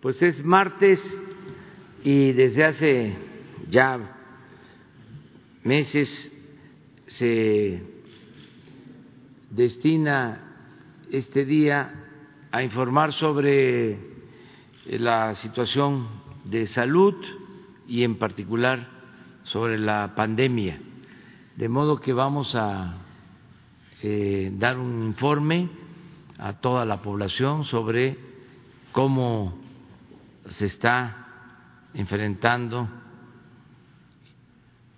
Pues es martes y desde hace ya meses se destina este día a informar sobre la situación de salud y en particular sobre la pandemia. De modo que vamos a eh, dar un informe a toda la población sobre cómo se está enfrentando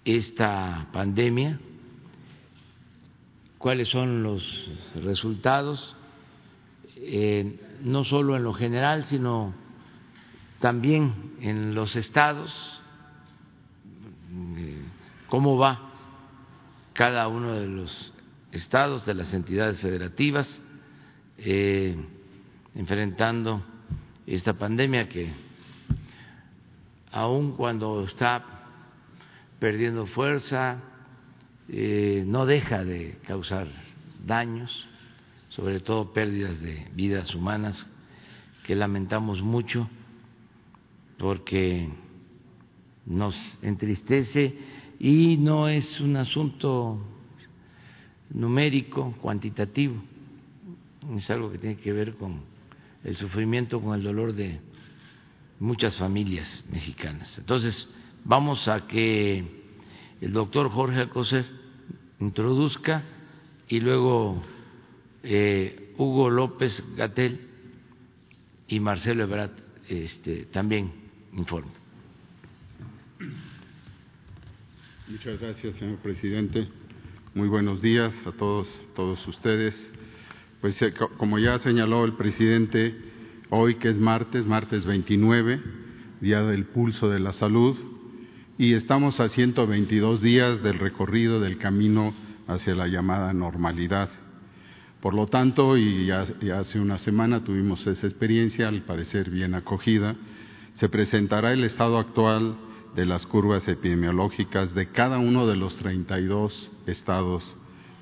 esta pandemia, cuáles son los resultados, eh, no solo en lo general, sino también en los estados, eh, cómo va cada uno de los estados, de las entidades federativas, eh, enfrentando esta pandemia que aun cuando está perdiendo fuerza, eh, no deja de causar daños, sobre todo pérdidas de vidas humanas que lamentamos mucho porque nos entristece y no es un asunto numérico, cuantitativo, es algo que tiene que ver con el sufrimiento, con el dolor de muchas familias mexicanas. Entonces, vamos a que el doctor Jorge Alcocer introduzca y luego eh, Hugo López Gatel y Marcelo Ebrat este, también informe. Muchas gracias, señor presidente. Muy buenos días a todos, todos ustedes. Pues eh, como ya señaló el presidente, hoy que es martes, martes 29, día del pulso de la salud, y estamos a 122 días del recorrido del camino hacia la llamada normalidad. Por lo tanto, y hace una semana tuvimos esa experiencia, al parecer bien acogida, se presentará el estado actual de las curvas epidemiológicas de cada uno de los 32 estados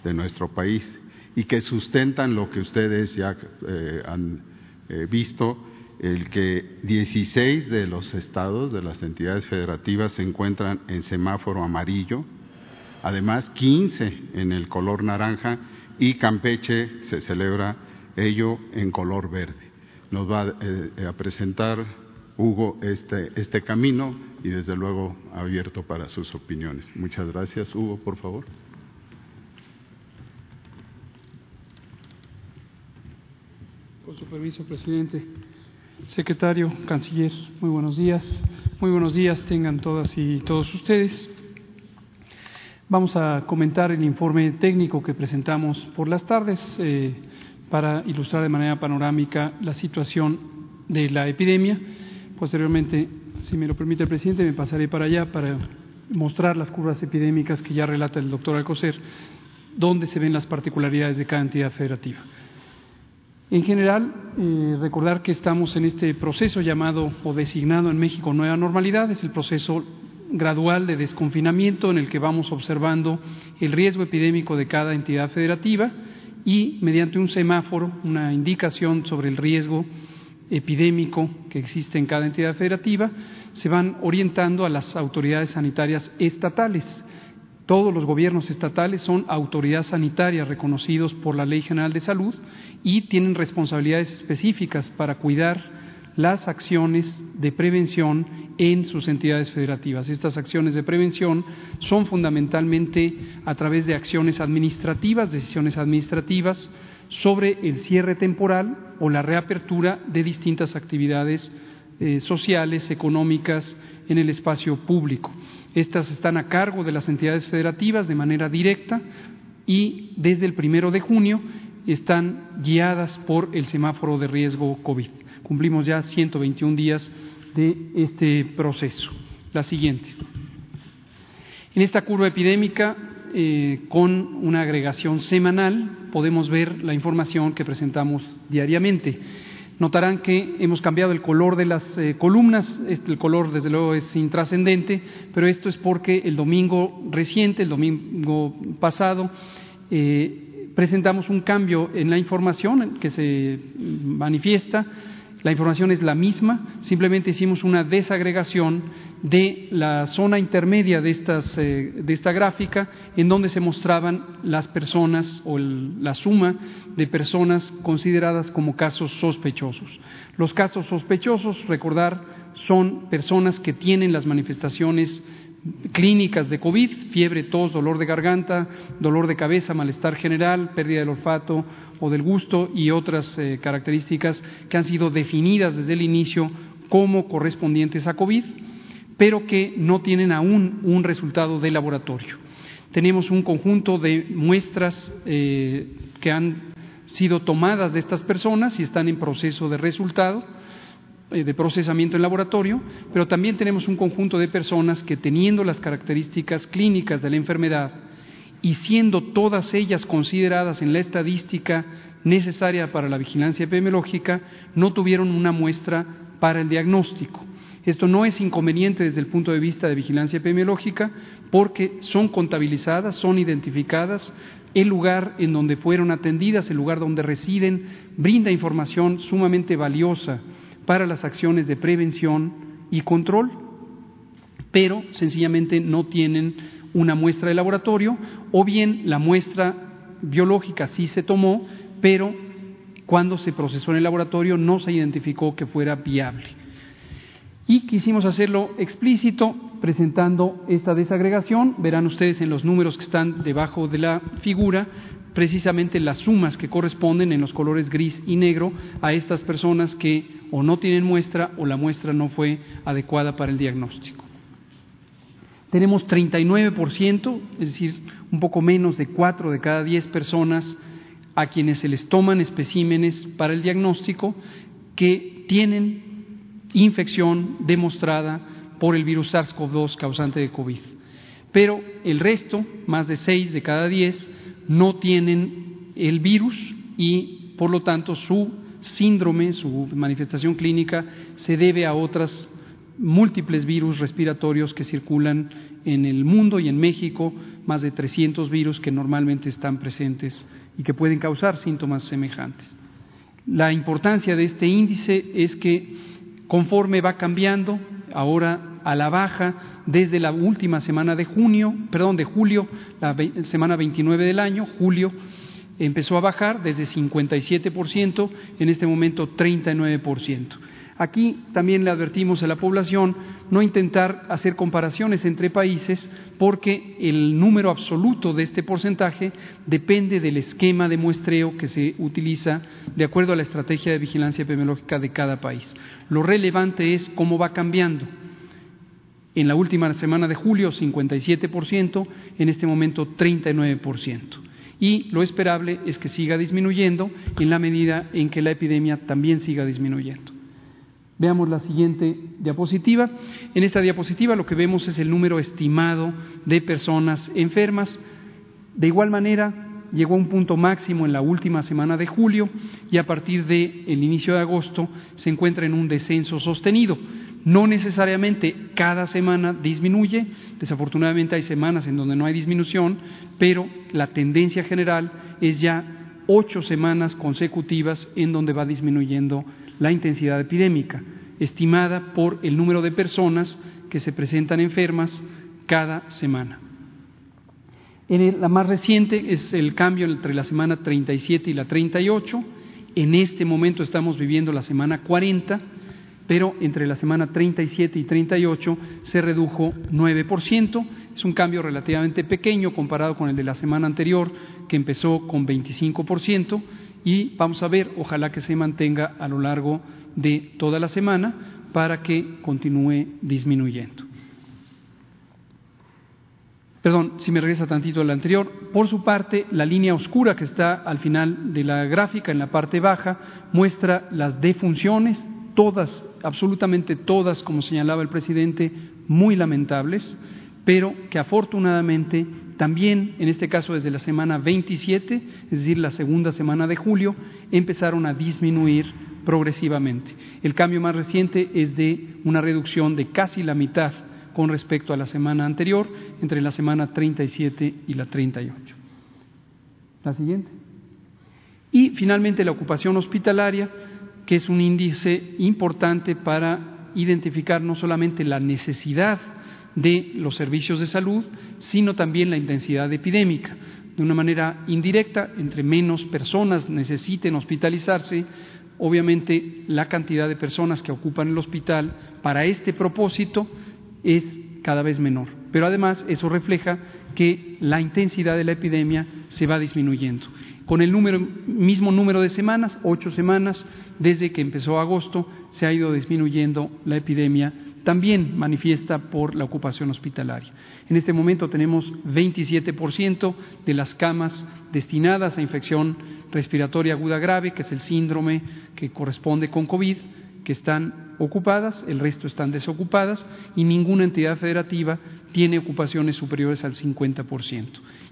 de nuestro país y que sustentan lo que ustedes ya eh, han visto, el que 16 de los estados, de las entidades federativas, se encuentran en semáforo amarillo, además 15 en el color naranja y Campeche se celebra ello en color verde. Nos va eh, a presentar Hugo este, este camino y desde luego abierto para sus opiniones. Muchas gracias. Hugo, por favor. Con su permiso, presidente. Secretario, canciller, muy buenos días. Muy buenos días tengan todas y todos ustedes. Vamos a comentar el informe técnico que presentamos por las tardes eh, para ilustrar de manera panorámica la situación de la epidemia. Posteriormente, si me lo permite el presidente, me pasaré para allá para mostrar las curvas epidémicas que ya relata el doctor Alcocer, donde se ven las particularidades de cada entidad federativa. En general, eh, recordar que estamos en este proceso llamado o designado en México Nueva Normalidad, es el proceso gradual de desconfinamiento en el que vamos observando el riesgo epidémico de cada entidad federativa y mediante un semáforo, una indicación sobre el riesgo epidémico que existe en cada entidad federativa, se van orientando a las autoridades sanitarias estatales. Todos los gobiernos estatales son autoridades sanitarias reconocidos por la Ley General de Salud y tienen responsabilidades específicas para cuidar las acciones de prevención en sus entidades federativas. Estas acciones de prevención son fundamentalmente a través de acciones administrativas, decisiones administrativas sobre el cierre temporal o la reapertura de distintas actividades eh, sociales, económicas en el espacio público. Estas están a cargo de las entidades federativas de manera directa y desde el primero de junio están guiadas por el semáforo de riesgo COVID. cumplimos ya 121 días de este proceso. La siguiente. En esta curva epidémica, eh, con una agregación semanal, podemos ver la información que presentamos diariamente. Notarán que hemos cambiado el color de las eh, columnas, el color desde luego es intrascendente, pero esto es porque el domingo reciente, el domingo pasado, eh, presentamos un cambio en la información que se manifiesta. La información es la misma, simplemente hicimos una desagregación de la zona intermedia de, estas, eh, de esta gráfica, en donde se mostraban las personas o la suma de personas consideradas como casos sospechosos. Los casos sospechosos, recordar, son personas que tienen las manifestaciones clínicas de COVID, fiebre, tos, dolor de garganta, dolor de cabeza, malestar general, pérdida del olfato o del gusto y otras eh, características que han sido definidas desde el inicio como correspondientes a COVID, pero que no tienen aún un resultado de laboratorio. Tenemos un conjunto de muestras eh, que han sido tomadas de estas personas y están en proceso de resultado eh, de procesamiento en laboratorio, pero también tenemos un conjunto de personas que teniendo las características clínicas de la enfermedad y siendo todas ellas consideradas en la estadística necesaria para la vigilancia epidemiológica, no tuvieron una muestra para el diagnóstico. Esto no es inconveniente desde el punto de vista de vigilancia epidemiológica porque son contabilizadas, son identificadas, el lugar en donde fueron atendidas, el lugar donde residen, brinda información sumamente valiosa para las acciones de prevención y control, pero sencillamente no tienen una muestra de laboratorio o bien la muestra biológica sí se tomó, pero cuando se procesó en el laboratorio no se identificó que fuera viable. Y quisimos hacerlo explícito presentando esta desagregación. Verán ustedes en los números que están debajo de la figura precisamente las sumas que corresponden en los colores gris y negro a estas personas que o no tienen muestra o la muestra no fue adecuada para el diagnóstico. Tenemos 39%, es decir, un poco menos de 4 de cada 10 personas a quienes se les toman especímenes para el diagnóstico que tienen infección demostrada por el virus SARS-CoV-2 causante de COVID. Pero el resto, más de 6 de cada 10, no tienen el virus y, por lo tanto, su síndrome, su manifestación clínica, se debe a otras múltiples virus respiratorios que circulan en el mundo y en México, más de 300 virus que normalmente están presentes y que pueden causar síntomas semejantes. La importancia de este índice es que conforme va cambiando, ahora a la baja, desde la última semana de junio, perdón, de julio, la semana 29 del año, julio, empezó a bajar desde 57%, en este momento 39%. Aquí también le advertimos a la población no intentar hacer comparaciones entre países porque el número absoluto de este porcentaje depende del esquema de muestreo que se utiliza de acuerdo a la estrategia de vigilancia epidemiológica de cada país. Lo relevante es cómo va cambiando. En la última semana de julio, 57%, en este momento 39%. Y lo esperable es que siga disminuyendo en la medida en que la epidemia también siga disminuyendo. Veamos la siguiente diapositiva. En esta diapositiva lo que vemos es el número estimado de personas enfermas. De igual manera, llegó a un punto máximo en la última semana de julio y a partir del inicio de agosto se encuentra en un descenso sostenido. No necesariamente cada semana disminuye, desafortunadamente hay semanas en donde no hay disminución, pero la tendencia general es ya ocho semanas consecutivas en donde va disminuyendo la intensidad epidémica, estimada por el número de personas que se presentan enfermas cada semana. En la más reciente es el cambio entre la semana 37 y la 38. En este momento estamos viviendo la semana 40 pero entre la semana 37 y 38 se redujo 9%. Es un cambio relativamente pequeño comparado con el de la semana anterior, que empezó con 25%, y vamos a ver, ojalá que se mantenga a lo largo de toda la semana para que continúe disminuyendo. Perdón, si me regresa tantito al anterior. Por su parte, la línea oscura que está al final de la gráfica, en la parte baja, muestra las defunciones, todas, absolutamente todas, como señalaba el presidente, muy lamentables, pero que afortunadamente también, en este caso desde la semana 27, es decir, la segunda semana de julio, empezaron a disminuir progresivamente. El cambio más reciente es de una reducción de casi la mitad con respecto a la semana anterior, entre la semana 37 y la 38. La siguiente. Y finalmente la ocupación hospitalaria, que es un índice importante para identificar no solamente la necesidad de los servicios de salud, sino también la intensidad epidémica. De una manera indirecta, entre menos personas necesiten hospitalizarse, obviamente la cantidad de personas que ocupan el hospital para este propósito es cada vez menor. Pero además eso refleja que la intensidad de la epidemia se va disminuyendo. Con el mismo número de semanas, ocho semanas, desde que empezó agosto, se ha ido disminuyendo la epidemia, también manifiesta por la ocupación hospitalaria. En este momento tenemos 27% de las camas destinadas a infección respiratoria aguda grave, que es el síndrome que corresponde con COVID, que están ocupadas, el resto están desocupadas y ninguna entidad federativa tiene ocupaciones superiores al 50%.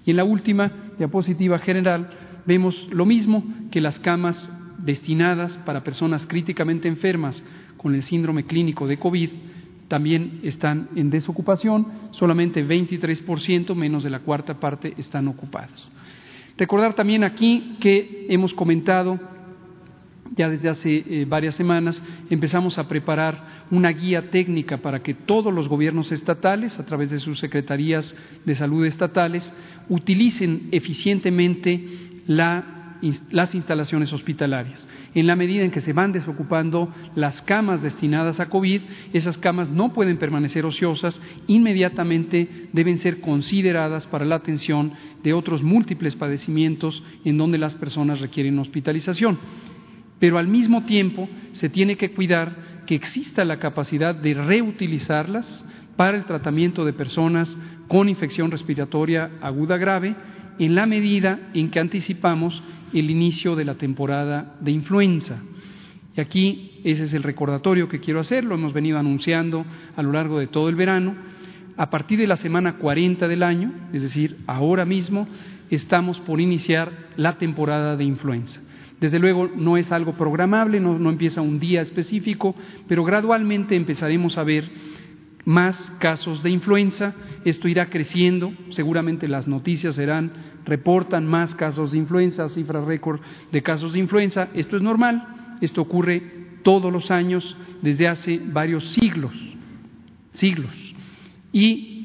Y en la última diapositiva general vemos lo mismo que las camas destinadas para personas críticamente enfermas con el síndrome clínico de COVID también están en desocupación, solamente 23%, menos de la cuarta parte, están ocupadas. Recordar también aquí que hemos comentado ya desde hace eh, varias semanas empezamos a preparar una guía técnica para que todos los gobiernos estatales, a través de sus secretarías de salud estatales, utilicen eficientemente las instalaciones hospitalarias. En la medida en que se van desocupando las camas destinadas a COVID, esas camas no pueden permanecer ociosas, inmediatamente deben ser consideradas para la atención de otros múltiples padecimientos en donde las personas requieren hospitalización pero al mismo tiempo se tiene que cuidar que exista la capacidad de reutilizarlas para el tratamiento de personas con infección respiratoria aguda grave en la medida en que anticipamos el inicio de la temporada de influenza. Y aquí ese es el recordatorio que quiero hacer, lo hemos venido anunciando a lo largo de todo el verano. A partir de la semana 40 del año, es decir, ahora mismo, estamos por iniciar la temporada de influenza. Desde luego no es algo programable, no, empieza un día específico, pero gradualmente empezaremos a ver más casos de influenza, esto irá creciendo, seguramente las noticias serán, reportan más casos de influenza, cifras récord de casos de influenza, esto es normal, esto ocurre todos los años desde hace varios siglos, siglos, y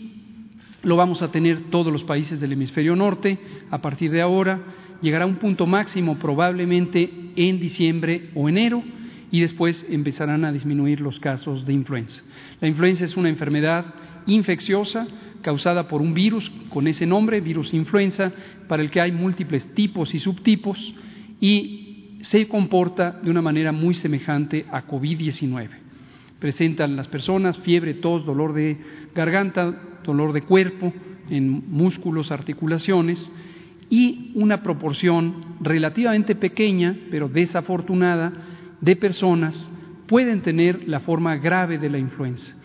lo vamos a tener todos los países del hemisferio norte a partir de ahora, llegará a un punto máximo probablemente en diciembre o enero y después empezarán a disminuir los casos de influenza. La influenza es una enfermedad infecciosa causada por un virus con ese nombre, virus influenza, para el que hay múltiples tipos y subtipos y se comporta de una manera muy semejante a COVID-19. Presentan las personas fiebre, tos, dolor de garganta, dolor de cuerpo en músculos, articulaciones, y una proporción relativamente pequeña, pero desafortunada, de personas pueden tener la forma grave de la influenza.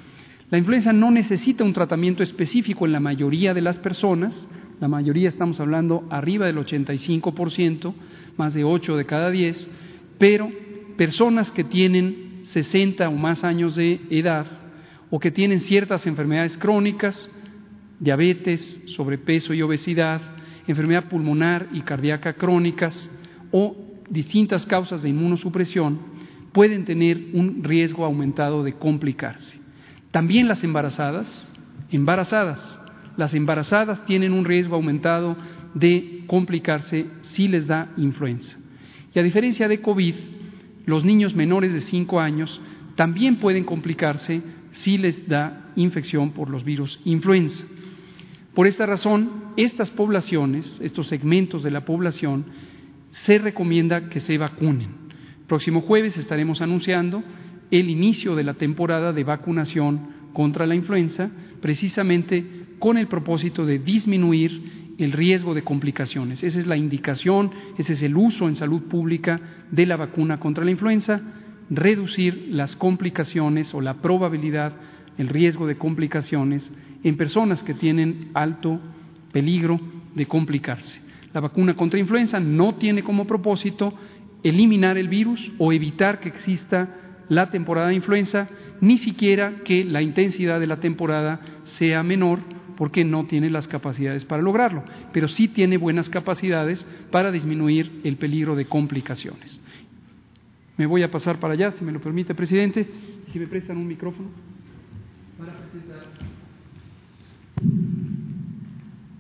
La influenza no necesita un tratamiento específico en la mayoría de las personas, la mayoría estamos hablando arriba del 85%, más de 8 de cada 10, pero personas que tienen 60 o más años de edad o que tienen ciertas enfermedades crónicas, diabetes, sobrepeso y obesidad, enfermedad pulmonar y cardíaca crónicas o distintas causas de inmunosupresión pueden tener un riesgo aumentado de complicarse. También las embarazadas, embarazadas, las embarazadas tienen un riesgo aumentado de complicarse si les da influenza. Y a diferencia de COVID, los niños menores de 5 años también pueden complicarse si les da infección por los virus influenza. Por esta razón, estas poblaciones, estos segmentos de la población, se recomienda que se vacunen. próximo jueves estaremos anunciando el inicio de la temporada de vacunación contra la influenza, precisamente con el propósito de disminuir el riesgo de complicaciones. Esa es la indicación, ese es el uso en salud pública de la vacuna contra la influenza, reducir las complicaciones o la probabilidad, el riesgo de complicaciones en personas que tienen alto peligro de complicarse. La vacuna contra influenza no tiene como propósito eliminar el virus o evitar que exista la temporada de influenza, ni siquiera que la intensidad de la temporada sea menor porque no tiene las capacidades para lograrlo, pero sí tiene buenas capacidades para disminuir el peligro de complicaciones. Me voy a pasar para allá, si me lo permite, presidente, si me prestan un micrófono para presentar.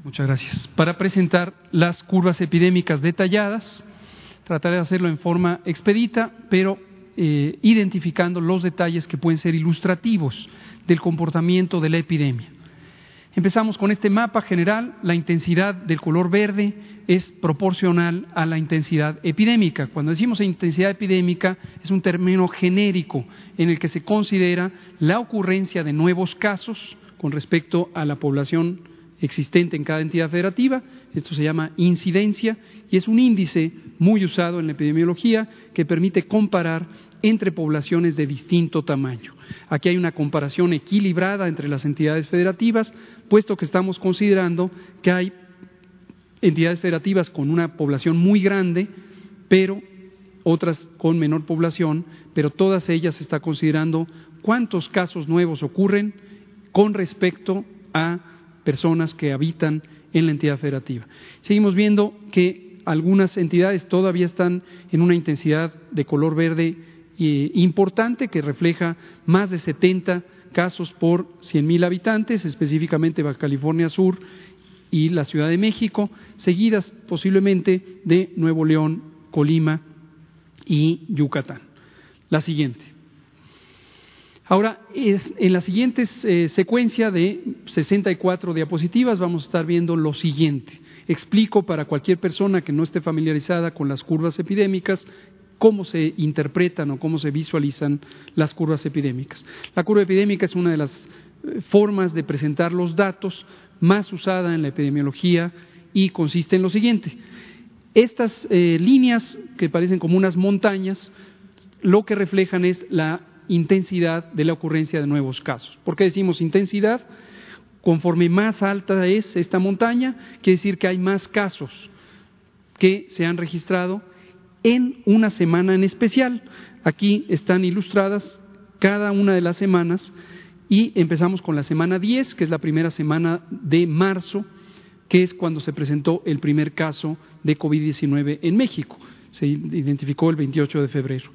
Muchas gracias. Para presentar las curvas epidémicas detalladas, trataré de hacerlo en forma expedita, pero eh, identificando los detalles que pueden ser ilustrativos del comportamiento de la epidemia. Empezamos con este mapa general. La intensidad del color verde es proporcional a la intensidad epidémica. Cuando decimos intensidad epidémica es un término genérico en el que se considera la ocurrencia de nuevos casos con respecto a la población existente en cada entidad federativa. Esto se llama incidencia y es un índice muy usado en la epidemiología que permite comparar entre poblaciones de distinto tamaño. Aquí hay una comparación equilibrada entre las entidades federativas, puesto que estamos considerando que hay entidades federativas con una población muy grande, pero otras con menor población, pero todas ellas se está considerando cuántos casos nuevos ocurren con respecto a personas que habitan en la entidad federativa. Seguimos viendo que algunas entidades todavía están en una intensidad de color verde eh, importante que refleja más de 70 casos por 100.000 habitantes, específicamente Baja California Sur y la Ciudad de México, seguidas posiblemente de Nuevo León, Colima y Yucatán. La siguiente. Ahora, en la siguiente eh, secuencia de 64 diapositivas vamos a estar viendo lo siguiente. Explico para cualquier persona que no esté familiarizada con las curvas epidémicas cómo se interpretan o cómo se visualizan las curvas epidémicas. La curva epidémica es una de las eh, formas de presentar los datos más usada en la epidemiología y consiste en lo siguiente. Estas eh, líneas que parecen como unas montañas, lo que reflejan es la intensidad de la ocurrencia de nuevos casos. ¿Por qué decimos intensidad? Conforme más alta es esta montaña, quiere decir que hay más casos que se han registrado en una semana en especial. Aquí están ilustradas cada una de las semanas y empezamos con la semana 10, que es la primera semana de marzo, que es cuando se presentó el primer caso de COVID-19 en México. Se identificó el 28 de febrero.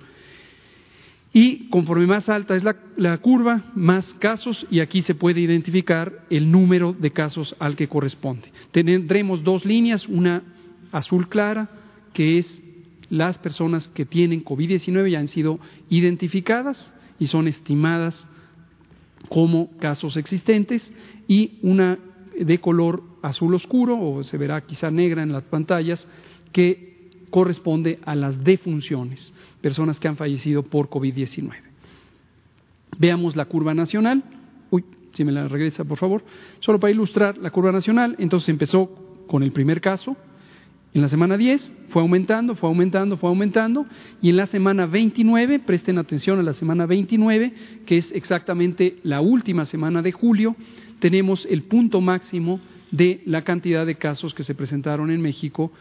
Y conforme más alta es la, curva, más casos, y aquí se puede identificar el número de casos al que corresponde. Tendremos dos líneas, una azul clara, que es las personas que tienen COVID-19 ya han sido identificadas y son estimadas como casos existentes y una de color azul oscuro o se verá quizá negra en las pantallas que corresponde a las defunciones, personas que han fallecido por COVID-19. Veamos la curva nacional. Uy, si me la regresa, por favor. Solo para ilustrar la curva nacional, entonces empezó con el primer caso, en la semana 10 fue aumentando, fue aumentando, fue aumentando, y en la semana 29, presten atención a la semana 29, que es exactamente la última semana de julio, tenemos el punto máximo de la cantidad de casos que se presentaron en México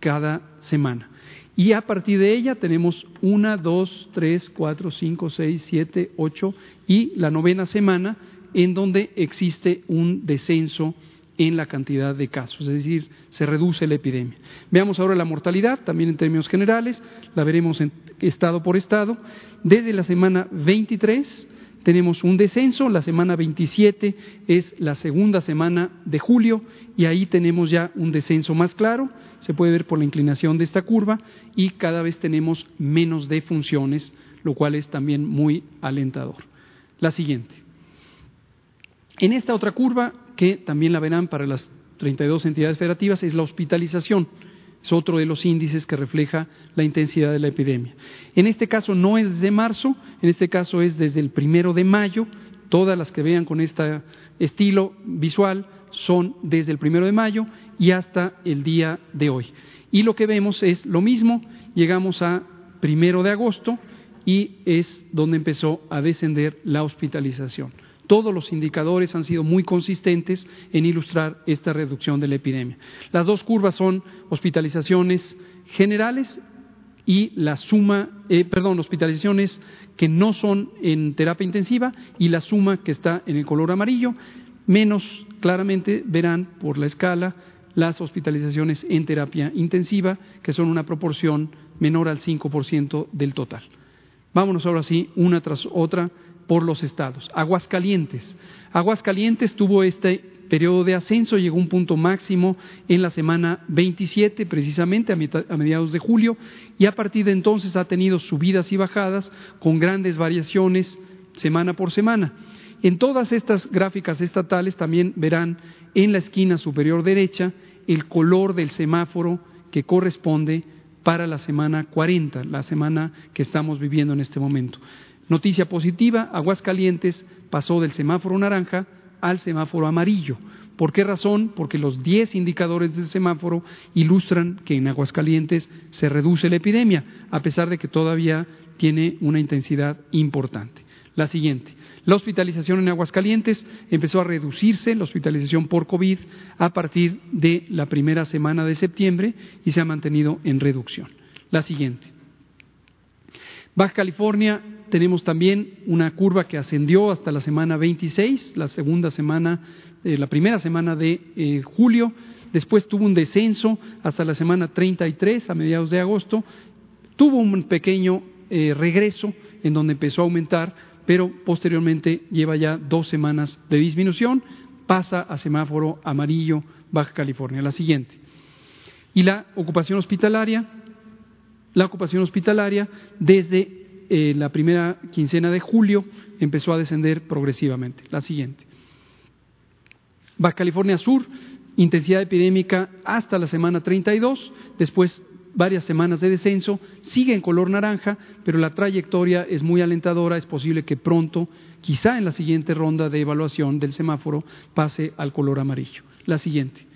cada semana. Y a partir de ella tenemos una, dos, tres, cuatro, cinco, seis, siete, ocho y la novena semana en donde existe un descenso en la cantidad de casos, es decir, se reduce la epidemia. Veamos ahora la mortalidad, también en términos generales, la veremos en estado por estado. Desde la semana 23 tenemos un descenso, la semana 27 es la segunda semana de julio y ahí tenemos ya un descenso más claro, se puede ver por la inclinación de esta curva y cada vez tenemos menos defunciones, lo cual es también muy alentador. La siguiente. En esta otra curva que también la verán para las 32 entidades federativas, es la hospitalización. Es otro de los índices que refleja la intensidad de la epidemia. En este caso no es desde marzo, en este caso es desde el primero de mayo. Todas las que vean con este estilo visual son desde el primero de mayo y hasta el día de hoy. Y lo que vemos es lo mismo, llegamos a primero de agosto y es donde empezó a descender la hospitalización. Todos los indicadores han sido muy consistentes en ilustrar esta reducción de la epidemia. Las dos curvas son hospitalizaciones generales y la suma, eh, perdón, hospitalizaciones que no son en terapia intensiva y la suma que está en el color amarillo, menos claramente verán por la escala las hospitalizaciones en terapia intensiva, que son una proporción menor al 5% del total. Vámonos ahora sí, una tras otra, por los estados. Aguascalientes. Aguascalientes tuvo este periodo de ascenso, llegó a un punto máximo en la semana 27, precisamente a mediados de julio, y a partir de entonces ha tenido subidas y bajadas con grandes variaciones semana por semana. En todas estas gráficas estatales también verán en la esquina superior derecha el color del semáforo que corresponde para la semana 40, la semana que estamos viviendo en este momento. Noticia positiva, Aguascalientes pasó del semáforo naranja al semáforo amarillo. ¿Por qué razón? Porque los 10 indicadores del semáforo ilustran que en Aguascalientes se reduce la epidemia, a pesar de que todavía tiene una intensidad importante. La siguiente. La hospitalización en Aguascalientes empezó a reducirse, la hospitalización por COVID, a partir de la primera semana de septiembre y se ha mantenido en reducción. La siguiente. Baja California tenemos también una curva que ascendió hasta la semana 26, la segunda semana, eh, la primera semana de eh, julio, después tuvo un descenso hasta la semana 33 a mediados de agosto, tuvo un pequeño eh, regreso en donde empezó a aumentar, pero posteriormente lleva ya dos semanas de disminución, pasa a semáforo amarillo Baja California, la siguiente. Y la ocupación hospitalaria la ocupación hospitalaria desde eh, la primera quincena de julio empezó a descender progresivamente. La siguiente. Baja California Sur, intensidad epidémica hasta la semana 32, después varias semanas de descenso, sigue en color naranja, pero la trayectoria es muy alentadora, es posible que pronto, quizá en la siguiente ronda de evaluación del semáforo, pase al color amarillo. La siguiente.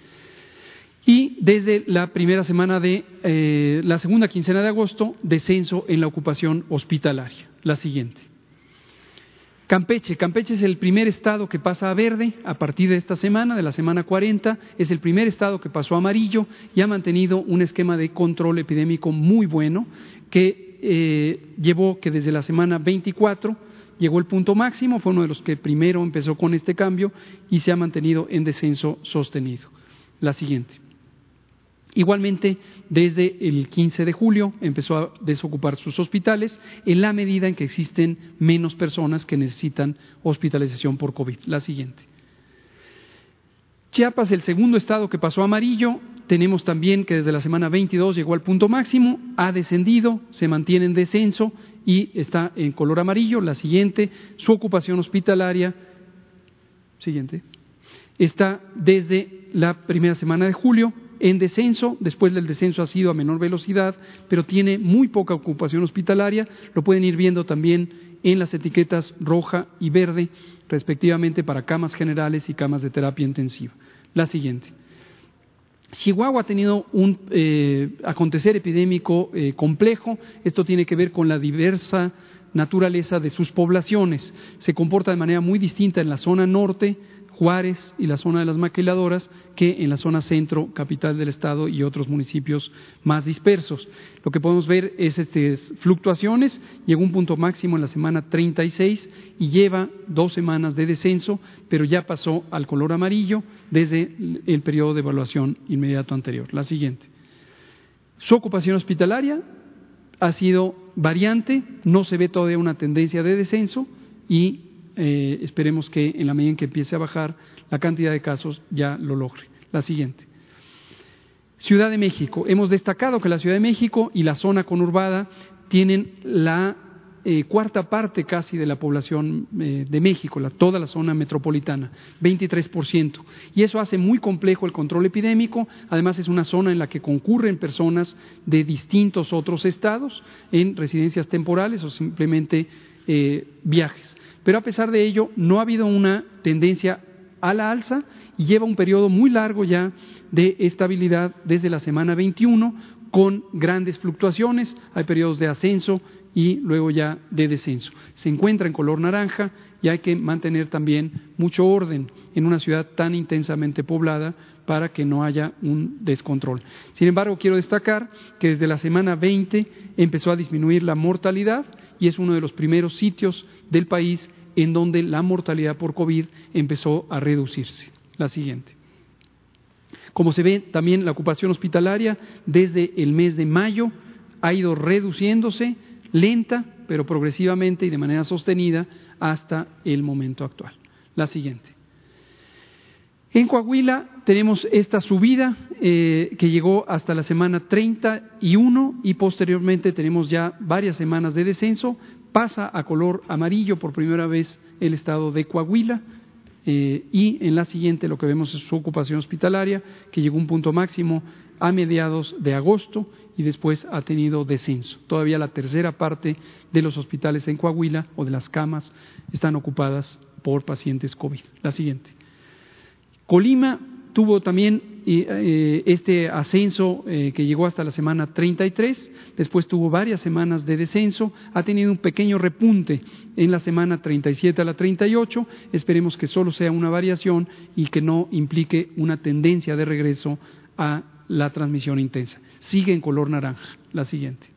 Y desde la primera semana de eh, la segunda quincena de agosto, descenso en la ocupación hospitalaria. La siguiente. Campeche. Campeche es el primer estado que pasa a verde a partir de esta semana, de la semana 40. Es el primer estado que pasó a amarillo y ha mantenido un esquema de control epidémico muy bueno que eh, llevó que desde la semana 24 llegó el punto máximo, fue uno de los que primero empezó con este cambio y se ha mantenido en descenso sostenido. La siguiente. Igualmente, desde el 15 de julio empezó a desocupar sus hospitales en la medida en que existen menos personas que necesitan hospitalización por COVID. La siguiente. Chiapas, el segundo estado que pasó amarillo, tenemos también que desde la semana 22 llegó al punto máximo, ha descendido, se mantiene en descenso y está en color amarillo. La siguiente, su ocupación hospitalaria, siguiente, está desde la primera semana de julio en descenso, después del descenso ha sido a menor velocidad, pero tiene muy poca ocupación hospitalaria, lo pueden ir viendo también en las etiquetas roja y verde, respectivamente para camas generales y camas de terapia intensiva. La siguiente. Chihuahua ha tenido un eh, acontecer epidémico eh, complejo, esto tiene que ver con la diversa naturaleza de sus poblaciones. Se comporta de manera muy distinta en la zona norte, Juárez y la zona de las maquiladoras que en la zona centro, capital del estado y otros municipios más dispersos. Lo que podemos ver es este, fluctuaciones, llegó un punto máximo en la semana 36 y lleva dos semanas de descenso, pero ya pasó al color amarillo desde el periodo de evaluación inmediato anterior. La siguiente. Su ocupación hospitalaria ha sido variante, no se ve todavía una tendencia de descenso y eh, esperemos que en la medida en que empiece a bajar la cantidad de casos ya lo logre. La siguiente. Ciudad de México. Hemos destacado que la Ciudad de México y la zona conurbada tienen la eh, cuarta parte casi de la población eh, de México, la, toda la zona metropolitana, 23%. Y eso hace muy complejo el control epidémico. Además, es una zona en la que concurren personas de distintos otros estados en residencias temporales o simplemente viajes. Pero a pesar de ello, no ha habido una tendencia a la alza y lleva un periodo muy largo ya de estabilidad desde la semana 21 con grandes fluctuaciones, hay periodos de ascenso y luego ya de descenso. Se encuentra en color naranja y hay que mantener también mucho orden en una ciudad tan intensamente poblada para que no haya un descontrol. Sin embargo, quiero destacar que desde la semana 20 empezó a disminuir la mortalidad y es uno de los primeros sitios del país en donde la mortalidad por COVID empezó a reducirse. La siguiente. Como se ve, también la ocupación hospitalaria desde el mes de mayo ha ido reduciéndose lenta, pero progresivamente y de manera sostenida hasta el momento actual. La siguiente. En Coahuila tenemos esta subida eh, que llegó hasta la semana 31 y posteriormente tenemos ya varias semanas de descenso. Pasa a color amarillo por primera vez el estado de Coahuila eh, y en la siguiente lo que vemos es su ocupación hospitalaria que llegó a un punto máximo a mediados de agosto y después ha tenido descenso. Todavía la tercera parte de los hospitales en Coahuila o de las camas están ocupadas por pacientes COVID. La siguiente. Colima tuvo también eh, este ascenso eh, que llegó hasta la semana 33, después tuvo varias semanas de descenso, ha tenido un pequeño repunte en la semana 37 a la 38, esperemos que solo sea una variación y que no implique una tendencia de regreso a la transmisión intensa. Sigue en color naranja. La siguiente.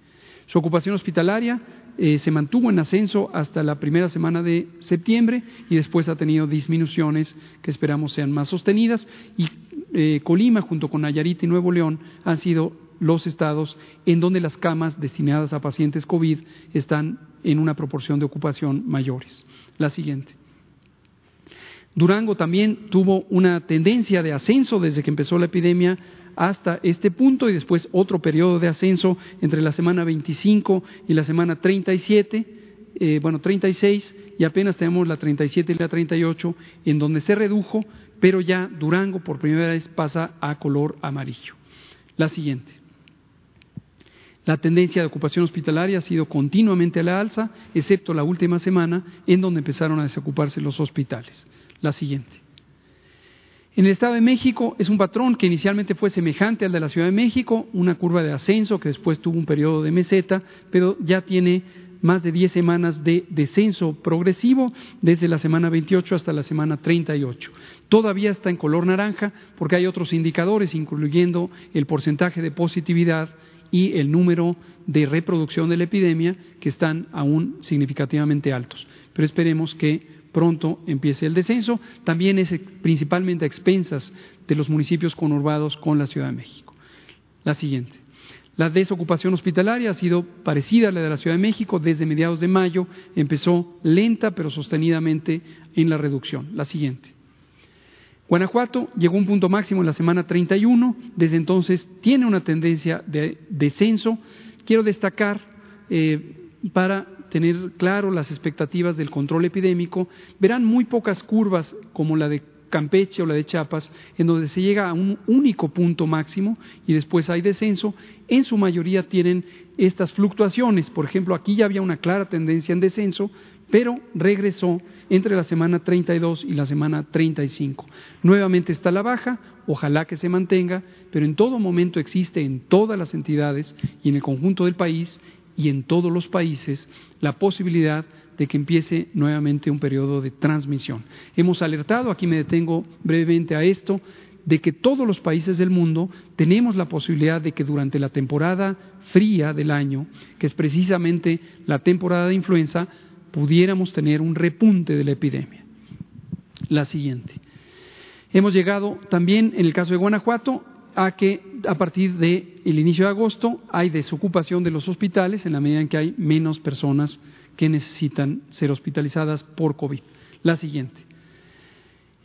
Su ocupación hospitalaria eh, se mantuvo en ascenso hasta la primera semana de septiembre y después ha tenido disminuciones que esperamos sean más sostenidas y eh, Colima junto con Nayarit y Nuevo León han sido los estados en donde las camas destinadas a pacientes COVID están en una proporción de ocupación mayores. La siguiente. Durango también tuvo una tendencia de ascenso desde que empezó la epidemia hasta este punto y después otro periodo de ascenso entre la semana 25 y la semana 37, eh, bueno, 36 y apenas tenemos la 37 y la 38 en donde se redujo, pero ya Durango por primera vez pasa a color amarillo. La siguiente. La tendencia de ocupación hospitalaria ha sido continuamente a la alza, excepto la última semana en donde empezaron a desocuparse los hospitales. La siguiente. En el Estado de México es un patrón que inicialmente fue semejante al de la Ciudad de México, una curva de ascenso que después tuvo un periodo de meseta, pero ya tiene más de 10 semanas de descenso progresivo desde la semana 28 hasta la semana 38. Todavía está en color naranja porque hay otros indicadores, incluyendo el porcentaje de positividad y el número de reproducción de la epidemia, que están aún significativamente altos. Pero esperemos que pronto empiece el descenso, también es principalmente a expensas de los municipios conurbados con la Ciudad de México. La siguiente. La desocupación hospitalaria ha sido parecida a la de la Ciudad de México desde mediados de mayo, empezó lenta pero sostenidamente en la reducción. La siguiente. Guanajuato llegó a un punto máximo en la semana 31, desde entonces tiene una tendencia de descenso. Quiero destacar eh, para tener claro las expectativas del control epidémico, verán muy pocas curvas como la de Campeche o la de Chiapas, en donde se llega a un único punto máximo y después hay descenso, en su mayoría tienen estas fluctuaciones. Por ejemplo, aquí ya había una clara tendencia en descenso, pero regresó entre la semana 32 y la semana 35. Nuevamente está la baja, ojalá que se mantenga, pero en todo momento existe en todas las entidades y en el conjunto del país y en todos los países la posibilidad de que empiece nuevamente un periodo de transmisión. Hemos alertado, aquí me detengo brevemente a esto, de que todos los países del mundo tenemos la posibilidad de que durante la temporada fría del año, que es precisamente la temporada de influenza, pudiéramos tener un repunte de la epidemia. La siguiente. Hemos llegado también, en el caso de Guanajuato, a que a partir del inicio de agosto hay desocupación de los hospitales en la medida en que hay menos personas que necesitan ser hospitalizadas por COVID. La siguiente.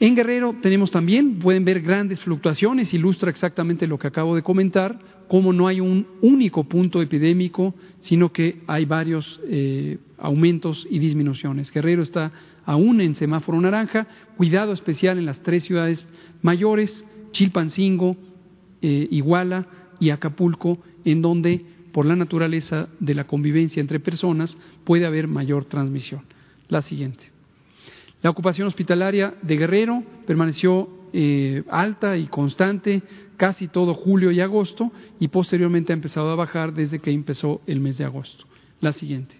En Guerrero tenemos también, pueden ver grandes fluctuaciones, ilustra exactamente lo que acabo de comentar, cómo no hay un único punto epidémico, sino que hay varios eh, aumentos y disminuciones. Guerrero está aún en semáforo naranja, cuidado especial en las tres ciudades mayores, Chilpancingo, eh, Iguala y Acapulco, en donde por la naturaleza de la convivencia entre personas puede haber mayor transmisión. La siguiente. La ocupación hospitalaria de Guerrero permaneció eh, alta y constante casi todo julio y agosto y posteriormente ha empezado a bajar desde que empezó el mes de agosto. La siguiente.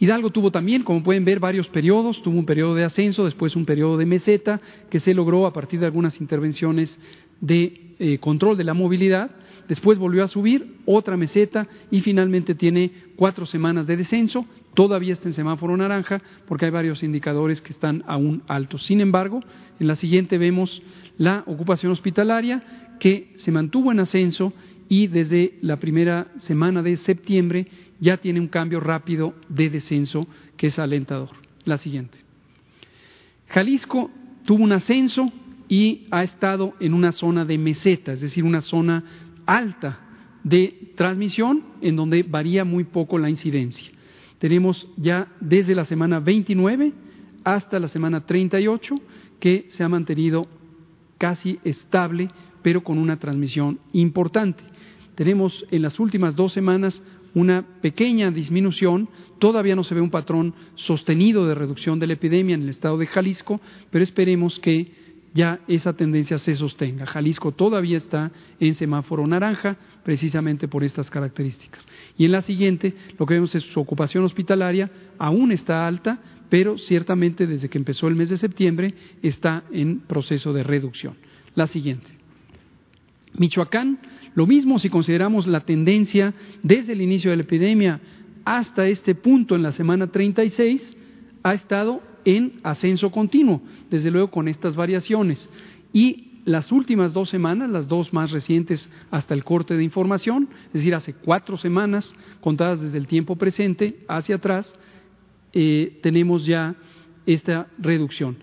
Hidalgo tuvo también, como pueden ver, varios periodos. Tuvo un periodo de ascenso, después un periodo de meseta, que se logró a partir de algunas intervenciones de eh, control de la movilidad. Después volvió a subir, otra meseta y finalmente tiene cuatro semanas de descenso. Todavía está en semáforo naranja porque hay varios indicadores que están aún altos. Sin embargo, en la siguiente vemos la ocupación hospitalaria que se mantuvo en ascenso y desde la primera semana de septiembre ya tiene un cambio rápido de descenso que es alentador. La siguiente. Jalisco tuvo un ascenso y ha estado en una zona de meseta, es decir, una zona alta de transmisión en donde varía muy poco la incidencia. Tenemos ya desde la semana 29 hasta la semana 38 que se ha mantenido casi estable, pero con una transmisión importante. Tenemos en las últimas dos semanas una pequeña disminución, todavía no se ve un patrón sostenido de reducción de la epidemia en el estado de Jalisco, pero esperemos que ya esa tendencia se sostenga. Jalisco todavía está en semáforo naranja, precisamente por estas características. Y en la siguiente, lo que vemos es su ocupación hospitalaria aún está alta, pero ciertamente desde que empezó el mes de septiembre está en proceso de reducción. La siguiente. Michoacán lo mismo si consideramos la tendencia desde el inicio de la epidemia hasta este punto en la semana 36, ha estado en ascenso continuo, desde luego con estas variaciones. Y las últimas dos semanas, las dos más recientes hasta el corte de información, es decir, hace cuatro semanas, contadas desde el tiempo presente hacia atrás, eh, tenemos ya esta reducción.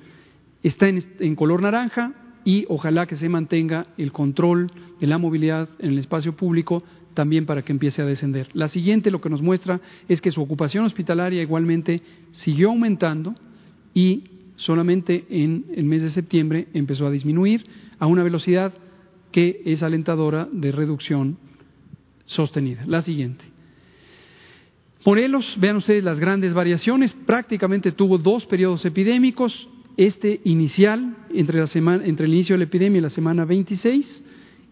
Está en color naranja, y ojalá que se mantenga el control de la movilidad en el espacio público también para que empiece a descender. La siguiente lo que nos muestra es que su ocupación hospitalaria igualmente siguió aumentando y solamente en el mes de septiembre empezó a disminuir a una velocidad que es alentadora de reducción sostenida. La siguiente. Morelos, vean ustedes las grandes variaciones, prácticamente tuvo dos periodos epidémicos, este inicial entre, la semana, entre el inicio de la epidemia y la semana 26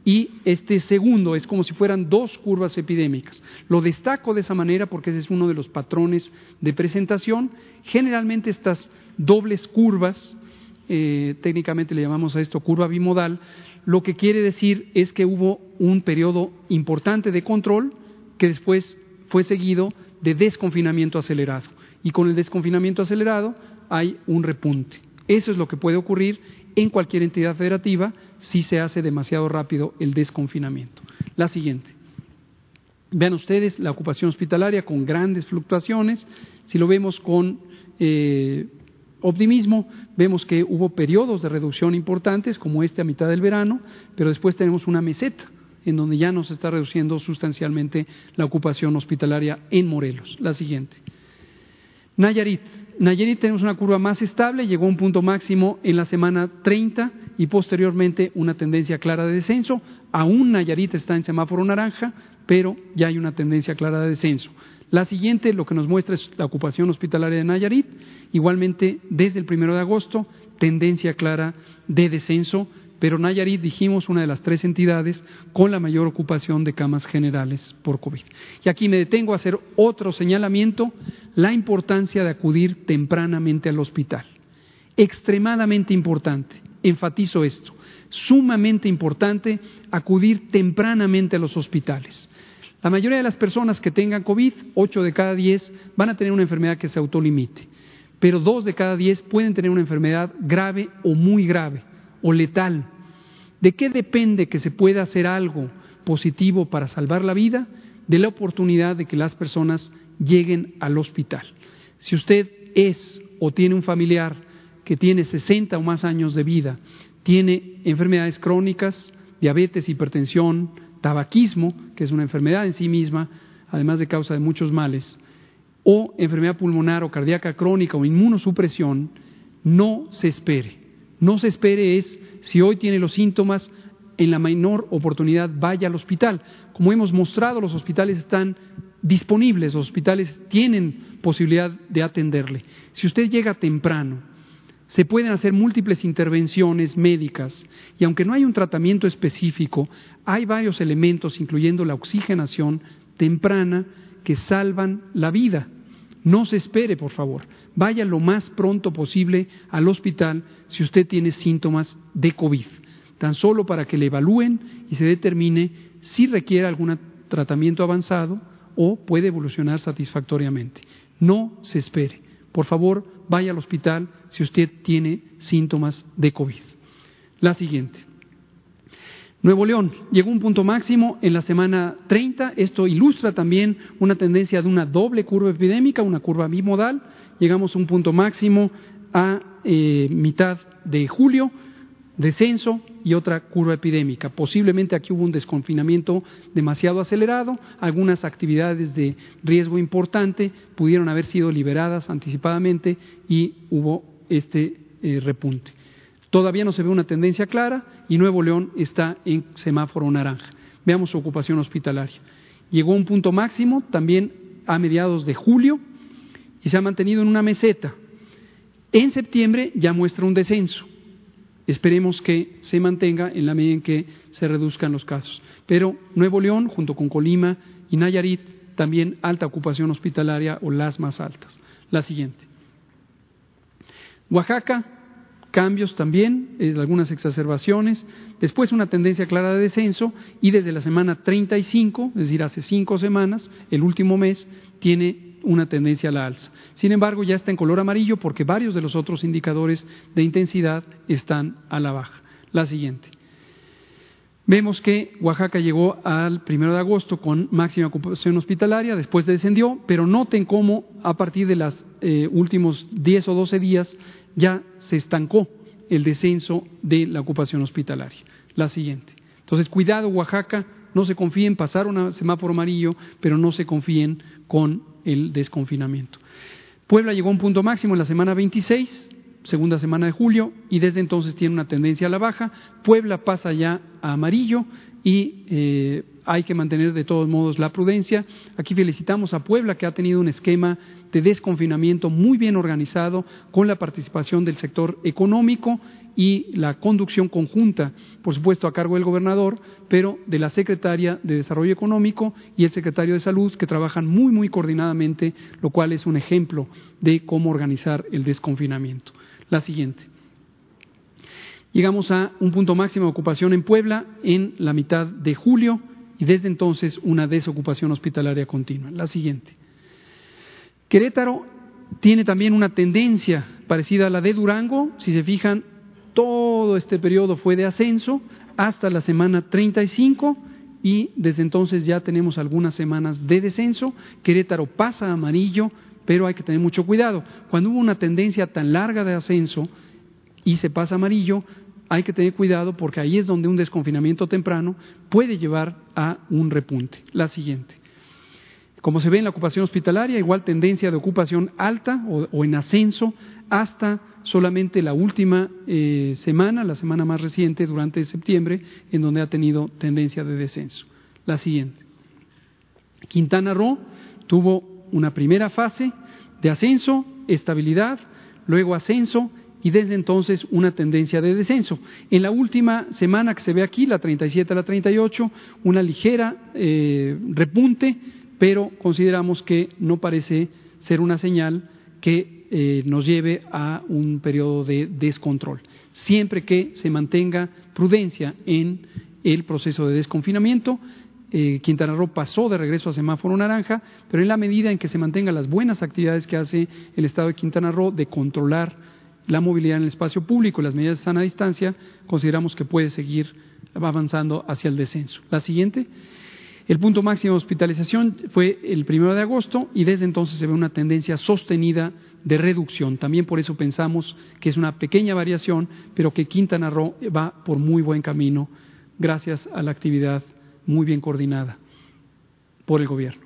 y este segundo es como si fueran dos curvas epidémicas. Lo destaco de esa manera porque ese es uno de los patrones de presentación. Generalmente estas dobles curvas, eh, técnicamente le llamamos a esto curva bimodal, lo que quiere decir es que hubo un periodo importante de control que después fue seguido de desconfinamiento acelerado. Y con el desconfinamiento acelerado hay un repunte. Eso es lo que puede ocurrir en cualquier entidad federativa si se hace demasiado rápido el desconfinamiento. La siguiente. Vean ustedes la ocupación hospitalaria con grandes fluctuaciones. Si lo vemos con eh, optimismo, vemos que hubo periodos de reducción importantes, como este a mitad del verano, pero después tenemos una meseta en donde ya no se está reduciendo sustancialmente la ocupación hospitalaria en Morelos. La siguiente. Nayarit. Nayarit tenemos una curva más estable, llegó a un punto máximo en la semana 30 y posteriormente una tendencia clara de descenso. Aún Nayarit está en semáforo naranja, pero ya hay una tendencia clara de descenso. La siguiente lo que nos muestra es la ocupación hospitalaria de Nayarit, igualmente desde el primero de agosto, tendencia clara de descenso pero Nayarit dijimos una de las tres entidades con la mayor ocupación de camas generales por COVID. Y aquí me detengo a hacer otro señalamiento, la importancia de acudir tempranamente al hospital. Extremadamente importante, enfatizo esto, sumamente importante acudir tempranamente a los hospitales. La mayoría de las personas que tengan COVID, 8 de cada 10, van a tener una enfermedad que se autolimite, pero 2 de cada 10 pueden tener una enfermedad grave o muy grave o letal. ¿De qué depende que se pueda hacer algo positivo para salvar la vida? De la oportunidad de que las personas lleguen al hospital. Si usted es o tiene un familiar que tiene 60 o más años de vida, tiene enfermedades crónicas, diabetes, hipertensión, tabaquismo, que es una enfermedad en sí misma, además de causa de muchos males, o enfermedad pulmonar o cardíaca crónica o inmunosupresión, no se espere. No se espere es si hoy tiene los síntomas, en la menor oportunidad vaya al hospital. Como hemos mostrado, los hospitales están disponibles, los hospitales tienen posibilidad de atenderle. Si usted llega temprano, se pueden hacer múltiples intervenciones médicas y aunque no hay un tratamiento específico, hay varios elementos, incluyendo la oxigenación temprana, que salvan la vida. No se espere, por favor. Vaya lo más pronto posible al hospital si usted tiene síntomas de COVID, tan solo para que le evalúen y se determine si requiere algún tratamiento avanzado o puede evolucionar satisfactoriamente. No se espere. Por favor, vaya al hospital si usted tiene síntomas de COVID. La siguiente. Nuevo León llegó a un punto máximo en la semana 30. Esto ilustra también una tendencia de una doble curva epidémica, una curva bimodal. Llegamos a un punto máximo a eh, mitad de julio, descenso y otra curva epidémica. Posiblemente aquí hubo un desconfinamiento demasiado acelerado, algunas actividades de riesgo importante pudieron haber sido liberadas anticipadamente y hubo este eh, repunte. Todavía no se ve una tendencia clara y Nuevo León está en semáforo naranja. Veamos su ocupación hospitalaria. Llegó a un punto máximo también a mediados de julio y se ha mantenido en una meseta. En septiembre ya muestra un descenso. Esperemos que se mantenga en la medida en que se reduzcan los casos. Pero Nuevo León, junto con Colima y Nayarit, también alta ocupación hospitalaria o las más altas. La siguiente. Oaxaca, cambios también, eh, algunas exacerbaciones, después una tendencia clara de descenso y desde la semana 35, es decir, hace cinco semanas, el último mes, tiene una tendencia a la alza. Sin embargo, ya está en color amarillo porque varios de los otros indicadores de intensidad están a la baja. La siguiente. Vemos que Oaxaca llegó al primero de agosto con máxima ocupación hospitalaria, después descendió, pero noten cómo a partir de los eh, últimos 10 o 12 días ya se estancó el descenso de la ocupación hospitalaria. La siguiente. Entonces, cuidado, Oaxaca, no se confíen, pasaron a semáforo amarillo, pero no se confíen con el desconfinamiento. Puebla llegó a un punto máximo en la semana 26, segunda semana de julio, y desde entonces tiene una tendencia a la baja. Puebla pasa ya a amarillo y eh, hay que mantener de todos modos la prudencia. Aquí felicitamos a Puebla que ha tenido un esquema de desconfinamiento muy bien organizado con la participación del sector económico y la conducción conjunta, por supuesto, a cargo del gobernador, pero de la secretaria de Desarrollo Económico y el secretario de Salud, que trabajan muy, muy coordinadamente, lo cual es un ejemplo de cómo organizar el desconfinamiento. La siguiente. Llegamos a un punto máximo de ocupación en Puebla en la mitad de julio y desde entonces una desocupación hospitalaria continua. La siguiente. Querétaro tiene también una tendencia parecida a la de Durango. Si se fijan, todo este periodo fue de ascenso hasta la semana 35 y desde entonces ya tenemos algunas semanas de descenso. Querétaro pasa a amarillo, pero hay que tener mucho cuidado. Cuando hubo una tendencia tan larga de ascenso y se pasa a amarillo, hay que tener cuidado porque ahí es donde un desconfinamiento temprano puede llevar a un repunte. La siguiente. Como se ve en la ocupación hospitalaria, igual tendencia de ocupación alta o, en ascenso hasta solamente la última eh, semana, la semana más reciente, durante septiembre, en donde ha tenido tendencia de descenso. La siguiente. Quintana Roo tuvo una primera fase de ascenso, estabilidad, luego ascenso y desde entonces una tendencia de descenso. En la última semana que se ve aquí, la 37 a la 38, una ligera eh, repunte, pero consideramos que no parece ser una señal que eh, nos lleve a un periodo de descontrol. Siempre que se mantenga prudencia en el proceso de desconfinamiento, eh, Quintana Roo pasó de regreso a semáforo naranja, pero en la medida en que se mantengan las buenas actividades que hace el Estado de Quintana Roo de controlar la movilidad en el espacio público y las medidas de sana distancia, consideramos que puede seguir avanzando hacia el descenso. La siguiente. El punto máximo de hospitalización fue el primero de agosto y desde entonces se ve una tendencia sostenida de reducción. También por eso pensamos que es una pequeña variación, pero que Quintana Roo va por muy buen camino gracias a la actividad muy bien coordinada por el gobierno.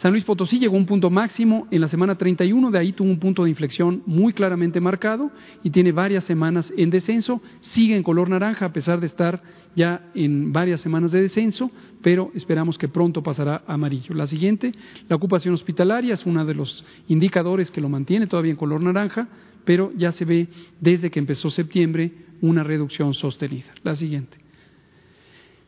San Luis Potosí llegó a un punto máximo en la semana 31, de ahí tuvo un punto de inflexión muy claramente marcado y tiene varias semanas en descenso, sigue en color naranja a pesar de estar ya en varias semanas de descenso, pero esperamos que pronto pasará a amarillo. La siguiente, la ocupación hospitalaria es uno de los indicadores que lo mantiene todavía en color naranja, pero ya se ve desde que empezó septiembre una reducción sostenida. La siguiente.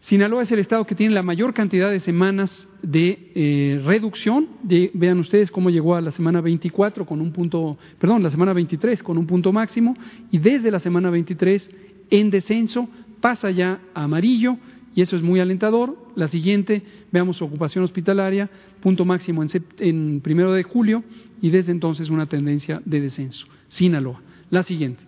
Sinaloa es el estado que tiene la mayor cantidad de semanas de eh, reducción. vean ustedes cómo llegó a la semana 24 con un punto, perdón, la semana 23 con un punto máximo y desde la semana 23 en descenso pasa ya a amarillo y eso es muy alentador. La siguiente, veamos ocupación hospitalaria, punto máximo en, en primero de julio y desde entonces una tendencia de descenso. Sinaloa. La siguiente.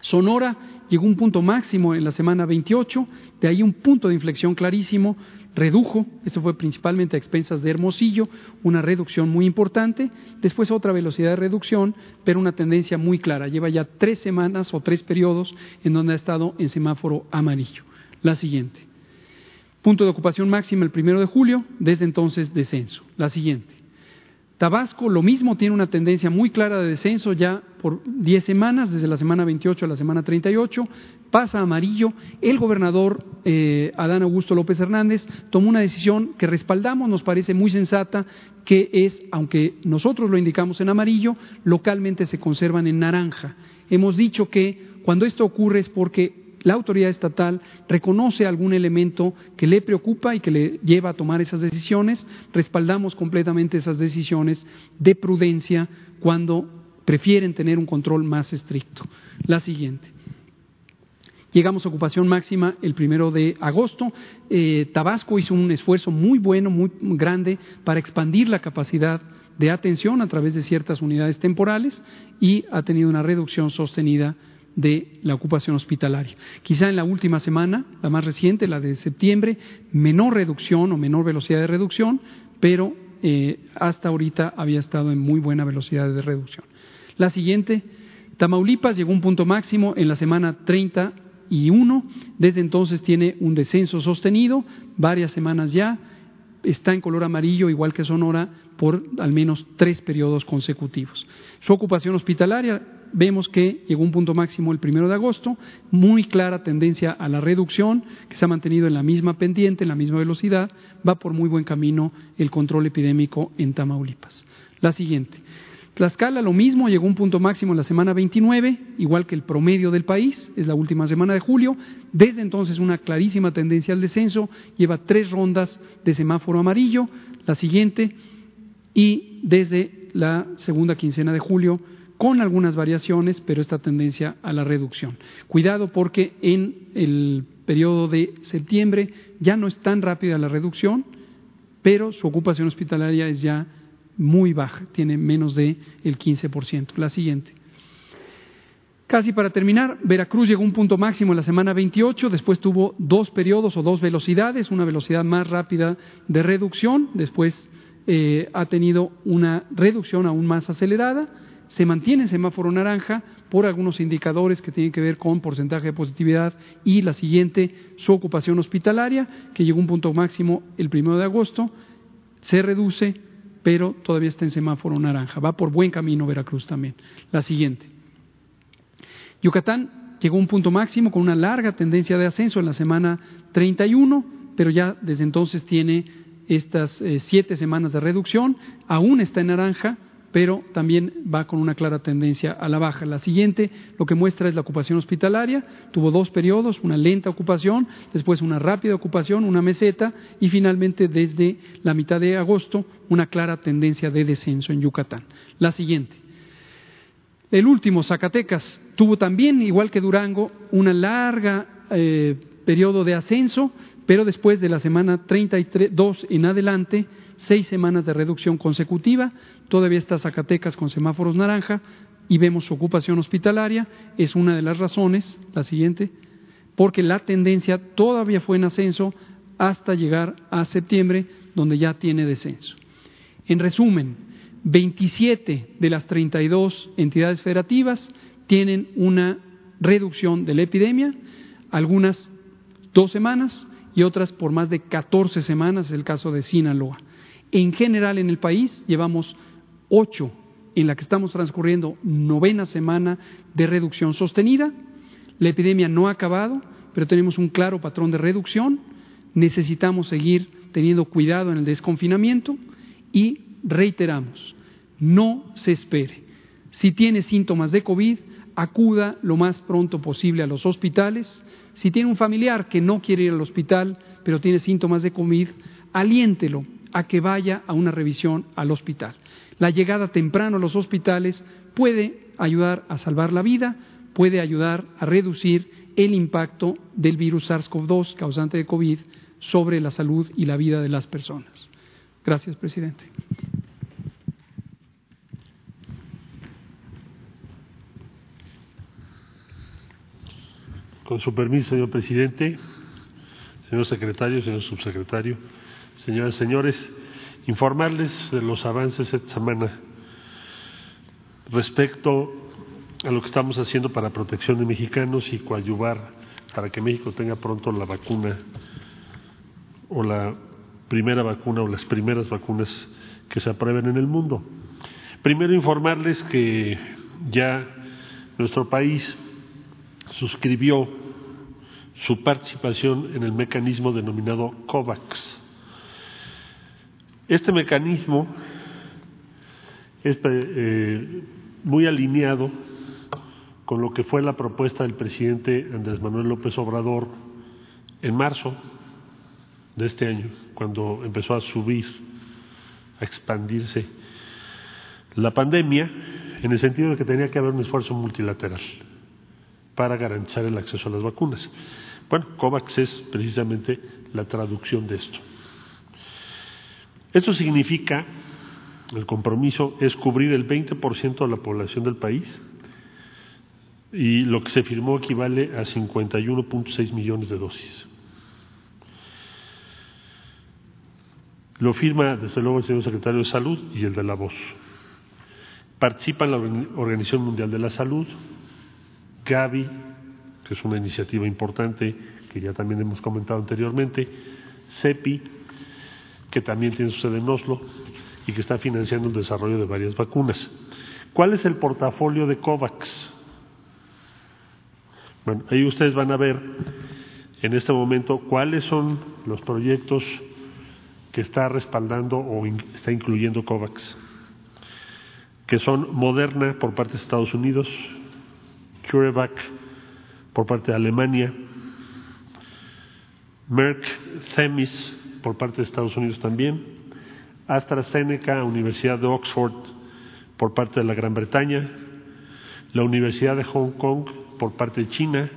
Sonora llegó un punto máximo en la semana 28, de ahí un punto de inflexión clarísimo, redujo, esto fue principalmente a expensas de Hermosillo, una reducción muy importante, después otra velocidad de reducción, pero una tendencia muy clara, lleva ya tres semanas o tres periodos en donde ha estado en semáforo amarillo. La siguiente. Punto de ocupación máxima el primero de julio, desde entonces descenso. La siguiente. Tabasco lo mismo tiene una tendencia muy clara de descenso ya por 10 semanas, desde la semana 28 a la semana 38, pasa amarillo. El gobernador eh, Adán Augusto López Hernández tomó una decisión que respaldamos, nos parece muy sensata, que es, aunque nosotros lo indicamos en amarillo, localmente se conservan en naranja. Hemos dicho que cuando esto ocurre es porque la autoridad estatal reconoce algún elemento que le preocupa y que le lleva a tomar esas decisiones, respaldamos completamente esas decisiones de prudencia cuando prefieren tener un control más estricto. La siguiente. Llegamos a ocupación máxima el primero de agosto. Eh, Tabasco hizo un esfuerzo muy bueno, muy grande para expandir la capacidad de atención a través de ciertas unidades temporales y ha tenido una reducción sostenida de la ocupación hospitalaria. Quizá en la última semana, la más reciente, la de septiembre, menor reducción o menor velocidad de reducción, pero eh, hasta ahorita había estado en muy buena velocidad de reducción. La siguiente, Tamaulipas llegó a un punto máximo en la semana 31, desde entonces tiene un descenso sostenido, varias semanas ya, está en color amarillo, igual que Sonora, por al menos tres periodos consecutivos. Su ocupación hospitalaria vemos que llegó un punto máximo el primero de agosto, muy clara tendencia a la reducción, que se ha mantenido en la misma pendiente, en la misma velocidad, va por muy buen camino el control epidémico en Tamaulipas. La siguiente. Tlaxcala lo mismo, llegó un punto máximo en la semana 29, igual que el promedio del país, es la última semana de julio. Desde entonces una clarísima tendencia al descenso, lleva tres rondas de semáforo amarillo, la siguiente, y desde la segunda quincena de julio con algunas variaciones, pero esta tendencia a la reducción. Cuidado porque en el periodo de septiembre ya no es tan rápida la reducción, pero su ocupación hospitalaria es ya muy baja, tiene menos del el 15%. La siguiente. Casi para terminar, Veracruz llegó a un punto máximo en la semana 28, después tuvo dos periodos o dos velocidades, una velocidad más rápida de reducción, después eh, ha tenido una reducción aún más acelerada se mantiene en semáforo naranja por algunos indicadores que tienen que ver con porcentaje de positividad y la siguiente, su ocupación hospitalaria, que llegó a un punto máximo el primero de agosto, se reduce, pero todavía está en semáforo naranja. Va por buen camino Veracruz también. La siguiente. Yucatán llegó a un punto máximo con una larga tendencia de ascenso en la semana 31, pero ya desde entonces tiene estas eh, siete semanas de reducción, aún está en naranja, pero también va con una clara tendencia a la baja. La siguiente lo que muestra es la ocupación hospitalaria, tuvo dos periodos, una lenta ocupación, después una rápida ocupación, una meseta y finalmente desde la mitad de agosto una clara tendencia de descenso en Yucatán. La siguiente. El último, Zacatecas, tuvo también, igual que Durango, una larga eh, periodo de ascenso, pero después de la semana 32 en adelante, seis semanas de reducción consecutiva, todavía está Zacatecas con semáforos naranja y vemos ocupación hospitalaria, es una de las razones, la siguiente, porque la tendencia todavía fue en ascenso hasta llegar a septiembre, donde ya tiene descenso. En resumen, 27 de las 32 entidades federativas tienen una reducción de la epidemia, algunas dos semanas y otras por más de 14 semanas, es el caso de Sinaloa. En general en el país llevamos ocho en la que estamos transcurriendo novena semana de reducción sostenida. La epidemia no ha acabado, pero tenemos un claro patrón de reducción. Necesitamos seguir teniendo cuidado en el desconfinamiento y reiteramos, no se espere. Si tiene síntomas de COVID, acuda lo más pronto posible a los hospitales. Si tiene un familiar que no quiere ir al hospital, pero tiene síntomas de COVID, aliéntelo a que vaya a una revisión al hospital. La llegada temprano a los hospitales puede ayudar a salvar la vida, puede ayudar a reducir el impacto del virus SARS-CoV-2 causante de COVID sobre la salud y la vida de las personas. Gracias, presidente. Con su permiso, señor presidente, señor secretario, señor subsecretario, señoras y señores, informarles de los avances esta semana respecto a lo que estamos haciendo para protección de mexicanos y coadyuvar para que México tenga pronto la vacuna o la primera vacuna o las primeras vacunas que se aprueben en el mundo. Primero informarles que ya nuestro país suscribió su participación en el mecanismo denominado COVAX. Este mecanismo es eh, muy alineado con lo que fue la propuesta del presidente Andrés Manuel López Obrador en marzo de este año, cuando empezó a subir, a expandirse la pandemia, en el sentido de que tenía que haber un esfuerzo multilateral para garantizar el acceso a las vacunas. Bueno, COVAX es precisamente la traducción de esto. Esto significa, el compromiso es cubrir el 20% de la población del país y lo que se firmó equivale a 51.6 millones de dosis. Lo firma, desde luego, el señor secretario de Salud y el de la Voz. Participa la Organización Mundial de la Salud, Gavi, que es una iniciativa importante que ya también hemos comentado anteriormente, CEPI, que también tiene su sede en Oslo y que está financiando el desarrollo de varias vacunas. ¿Cuál es el portafolio de COVAX? Bueno, ahí ustedes van a ver en este momento cuáles son los proyectos que está respaldando o está incluyendo COVAX, que son Moderna por parte de Estados Unidos, CureVac por parte de Alemania, Merck Themis por parte de Estados Unidos también, AstraZeneca, Universidad de Oxford por parte de la Gran Bretaña, la Universidad de Hong Kong por parte de China,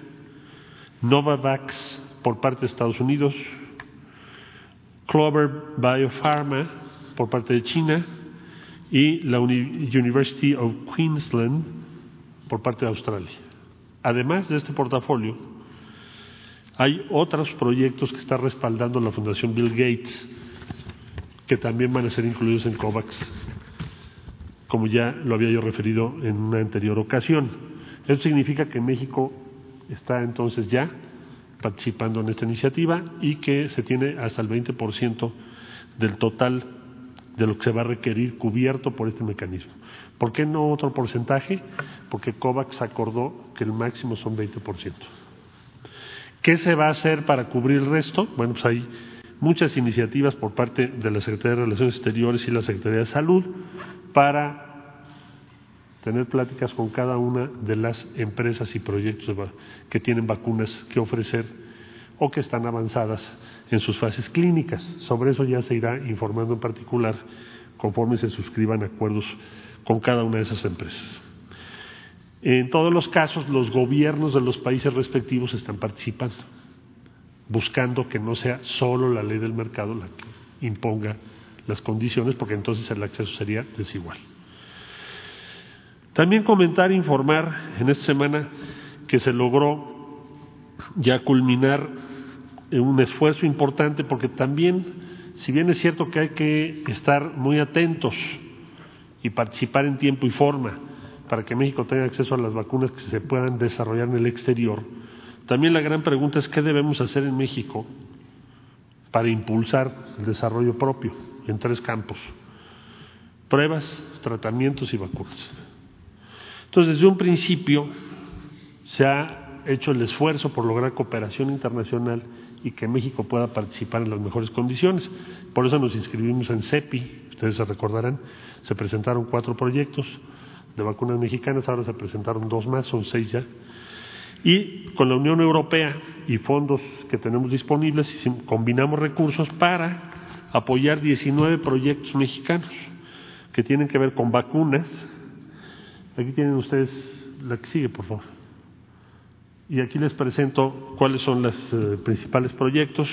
Novavax por parte de Estados Unidos, Clover Biopharma por parte de China y la University of Queensland por parte de Australia. Además de este portafolio, hay otros proyectos que está respaldando la Fundación Bill Gates que también van a ser incluidos en COVAX, como ya lo había yo referido en una anterior ocasión. Esto significa que México está entonces ya participando en esta iniciativa y que se tiene hasta el 20% del total de lo que se va a requerir cubierto por este mecanismo. ¿Por qué no otro porcentaje? Porque COVAX acordó que el máximo son 20%. ¿Qué se va a hacer para cubrir el resto? Bueno, pues hay muchas iniciativas por parte de la Secretaría de Relaciones Exteriores y la Secretaría de Salud para tener pláticas con cada una de las empresas y proyectos que tienen vacunas que ofrecer o que están avanzadas en sus fases clínicas. Sobre eso ya se irá informando en particular conforme se suscriban acuerdos con cada una de esas empresas. En todos los casos, los gobiernos de los países respectivos están participando, buscando que no sea solo la ley del mercado la que imponga las condiciones, porque entonces el acceso sería desigual. También comentar e informar en esta semana que se logró ya culminar un esfuerzo importante, porque también, si bien es cierto que hay que estar muy atentos y participar en tiempo y forma, para que México tenga acceso a las vacunas que se puedan desarrollar en el exterior, también la gran pregunta es qué debemos hacer en México para impulsar el desarrollo propio. en tres campos, pruebas, tratamientos y vacunas. Entonces, desde un principio se ha hecho el esfuerzo por lograr cooperación internacional y que México pueda participar en las mejores condiciones. Por eso nos inscribimos en CEPI, ustedes se recordarán, se presentaron cuatro proyectos de vacunas mexicanas, ahora se presentaron dos más, son seis ya. Y con la Unión Europea y fondos que tenemos disponibles, combinamos recursos para apoyar 19 proyectos mexicanos que tienen que ver con vacunas. Aquí tienen ustedes la que sigue, por favor. Y aquí les presento cuáles son los eh, principales proyectos.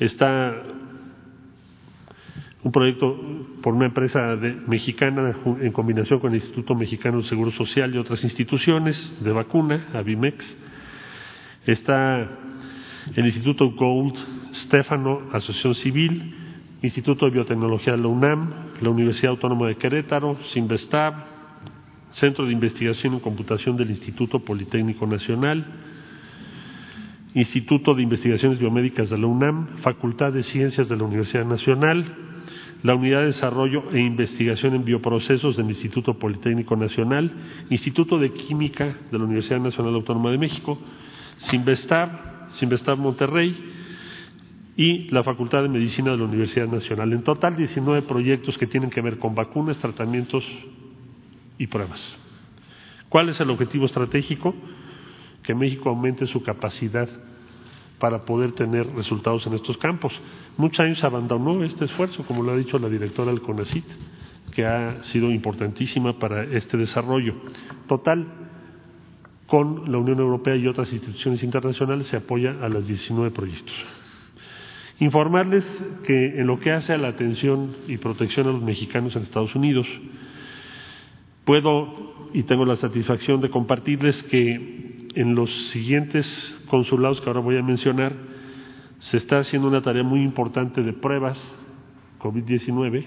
Está un proyecto por una empresa mexicana en combinación con el Instituto Mexicano de Seguro Social y otras instituciones de vacuna, Avimex. Está el Instituto Gold Stefano, Asociación Civil, Instituto de Biotecnología de la UNAM, la Universidad Autónoma de Querétaro, Sinvestab, Centro de Investigación en Computación del Instituto Politécnico Nacional, Instituto de Investigaciones Biomédicas de la UNAM, Facultad de Ciencias de la Universidad Nacional, la Unidad de Desarrollo e Investigación en Bioprocesos del Instituto Politécnico Nacional, Instituto de Química de la Universidad Nacional Autónoma de México, Sinvestab, Sinvestab Monterrey y la Facultad de Medicina de la Universidad Nacional. En total, 19 proyectos que tienen que ver con vacunas, tratamientos y pruebas. ¿Cuál es el objetivo estratégico? Que México aumente su capacidad para poder tener resultados en estos campos. Muchos años abandonó este esfuerzo, como lo ha dicho la directora del CONACIT, que ha sido importantísima para este desarrollo. Total, con la Unión Europea y otras instituciones internacionales se apoya a los 19 proyectos. Informarles que en lo que hace a la atención y protección a los mexicanos en Estados Unidos, puedo y tengo la satisfacción de compartirles que en los siguientes consulados que ahora voy a mencionar, se está haciendo una tarea muy importante de pruebas COVID-19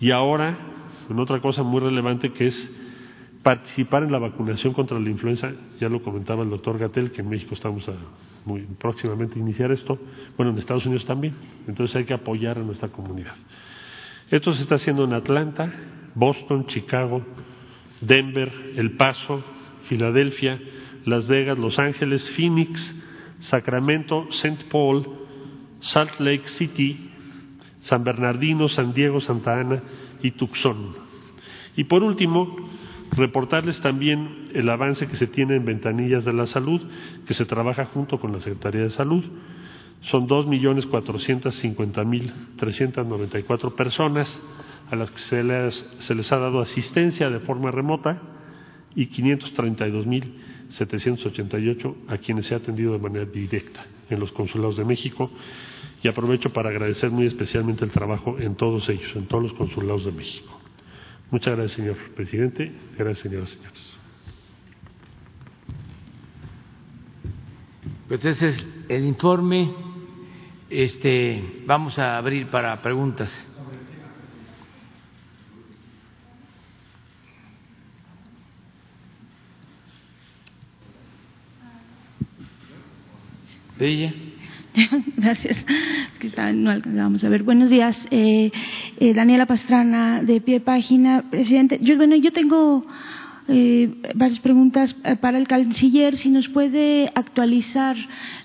y ahora, en otra cosa muy relevante que es participar en la vacunación contra la influenza, ya lo comentaba el doctor Gatel, que en México estamos a muy próximamente a iniciar esto, bueno, en Estados Unidos también, entonces hay que apoyar a nuestra comunidad. Esto se está haciendo en Atlanta, Boston, Chicago, Denver, El Paso, Filadelfia, Las Vegas, Los Ángeles, Phoenix, Sacramento, St. Paul, Salt Lake City, San Bernardino, San Diego, Santa Ana y Tucson. Y por último, reportarles también el avance que se tiene en ventanillas de la salud, que se trabaja junto con la Secretaría de Salud. Son dos millones cuatrocientos cincuenta mil trescientos noventa y cuatro personas a las que se les, se les ha dado asistencia de forma remota y 532.788 a quienes se ha atendido de manera directa en los consulados de México y aprovecho para agradecer muy especialmente el trabajo en todos ellos, en todos los consulados de México. Muchas gracias, señor presidente. Gracias, señoras y señores. Pues ese es el informe. Este, vamos a abrir para preguntas. Ella. Gracias. no alcanzamos a ver. Buenos días. Eh, eh, Daniela Pastrana, de pie página. Presidente, yo, bueno, yo tengo eh, varias preguntas para el canciller. Si nos puede actualizar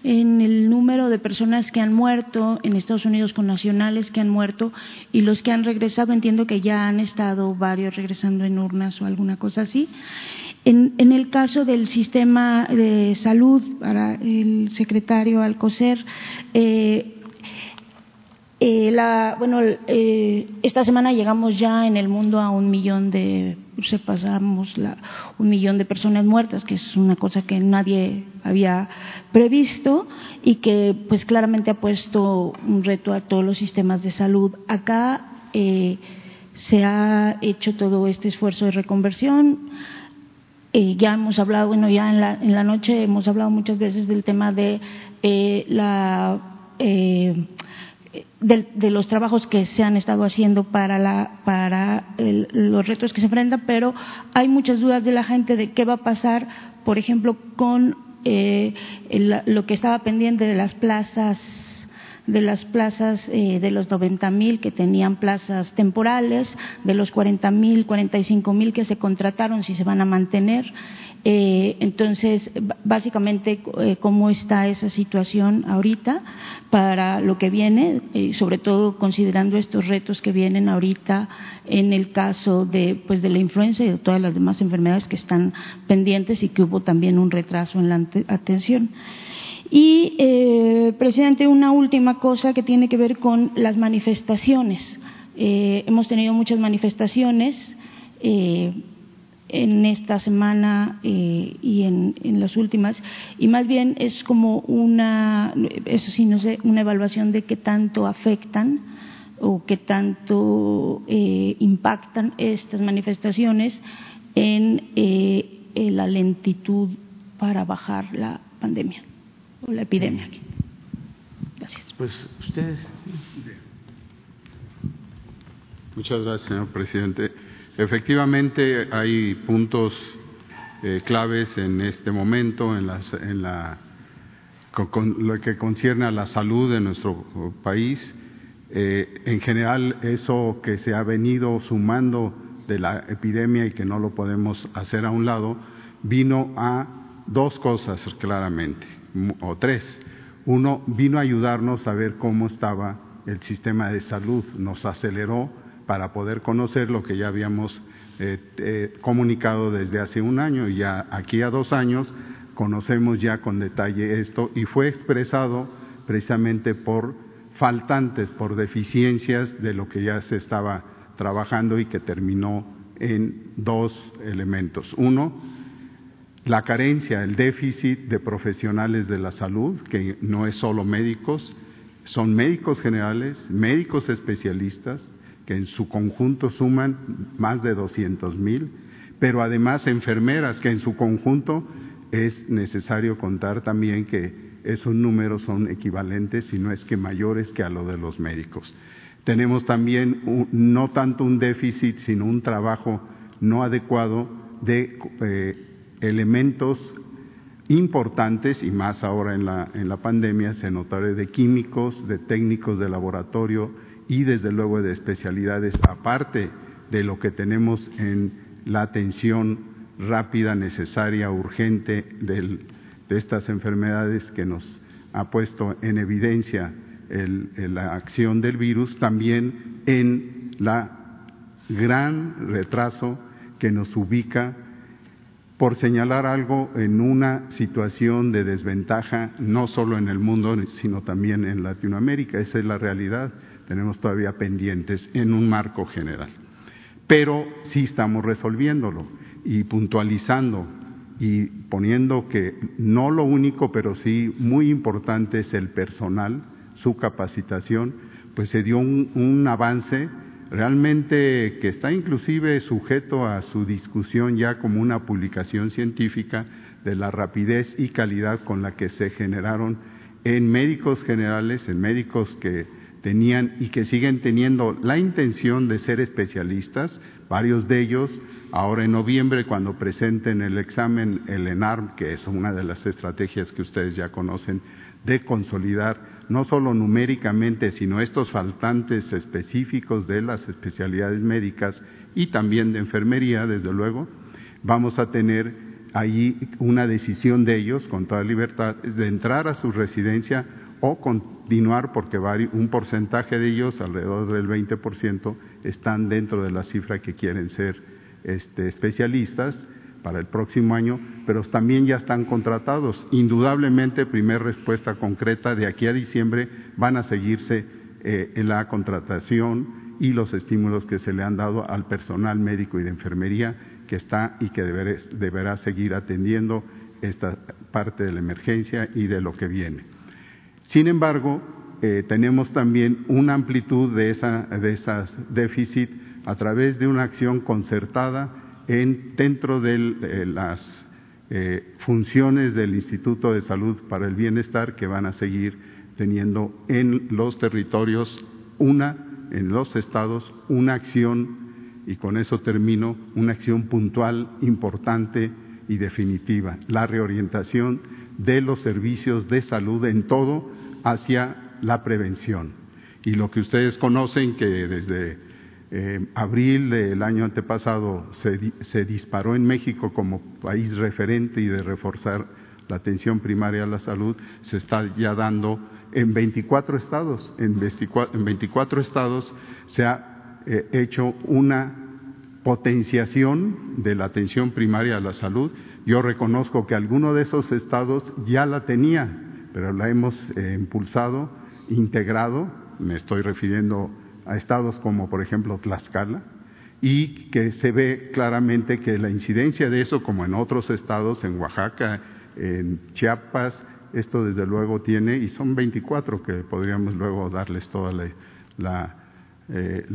en el número de personas que han muerto en Estados Unidos con nacionales que han muerto y los que han regresado. Entiendo que ya han estado varios regresando en urnas o alguna cosa así. En, el caso del sistema de salud, para el secretario Alcocer, eh, eh, bueno, eh, esta semana llegamos ya en el mundo a un millón de, se pasamos la, un millón de personas muertas, que es una cosa que nadie había previsto y que, pues, claramente ha puesto un reto a todos los sistemas de salud. Acá se ha hecho todo este esfuerzo de reconversión eh, ya hemos hablado, bueno, ya en la, en la noche hemos hablado muchas veces del tema de eh, la eh, de, los trabajos que se han estado haciendo para la para los retos que se enfrentan, pero hay muchas dudas de la gente de qué va a pasar, por ejemplo, con lo que estaba pendiente de las plazas de las plazas, eh, de los 90 mil que tenían plazas temporales, de los 40 mil, 45 mil que se contrataron, si se van a mantener. Eh, entonces, básicamente, eh, cómo está esa situación ahorita para lo que viene, eh, sobre todo considerando estos retos que vienen ahorita en el caso de, pues, de la influenza y de todas las demás enfermedades que están pendientes y que hubo también un retraso en la atención. Y, eh, presidente, una última cosa que tiene que ver con las manifestaciones. Eh, hemos tenido muchas manifestaciones eh, en esta semana eh, y en, en, las últimas, y más bien es como una, eso sí, no sé, una evaluación de qué tanto afectan o qué tanto eh, impactan estas manifestaciones en la lentitud para bajar la pandemia o la epidemia. Gracias. Pues ustedes. Muchas gracias, señor presidente. Efectivamente, hay puntos eh, claves en este momento en, las, en la, con, con, lo que concierne a la salud de nuestro país. Eh, en general, eso que se ha venido sumando de la epidemia y que no lo podemos hacer a un lado, vino a dos cosas claramente, o tres. Uno, vino a ayudarnos a ver cómo estaba el sistema de salud, nos aceleró para poder conocer lo que ya habíamos eh, eh, comunicado desde hace un año y ya aquí a dos años conocemos ya con detalle esto y fue expresado precisamente por faltantes, por deficiencias de lo que ya se estaba trabajando y que terminó en dos elementos. Uno, la carencia, el déficit de profesionales de la salud, que no es solo médicos, son médicos generales, médicos especialistas, que en su conjunto suman más de 200 mil, pero además enfermeras, que en su conjunto es necesario contar también que esos números son equivalentes, si no es que mayores que a lo de los médicos. Tenemos también no tanto un déficit, sino un trabajo no adecuado de eh, elementos importantes y más ahora en la, en la pandemia se notará de químicos, de técnicos de laboratorio y desde luego de especialidades aparte de lo que tenemos en la atención rápida, necesaria, urgente de estas enfermedades que nos ha puesto en evidencia la acción del virus, también en la gran retraso que nos ubica por señalar algo en una situación de desventaja, no solo en el mundo, sino también en Latinoamérica. Esa es la realidad. Tenemos todavía pendientes en un marco general. Pero sí estamos resolviéndolo y puntualizando y poniendo que no lo único, pero sí muy importante es el personal, su capacitación, pues se dio un, un avance realmente que está inclusive sujeto a su discusión ya como una publicación científica de la rapidez y calidad con la que se generaron en médicos generales, en médicos que tenían y que siguen teniendo la intención de ser especialistas, varios de ellos ahora en noviembre cuando presenten el examen, el ENARM, que es una de las estrategias que ustedes ya conocen, de consolidar no solo numéricamente, sino estos faltantes específicos de las especialidades médicas y también de enfermería, desde luego, vamos a tener ahí una decisión de ellos, con toda libertad, de entrar a su residencia o continuar, porque un porcentaje de ellos, alrededor del 20%, están dentro de la cifra que quieren ser este, especialistas para el próximo año, pero también ya están contratados. Indudablemente, primera respuesta concreta, de aquí a diciembre van a seguirse eh, la contratación y los estímulos que se le han dado al personal médico y de enfermería que está y que deberá seguir atendiendo esta parte de la emergencia y de lo que viene. Sin embargo, eh, tenemos también una amplitud de, esa, de esas déficit a través de una acción concertada en, dentro de eh, las eh, funciones del Instituto de Salud para el Bienestar que van a seguir teniendo en los territorios una, en los estados, una acción, y con eso termino, una acción puntual, importante y definitiva, la reorientación de los servicios de salud en todo hacia la prevención. Y lo que ustedes conocen que desde eh, abril del año antepasado se, se, disparó en México como país referente y de reforzar la atención primaria a la salud, se está ya dando en 24 estados. En 24, estados se ha eh, hecho una potenciación de la atención primaria a la salud. Yo reconozco que alguno de esos estados ya la tenía, pero la hemos eh, impulsado, integrado, me estoy refiriendo a estados como por ejemplo Tlaxcala, y que se ve claramente que la incidencia de eso, como en otros estados, en Oaxaca, en Chiapas, esto desde luego tiene, y son 24 que podríamos luego darles toda la, eh,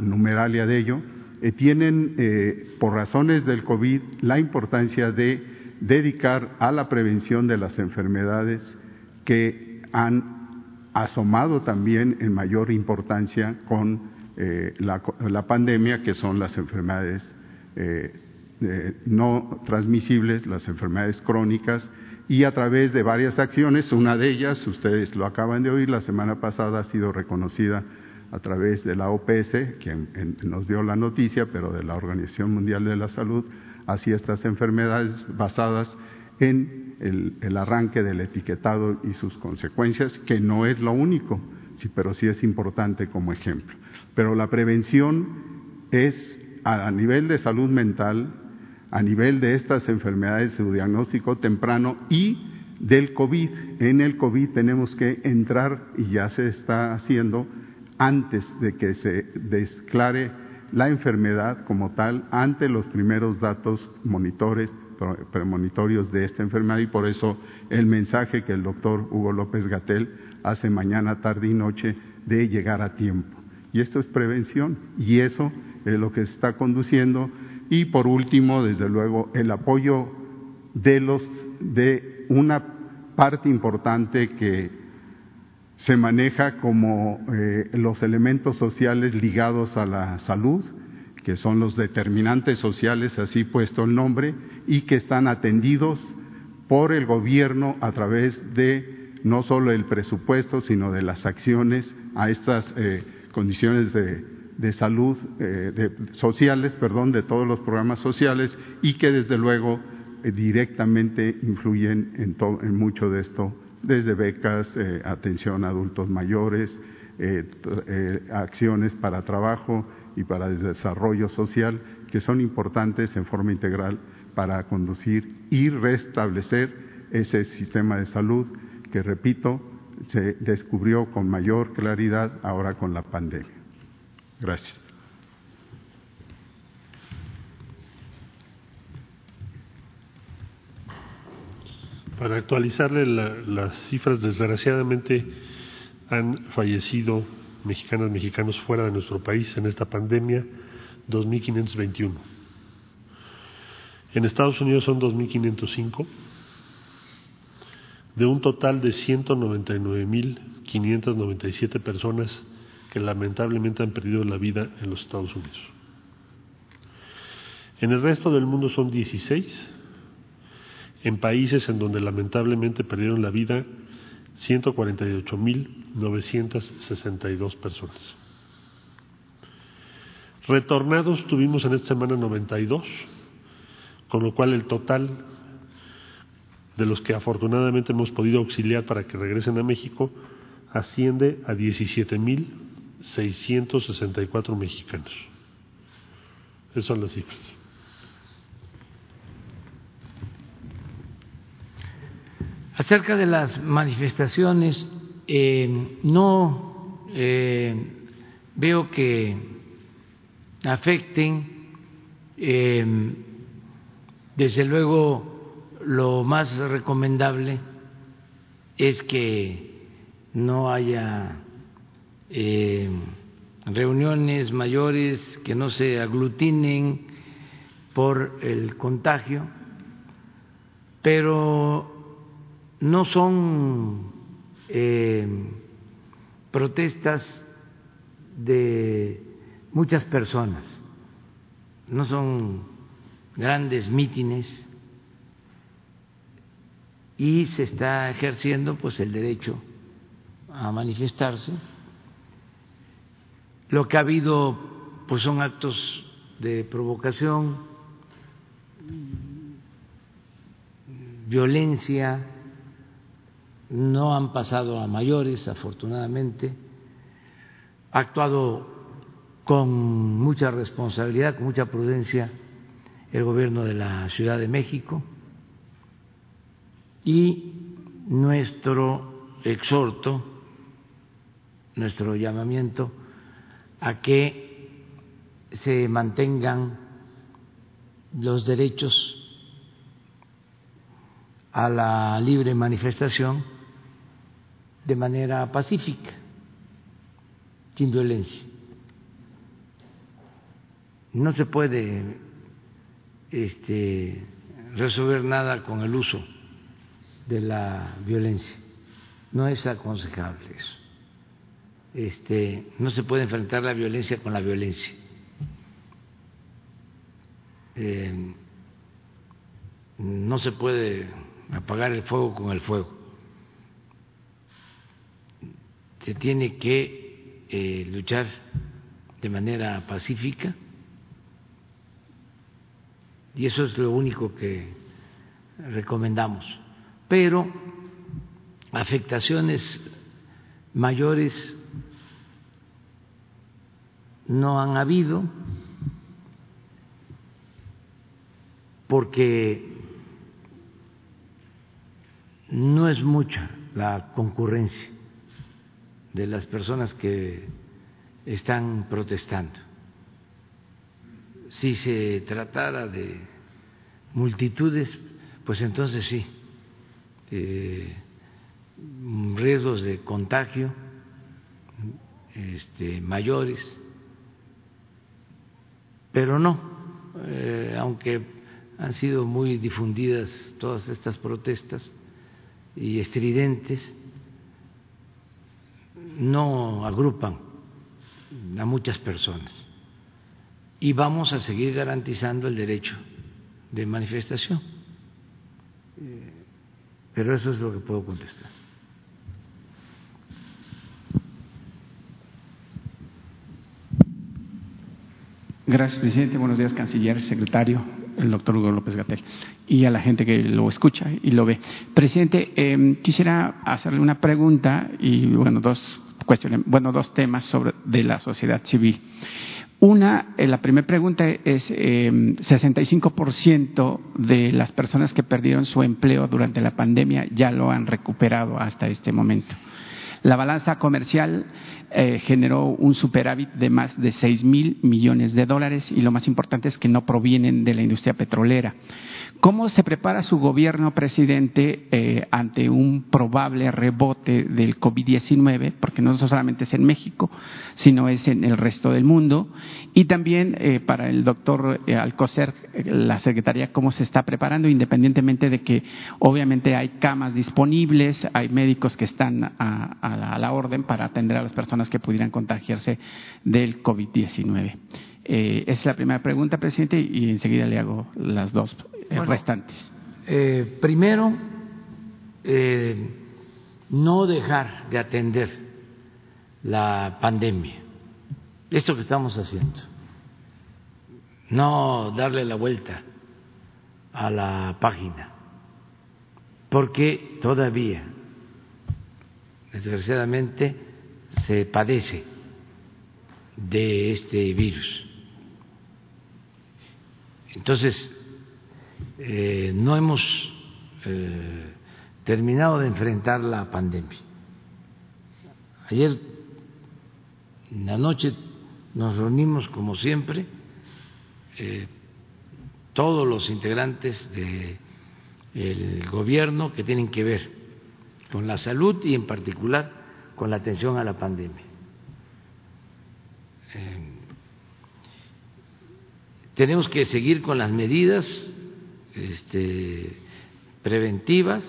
numeralia de ello, eh, tienen, eh, por razones del COVID, la importancia de dedicar a la prevención de las enfermedades que han asomado también en mayor importancia con la, pandemia, que son las enfermedades no transmisibles, las enfermedades crónicas, y a través de varias acciones, una de ellas, ustedes lo acaban de oír, la semana pasada ha sido reconocida a través de la OPS, quien nos dio la noticia, pero de la Organización Mundial de la Salud, hacia estas enfermedades basadas en el, arranque del etiquetado y sus consecuencias, que no es lo único, sí, pero sí es importante como ejemplo. Pero la prevención es a nivel de salud mental, a nivel de estas enfermedades, su diagnóstico temprano y del COVID. En el COVID tenemos que entrar, y ya se está haciendo, antes de que se declare la enfermedad como tal, ante los primeros datos monitores, premonitorios de esta enfermedad, y por eso el mensaje que el doctor Hugo López Gatel hace mañana, tarde y noche de llegar a tiempo. Y esto es prevención, y eso es lo que se está conduciendo y por último, desde luego, el apoyo de, los, de una parte importante que se maneja como eh, los elementos sociales ligados a la salud, que son los determinantes sociales, así puesto el nombre, y que están atendidos por el gobierno a través de no solo el presupuesto, sino de las acciones a estas eh, condiciones de de salud eh, de, sociales, perdón, de todos los programas sociales y que desde luego eh, directamente influyen en, en, mucho de esto, desde becas, atención a adultos mayores, acciones para trabajo y para el desarrollo social, que son importantes en forma integral para conducir y restablecer ese sistema de salud que, repito, se descubrió con mayor claridad ahora con la pandemia. Gracias. Para actualizarle las cifras, desgraciadamente han fallecido mexicanas, mexicanos fuera de nuestro país en esta pandemia 2.521. En Estados Unidos son 2.505, de un total de 199.597 personas que lamentablemente han perdido la vida en los Estados Unidos. En el resto del mundo son 16, en países en donde lamentablemente perdieron la vida 148.962 personas. Retornados tuvimos en esta semana 92, con lo cual el total de los que afortunadamente hemos podido auxiliar para que regresen a México asciende a 17.000 664 mexicanos. Esas son las cifras. Acerca de las manifestaciones, eh, no eh, veo que afecten, eh, desde luego lo más recomendable es que no haya reuniones mayores que no se aglutinen por el contagio, pero no son eh, protestas de muchas personas, no son grandes mítines y se está ejerciendo pues el derecho a manifestarse. Lo que ha habido pues son actos de provocación, violencia, no han pasado a mayores, afortunadamente, ha actuado con mucha responsabilidad, con mucha prudencia el gobierno de la Ciudad de México. Y nuestro exhorto, nuestro llamamiento a que se mantengan los derechos a la libre manifestación de manera pacífica, sin violencia. No se puede este, resolver nada con el uso de la violencia. No es aconsejable eso. Este, no se puede enfrentar la violencia con la violencia. Eh, no se puede apagar el fuego con el fuego. Se tiene que eh, luchar de manera pacífica y eso es lo único que recomendamos. Pero afectaciones mayores no han habido porque no es mucha la concurrencia de las personas que están protestando. Si se tratara de multitudes, pues entonces sí, eh, riesgos de contagio este, mayores, pero no, eh, aunque han sido muy difundidas todas estas protestas y estridentes, no agrupan a muchas personas y vamos a seguir garantizando el derecho de manifestación. Pero eso es lo que puedo contestar. Gracias, presidente. Buenos días, canciller, secretario, el doctor Hugo López Gatel, y a la gente que lo escucha y lo ve. Presidente, eh, quisiera hacerle una pregunta y, bueno, dos cuestiones, bueno, dos temas sobre de la sociedad civil. Una, eh, la primera pregunta es, eh, 65% de las personas que perdieron su empleo durante la pandemia ya lo han recuperado hasta este momento. La balanza comercial eh, generó un superávit de más de seis mil millones de dólares y lo más importante es que no provienen de la industria petrolera. ¿Cómo se prepara su gobierno, presidente, eh, ante un probable rebote del COVID-19? Porque no solamente es en México, sino es en el resto del mundo. Y también eh, para el doctor Alcocer, la Secretaría, ¿cómo se está preparando? Independientemente de que obviamente hay camas disponibles, hay médicos que están a, a, la, a la orden para atender a las personas que pudieran contagiarse del COVID-19. Eh, esa es la primera pregunta, presidente, y enseguida le hago las dos eh, Bueno, restantes. Eh, primero, no dejar de atender la pandemia, esto que estamos haciendo, no darle la vuelta a la página, porque todavía, desgraciadamente, se padece de este virus. Entonces, eh, no hemos eh, terminado de enfrentar la pandemia. Ayer en la noche nos reunimos como siempre eh, todos los integrantes del gobierno que tienen que ver con la salud y en particular con la atención a la pandemia. Eh, tenemos que seguir con las medidas este, preventivas,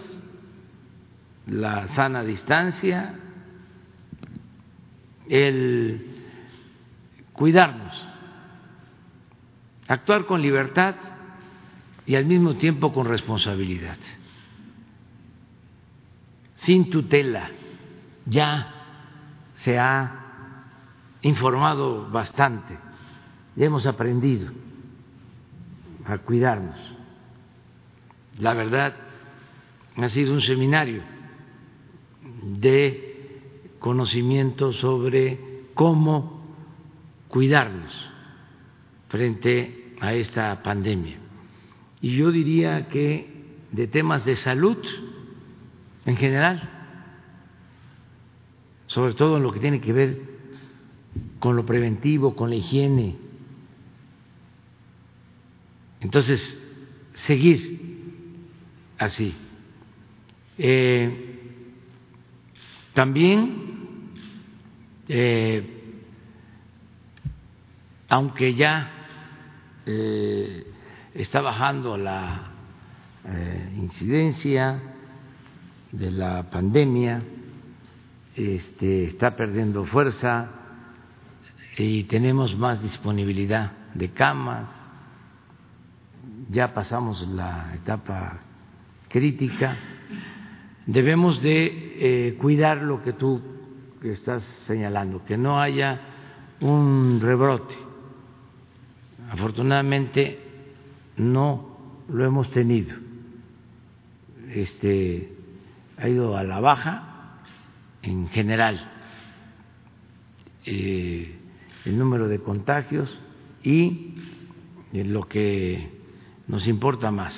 la sana distancia, el cuidarnos, actuar con libertad y al mismo tiempo con responsabilidad, sin tutela ya se ha informado bastante, ya hemos aprendido a cuidarnos. La verdad, ha sido un seminario de conocimiento sobre cómo cuidarnos frente a esta pandemia. Y yo diría que de temas de salud en general, sobre todo en lo que tiene que ver con lo preventivo, con la higiene. Entonces, seguir así. Eh, también, eh, aunque ya eh, está bajando la incidencia de la pandemia, este, está perdiendo fuerza y tenemos más disponibilidad de camas, ya pasamos la etapa crítica, debemos de eh, cuidar lo que tú estás señalando, que no haya un rebrote. Afortunadamente no lo hemos tenido. Este ha ido a la baja en general eh, el número de contagios y lo que nos importa más,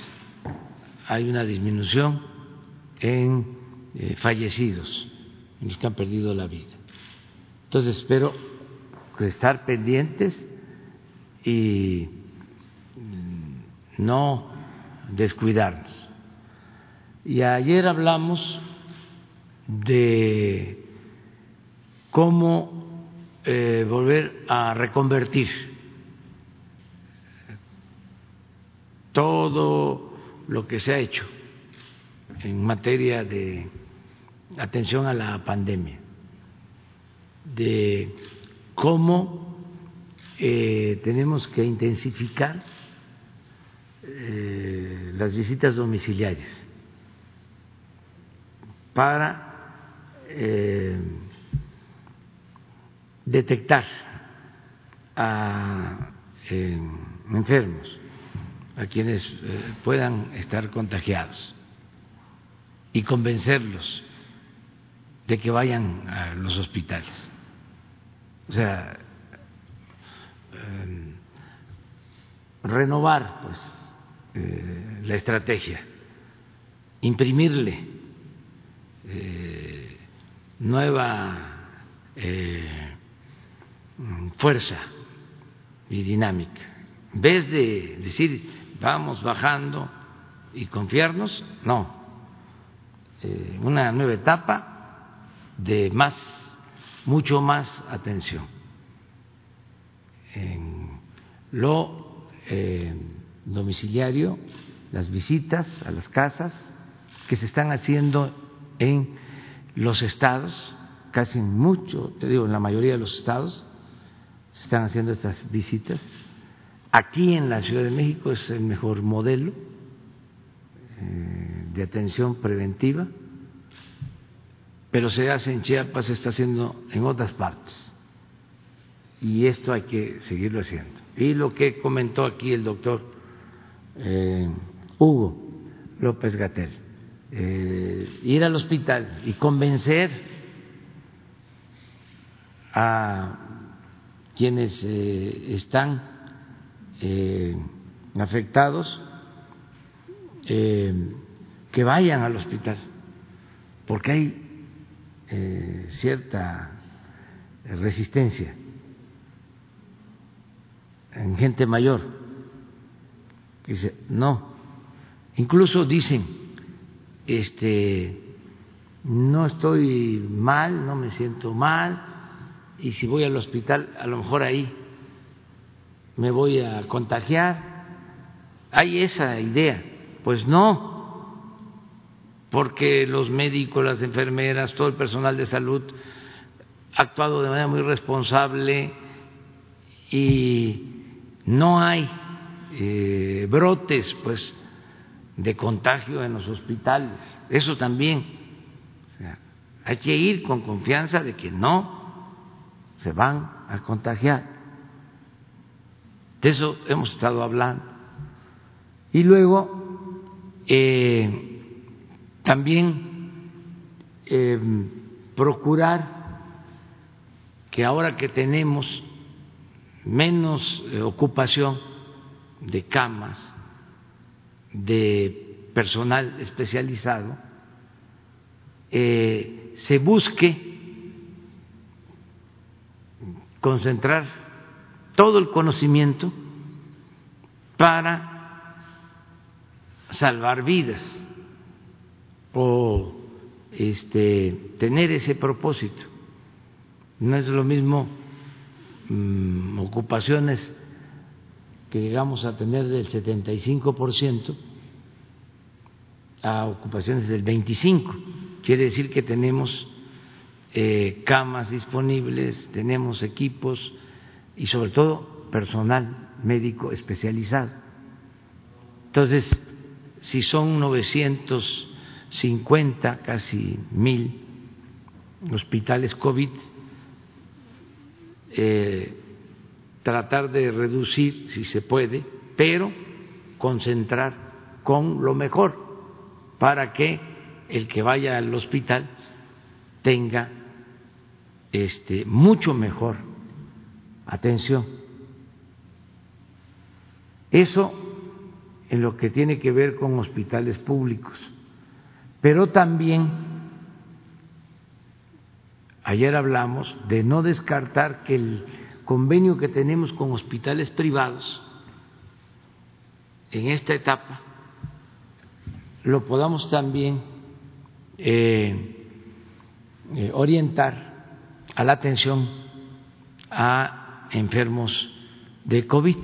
hay una disminución en eh, fallecidos, en los que han perdido la vida. Entonces espero estar pendientes y no descuidarnos. Y ayer hablamos de cómo eh, volver a reconvertir. Todo lo que se ha hecho en materia de atención a la pandemia, de cómo eh, tenemos que intensificar eh, las visitas domiciliarias para eh, detectar a eh, enfermos, a quienes eh, puedan estar contagiados y convencerlos de que vayan a los hospitales. O sea, renovar pues la estrategia, imprimirle nueva eh, fuerza y dinámica. En vez de decir vamos bajando y confiarnos, no. Eh, una nueva etapa de más, mucho más atención en lo eh, domiciliario, las visitas a las casas que se están haciendo en los estados, casi mucho, te digo, en la mayoría de los estados, se están haciendo estas visitas. Aquí en la Ciudad de México es el mejor modelo eh, de atención preventiva, pero se hace en Chiapas, se está haciendo en otras partes. Y esto hay que seguirlo haciendo. Y lo que comentó aquí el doctor eh, Hugo López Gatel eh, ir al hospital y convencer a quienes eh, están eh, afectados que vayan al hospital, porque hay cierta resistencia en gente mayor dice, no, incluso dicen, este, no estoy mal, no me siento mal, y si voy al hospital, a lo mejor ahí me voy a contagiar. Hay esa idea. Pues no, porque los médicos, las enfermeras, todo el personal de salud ha actuado de manera muy responsable y no hay eh, brotes, pues de contagio en los hospitales. Eso también hay que ir con confianza de que no se van a contagiar. De eso hemos estado hablando. Y luego, eh, también eh, procurar que ahora que tenemos menos eh, ocupación de camas, de personal especializado, eh, se busque concentrar todo el conocimiento para salvar vidas o este, tener ese propósito. No es lo mismo mm, ocupaciones que llegamos a tener del 75% a ocupaciones del 25%. Quiere decir que tenemos eh, camas disponibles, tenemos equipos y sobre todo personal médico especializado. Entonces, si son 950, casi mil hospitales COVID, eh, tratar de reducir si se puede, pero concentrar con lo mejor para que el que vaya al hospital tenga este, mucho mejor atención. Eso en lo que tiene que ver con hospitales públicos, pero también ayer hablamos de no descartar que el convenio que tenemos con hospitales privados en esta etapa lo podamos también eh, eh, orientar a la atención a enfermos de COVID.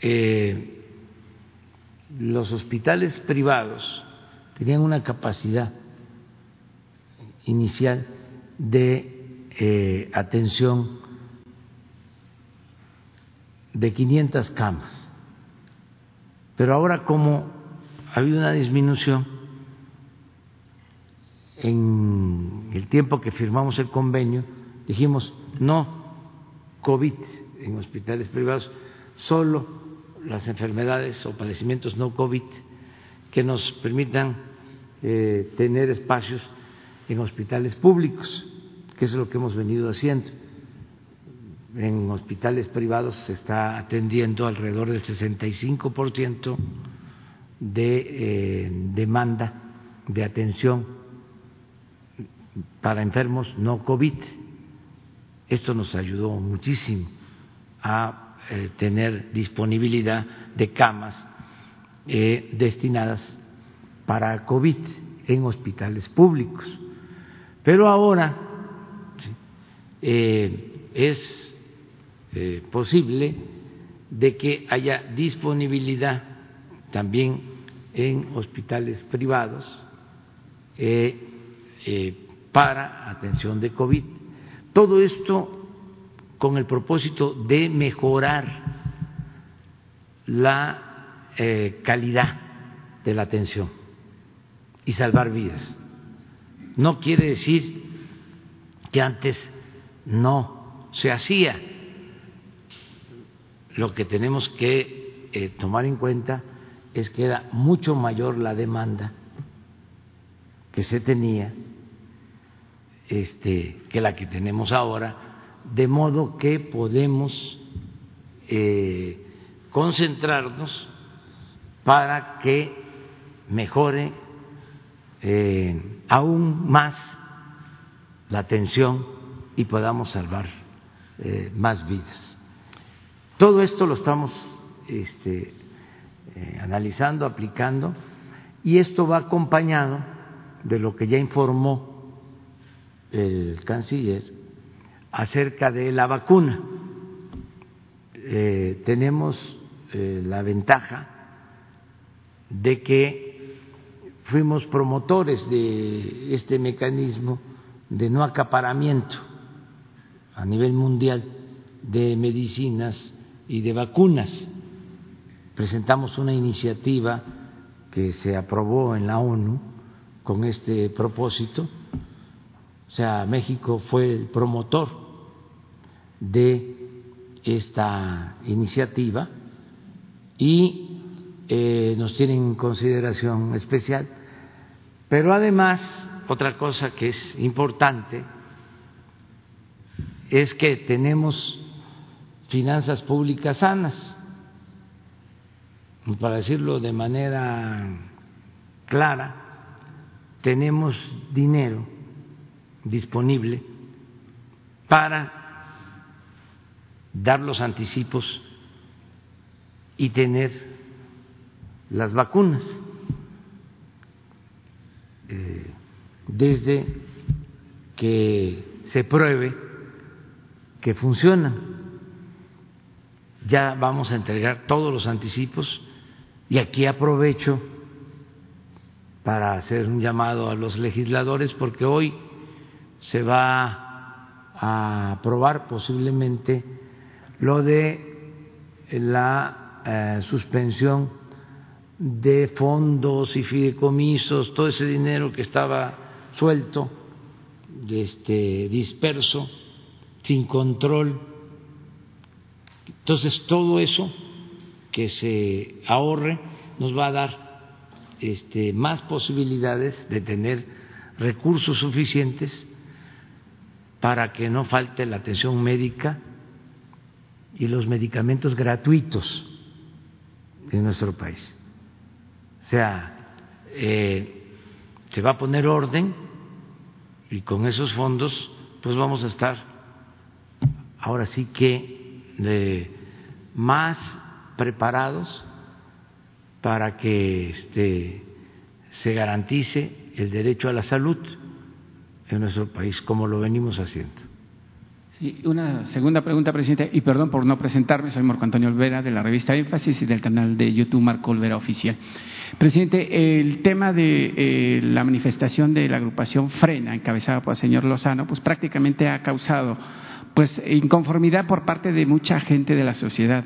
Eh, los hospitales privados tenían una capacidad inicial de eh, atención de 500 camas. Pero ahora como ha habido una disminución en el tiempo que firmamos el convenio, dijimos no COVID en hospitales privados, solo las enfermedades o padecimientos no COVID que nos permitan eh, tener espacios en hospitales públicos que es lo que hemos venido haciendo. En hospitales privados se está atendiendo alrededor del 65% de eh, demanda de atención para enfermos no COVID. Esto nos ayudó muchísimo a eh, tener disponibilidad de camas eh, destinadas para COVID en hospitales públicos. Pero ahora eh, es eh, posible de que haya disponibilidad también en hospitales privados eh, para atención de COVID. Todo esto con el propósito de mejorar la calidad de la atención y salvar vidas. No quiere decir que antes no se hacía. Lo que tenemos que eh, tomar en cuenta es que era mucho mayor la demanda que se tenía este, que la que tenemos ahora, de modo que podemos eh, concentrarnos para que mejore eh, aún más la atención y podamos salvar eh, más vidas. Todo esto lo estamos este, eh, analizando, aplicando, y esto va acompañado de lo que ya informó el canciller acerca de la vacuna. Eh, tenemos la ventaja de que fuimos promotores de este mecanismo de no acaparamiento a nivel mundial de medicinas y de vacunas. Presentamos una iniciativa que se aprobó en la ONU con este propósito. O sea, México fue el promotor de esta iniciativa y eh, nos tienen en consideración especial. Pero además, otra cosa que es importante es que tenemos finanzas públicas sanas, para decirlo de manera clara, tenemos dinero disponible para dar los anticipos y tener las vacunas. Eh, desde que se pruebe que funcionan. Ya vamos a entregar todos los anticipos y aquí aprovecho para hacer un llamado a los legisladores porque hoy se va a aprobar posiblemente lo de la eh, suspensión de fondos y fideicomisos, todo ese dinero que estaba suelto, este, disperso, sin control. Entonces, todo eso que se ahorre nos va a dar este, más posibilidades de tener recursos suficientes para que no falte la atención médica y los medicamentos gratuitos en nuestro país. O sea, eh, se va a poner orden y con esos fondos pues vamos a estar ahora sí que eh, más preparados para que este, se garantice el derecho a la salud en nuestro país, como lo venimos haciendo una segunda pregunta, presidente, y perdón por no presentarme, soy Marco Antonio Olvera de la revista Énfasis y del canal de YouTube Marco Olvera Oficial. Presidente, el tema de eh, la manifestación de la agrupación Frena, encabezada por el señor Lozano, pues prácticamente ha causado pues inconformidad por parte de mucha gente de la sociedad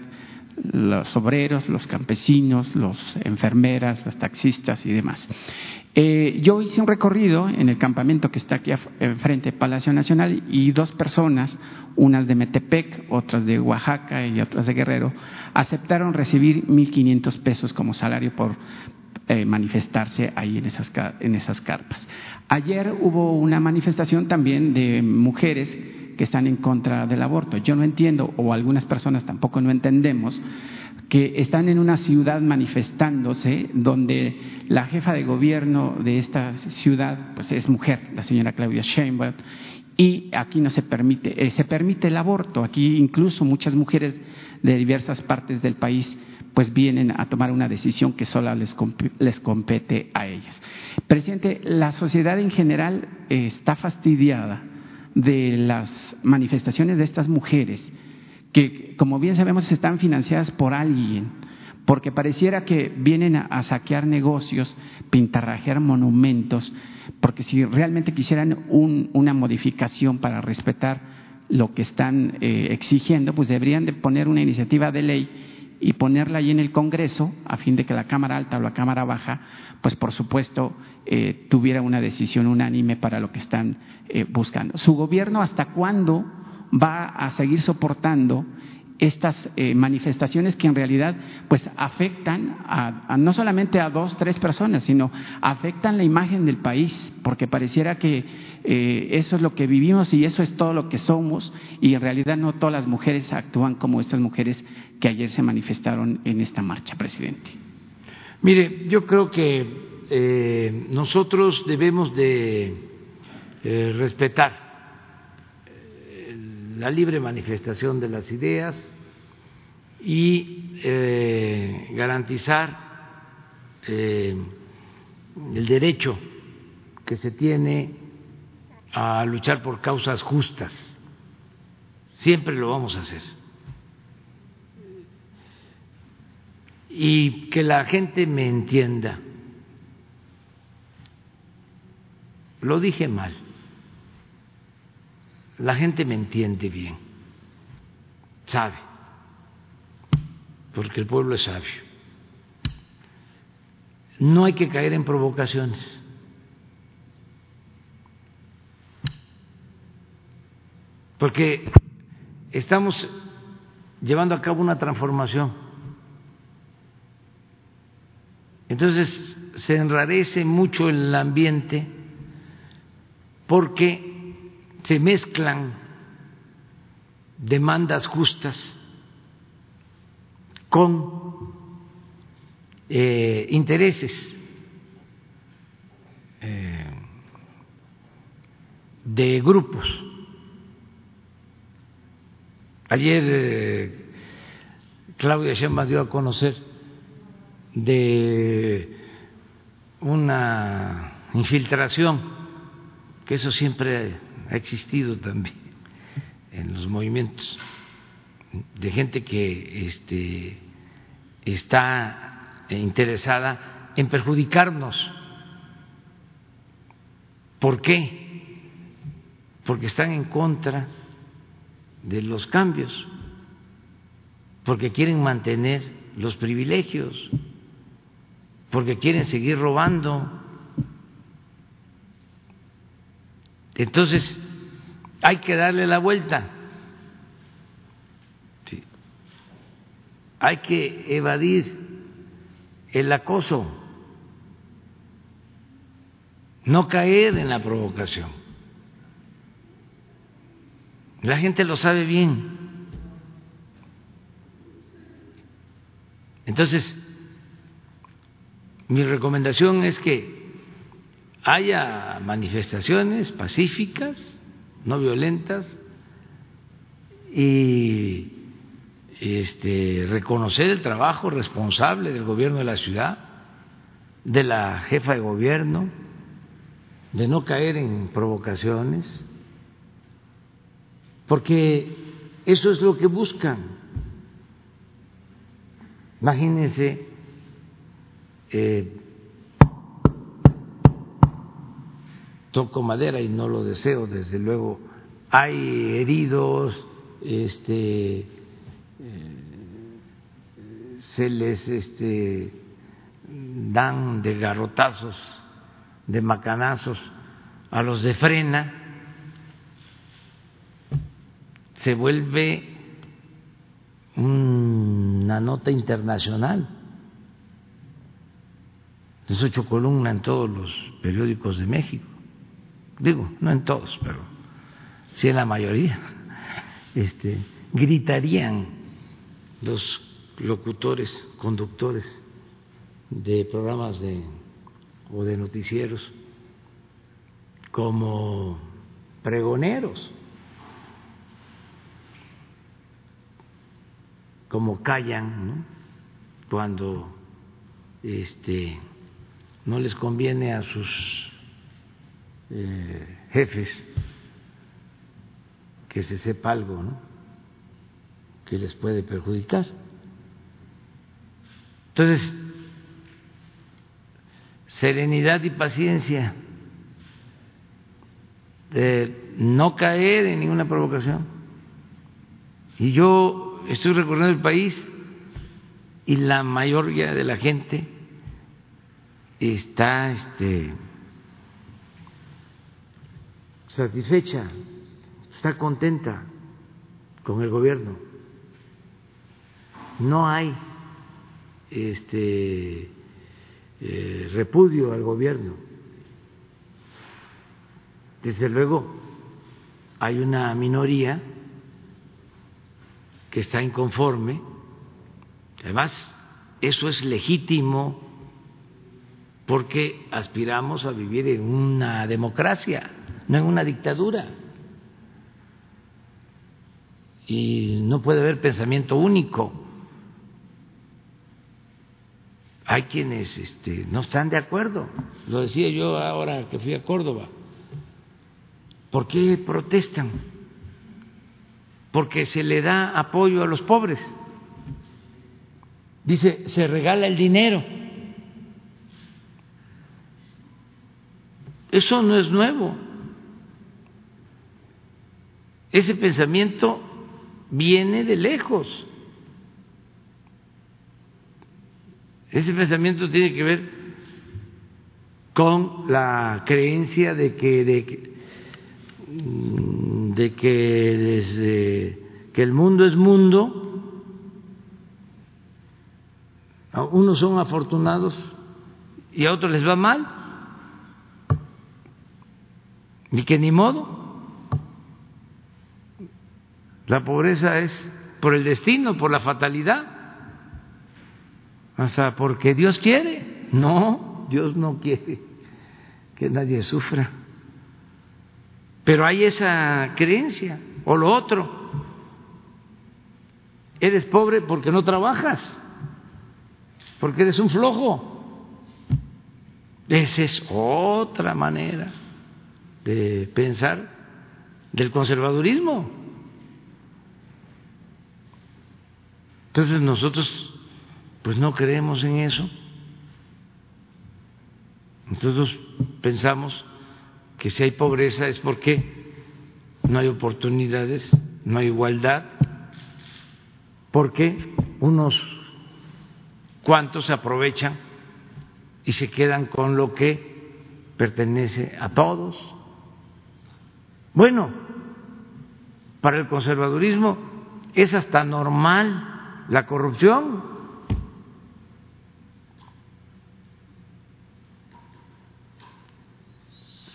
los obreros, los campesinos, los enfermeras, los taxistas y demás. Eh, yo hice un recorrido en el campamento que está aquí enfrente, Palacio Nacional, y dos personas, unas de Metepec, otras de Oaxaca y otras de Guerrero, aceptaron recibir 1.500 pesos como salario por eh, manifestarse ahí en esas, en esas carpas. Ayer hubo una manifestación también de mujeres que están en contra del aborto. Yo no entiendo, o algunas personas tampoco no entendemos, que están en una ciudad manifestándose donde la jefa de gobierno de esta ciudad pues es mujer, la señora Claudia Sheinbaum, y aquí no se permite, eh, se permite el aborto. Aquí incluso muchas mujeres de diversas partes del país pues vienen a tomar una decisión que solo les, les compete a ellas. Presidente, la sociedad en general está fastidiada de las manifestaciones de estas mujeres que, como bien sabemos, están financiadas por alguien, porque pareciera que vienen a, saquear negocios, pintarrajear monumentos, porque si realmente quisieran una modificación para respetar lo que están eh, exigiendo, pues deberían de poner una iniciativa de ley y ponerla ahí en el Congreso a fin de que la Cámara Alta o la Cámara Baja, pues por supuesto, eh, tuviera una decisión unánime para lo que están eh, buscando. ¿Su gobierno hasta cuándo va a seguir soportando estas eh, manifestaciones que en realidad pues afectan a, no solamente a dos, tres personas, sino afectan la imagen del país, porque pareciera que eh, eso es lo que vivimos y eso es todo lo que somos, y en realidad no todas las mujeres actúan como estas mujeres que ayer se manifestaron en esta marcha, presidente. Mire, yo creo que eh, nosotros debemos de respetar la libre manifestación de las ideas y eh, garantizar eh, el derecho que se tiene a luchar por causas justas. Siempre lo vamos a hacer. y que la gente me entienda. Lo dije mal. La gente me entiende bien. Sabe. Porque el pueblo es sabio. No hay que caer en provocaciones. Porque estamos llevando a cabo una transformación entonces se enrarece mucho el ambiente porque se mezclan demandas justas con eh, intereses eh, de grupos. Ayer eh, Claudia Sheinbaum dio a conocer de una infiltración, que eso siempre ha existido también en los movimientos, de gente que este, está interesada en perjudicarnos. ¿Por qué? Porque están en contra de los cambios, porque quieren mantener los privilegios, porque quieren seguir robando. Entonces, hay que darle la vuelta. Hay que evadir el acoso, no caer en la provocación. La gente lo sabe bien. Entonces, mi recomendación es que haya manifestaciones pacíficas, no violentas, y este, reconocer el trabajo responsable del gobierno de la ciudad, de la jefa de gobierno, de no caer en provocaciones, porque eso es lo que buscan. Imagínense eh, toco madera y no lo deseo, desde luego, hay heridos, este, eh, se les este, dan de garrotazos, de macanazos a los de frena, se vuelve una nota internacional. Es ocho columnas en todos los periódicos de México. Digo, no en todos, pero sí en la mayoría. Este, gritarían los locutores, conductores de programas de o de noticieros como pregoneros, como callan ¿no? cuando este no les conviene a sus eh, jefes que se sepa algo ¿no? que les puede perjudicar. Entonces, serenidad y paciencia, de no caer en ninguna provocación. Y yo estoy recorriendo el país y la mayoría de la gente está este, satisfecha, está contenta con el gobierno. No hay este eh, repudio al gobierno. Desde luego hay una minoría que está inconforme. Además, eso es legítimo porque aspiramos a vivir en una democracia, no en una dictadura. Y no puede haber pensamiento único. Hay quienes este, no están de acuerdo. Lo decía yo ahora que fui a Córdoba. ¿Por qué protestan? Porque se le da apoyo a los pobres. Dice, se regala el dinero. Eso no es nuevo. Ese pensamiento viene de lejos. Ese pensamiento tiene que ver con la creencia de que de, que desde que el mundo es mundo, a unos son afortunados y a otros les va mal, y que ni modo. La pobreza es por el destino, por la fatalidad, hasta porque Dios quiere. No, Dios no quiere que nadie sufra. Pero hay esa creencia o lo otro. Eres pobre porque no trabajas, porque eres un flojo. Esa es otra manera de pensar del conservadurismo. Entonces nosotros pues no creemos en eso. Nosotros pensamos que si hay pobreza es porque no hay oportunidades, no hay igualdad, porque unos cuantos se aprovechan y se quedan con lo que pertenece a todos. Bueno, para el conservadurismo es hasta normal la corrupción.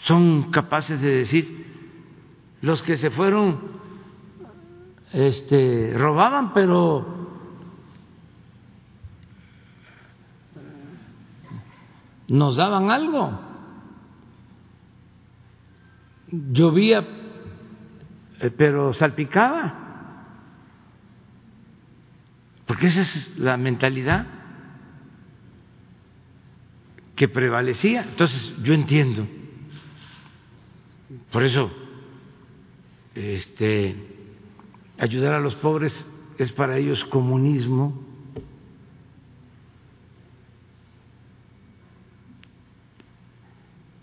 son capaces de decir los que se fueron este robaban pero nos daban algo llovía eh, pero salpicaba. Porque esa es la mentalidad que prevalecía. Entonces yo entiendo. Por eso, este, ayudar a los pobres es para ellos comunismo.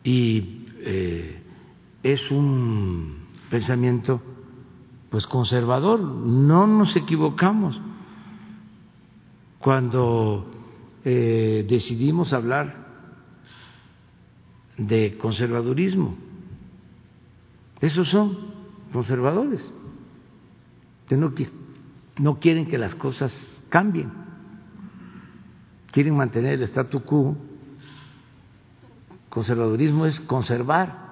Y eh, es un pensamiento pues conservador, no nos equivocamos cuando eh, decidimos hablar de conservadurismo esos son conservadores, que no, no quieren que las cosas cambien, quieren mantener el statu quo. Conservadurismo es conservar.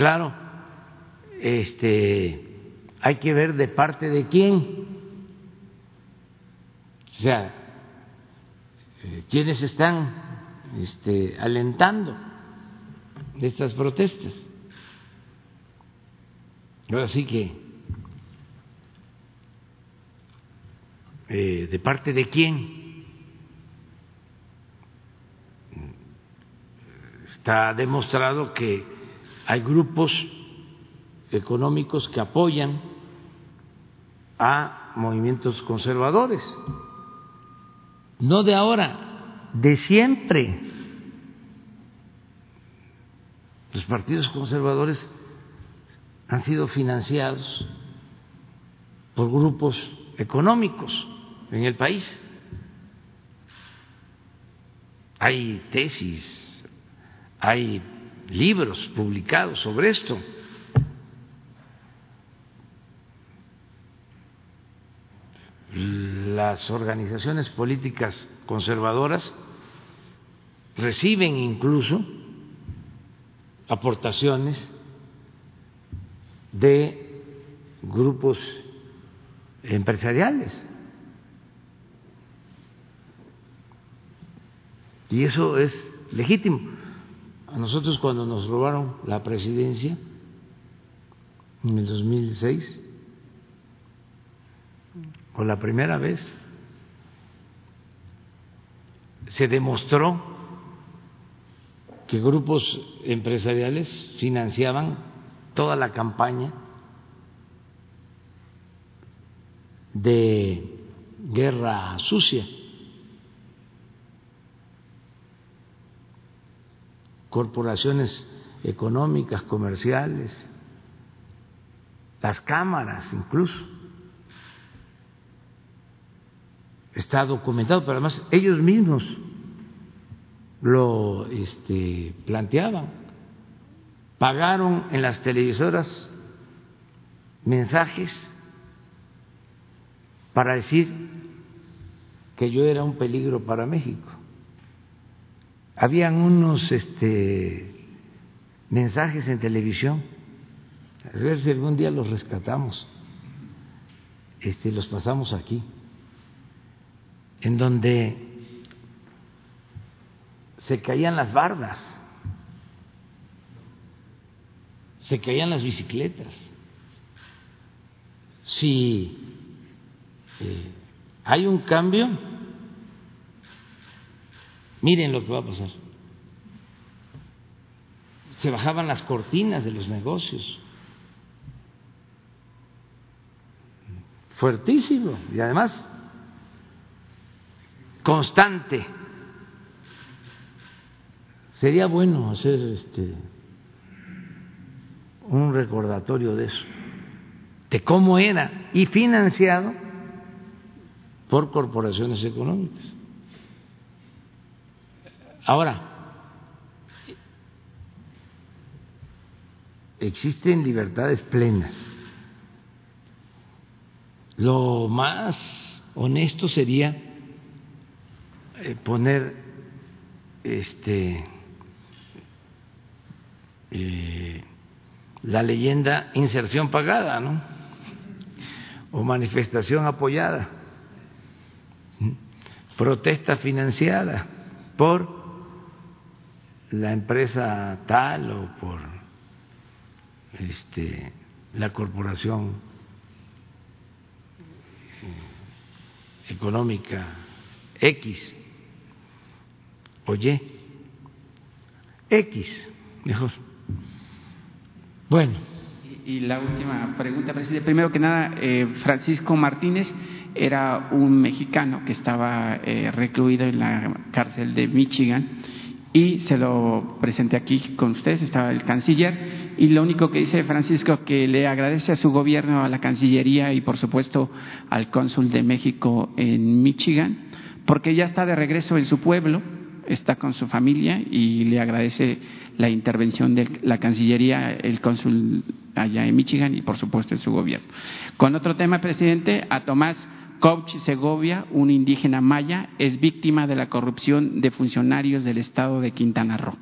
Claro, este, hay que ver de parte de quién. O sea, eh, quiénes están este, alentando estas protestas. Ahora sí que, eh, ¿de parte de quién? Está demostrado que hay grupos económicos que apoyan a movimientos conservadores, no de ahora, de siempre. Los partidos conservadores han sido financiados por grupos económicos en el país. Hay tesis, hay libros publicados sobre esto. Las organizaciones políticas conservadoras reciben incluso aportaciones de grupos empresariales. Y eso es legítimo. A nosotros cuando nos robaron la presidencia en el 2006, por la primera vez, se demostró que grupos empresariales financiaban toda la campaña de guerra sucia. Corporaciones económicas, comerciales, las cámaras incluso. Está documentado, pero además ellos mismos lo este, planteaban. pagaron en las televisoras mensajes para decir que yo era un peligro para México. Habían unos este, mensajes en televisión, a ver si algún día los rescatamos, este, los pasamos aquí, en donde se caían las bardas, se caían las bicicletas. Si eh, hay un cambio, miren lo que va a pasar. Se bajaban las cortinas de los negocios. Fuertísimo y además constante. Sería bueno hacer este un recordatorio de eso, de cómo era y financiado por corporaciones económicas. Ahora, existen libertades plenas. Lo más honesto sería eh, poner este eh, la leyenda inserción pagada, ¿no? O manifestación apoyada, protesta financiada por la empresa tal o por este, la corporación económica X o Y, X, mejor. Bueno. Y, la última pregunta, presidente. Primero que nada, eh, Francisco Martínez era un mexicano que estaba eh, recluido en la cárcel de Michigan y se lo presenté aquí con ustedes, estaba el canciller, y lo único que dice Francisco que le agradece a su gobierno, a la Cancillería y por supuesto al cónsul de México en Michigan, porque ya está de regreso en su pueblo, está con su familia y le agradece la intervención de la Cancillería, el cónsul allá en Michigan y por supuesto en su gobierno. Con otro tema, presidente, a Tomás Coach Segovia, un indígena maya, es víctima de la corrupción de funcionarios del estado de Quintana Roo.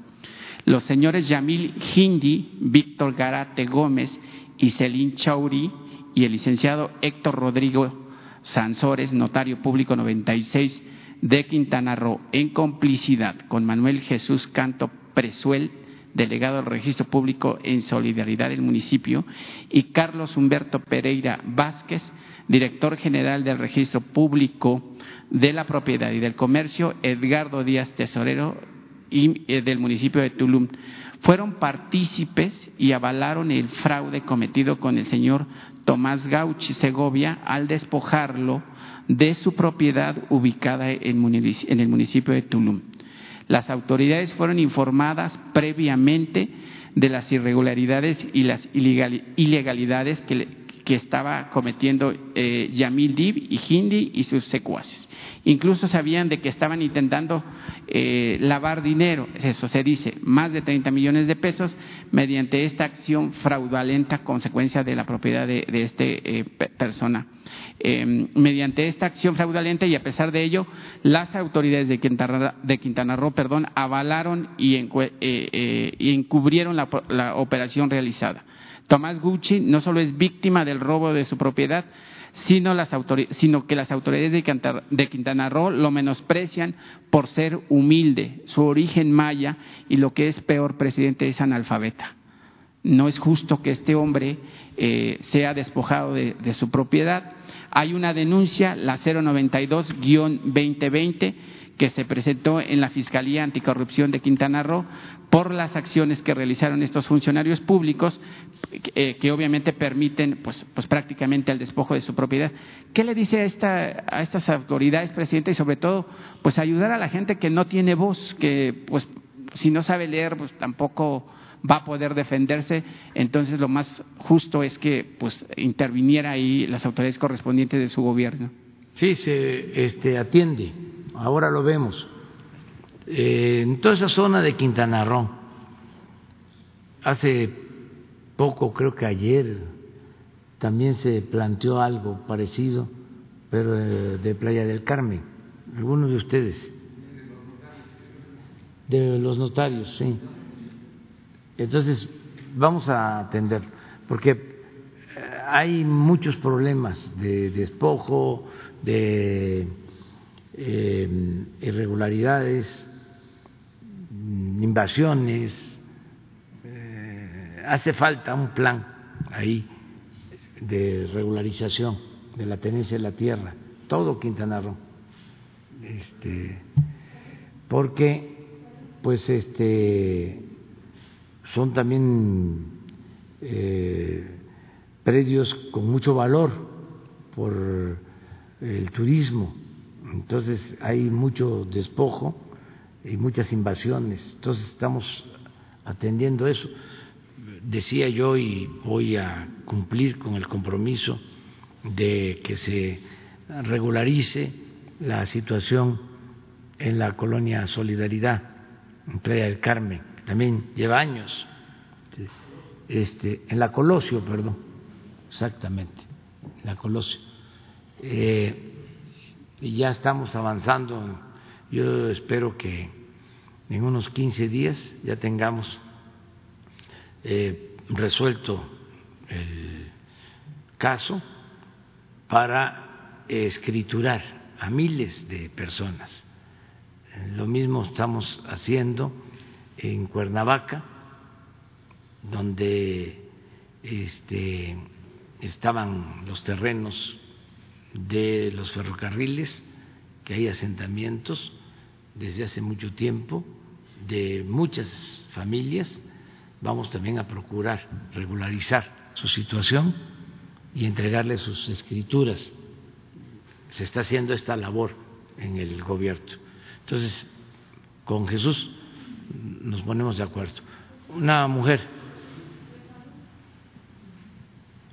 Los señores Yamil Hindi, Víctor Garate Gómez y Celín Chauri y el licenciado Héctor Rodrigo Sansores, notario público 96 de Quintana Roo, en complicidad con Manuel Jesús Canto Presuel, delegado del Registro Público en Solidaridad del municipio, y Carlos Humberto Pereira Vázquez, director general del Registro Público de la Propiedad y del Comercio, Edgardo Díaz Tesorero y, eh, del municipio de Tulum, fueron partícipes y avalaron el fraude cometido con el señor Tomás Gauchi Segovia al despojarlo de su propiedad ubicada en el municipio de Tulum. Las autoridades fueron informadas previamente de las irregularidades y las ilegalidades que, que estaba cometiendo eh, Yamil Dib y Hindi y sus secuaces. Incluso sabían de que estaban intentando eh, lavar dinero, eso se dice, más de 30 millones de pesos mediante esta acción fraudulenta consecuencia de la propiedad de, de esta eh, persona. Em, mediante esta acción fraudulenta y a pesar de ello, las autoridades de Quintana, Roo perdón, avalaron y, encubrieron la operación realizada. Tomás Gucci no solo es víctima del robo de su propiedad, sino, que las autoridades de Quintana, Roo lo menosprecian por ser humilde, su origen maya y lo que es peor, presidente, es analfabeta. No es justo que este hombre eh, sea despojado de, de su propiedad. Hay una denuncia, la 092-2020, que se presentó en la Fiscalía Anticorrupción de Quintana Roo por las acciones que realizaron estos funcionarios públicos, eh, que obviamente permiten pues, pues, prácticamente el despojo de su propiedad. ¿Qué le dice a, esta, a estas autoridades, presidente, y sobre todo, pues ayudar a la gente que no tiene voz, que pues si no sabe leer, pues tampoco va a poder defenderse, entonces lo más justo es que pues interviniera ahí las autoridades correspondientes de su gobierno. Sí, se este, atiende, ahora lo vemos. Eh, en toda esa zona de Quintana Roo hace poco, creo que ayer, también se planteó algo parecido, pero eh, de Playa del Carmen, algunos de ustedes. De los notarios, sí. Entonces, vamos a atender, porque eh, hay muchos problemas de despojo, de eh, irregularidades, invasiones. Hace falta un plan ahí de regularización de la tenencia de la tierra, todo Quintana Roo. Este, porque pues este son también eh, predios con mucho valor por el turismo, entonces hay mucho despojo y muchas invasiones, entonces estamos atendiendo eso. Decía yo y voy a cumplir con el compromiso de que se regularice la situación en la colonia Solidaridad, en Playa del Carmen, también lleva años, este, en la Colosio, perdón, exactamente, en la Colosio. Eh, y ya estamos avanzando, yo espero que en unos 15 días ya tengamos eh, resuelto el caso para escriturar a miles de personas. Lo mismo estamos haciendo en Cuernavaca, donde este, estaban los terrenos de los ferrocarriles, que hay asentamientos desde hace mucho tiempo de muchas familias. Vamos también a procurar regularizar su situación y entregarle sus escrituras. Se está haciendo esta labor en el gobierno. Entonces, con Jesús nos ponemos de acuerdo. Una mujer.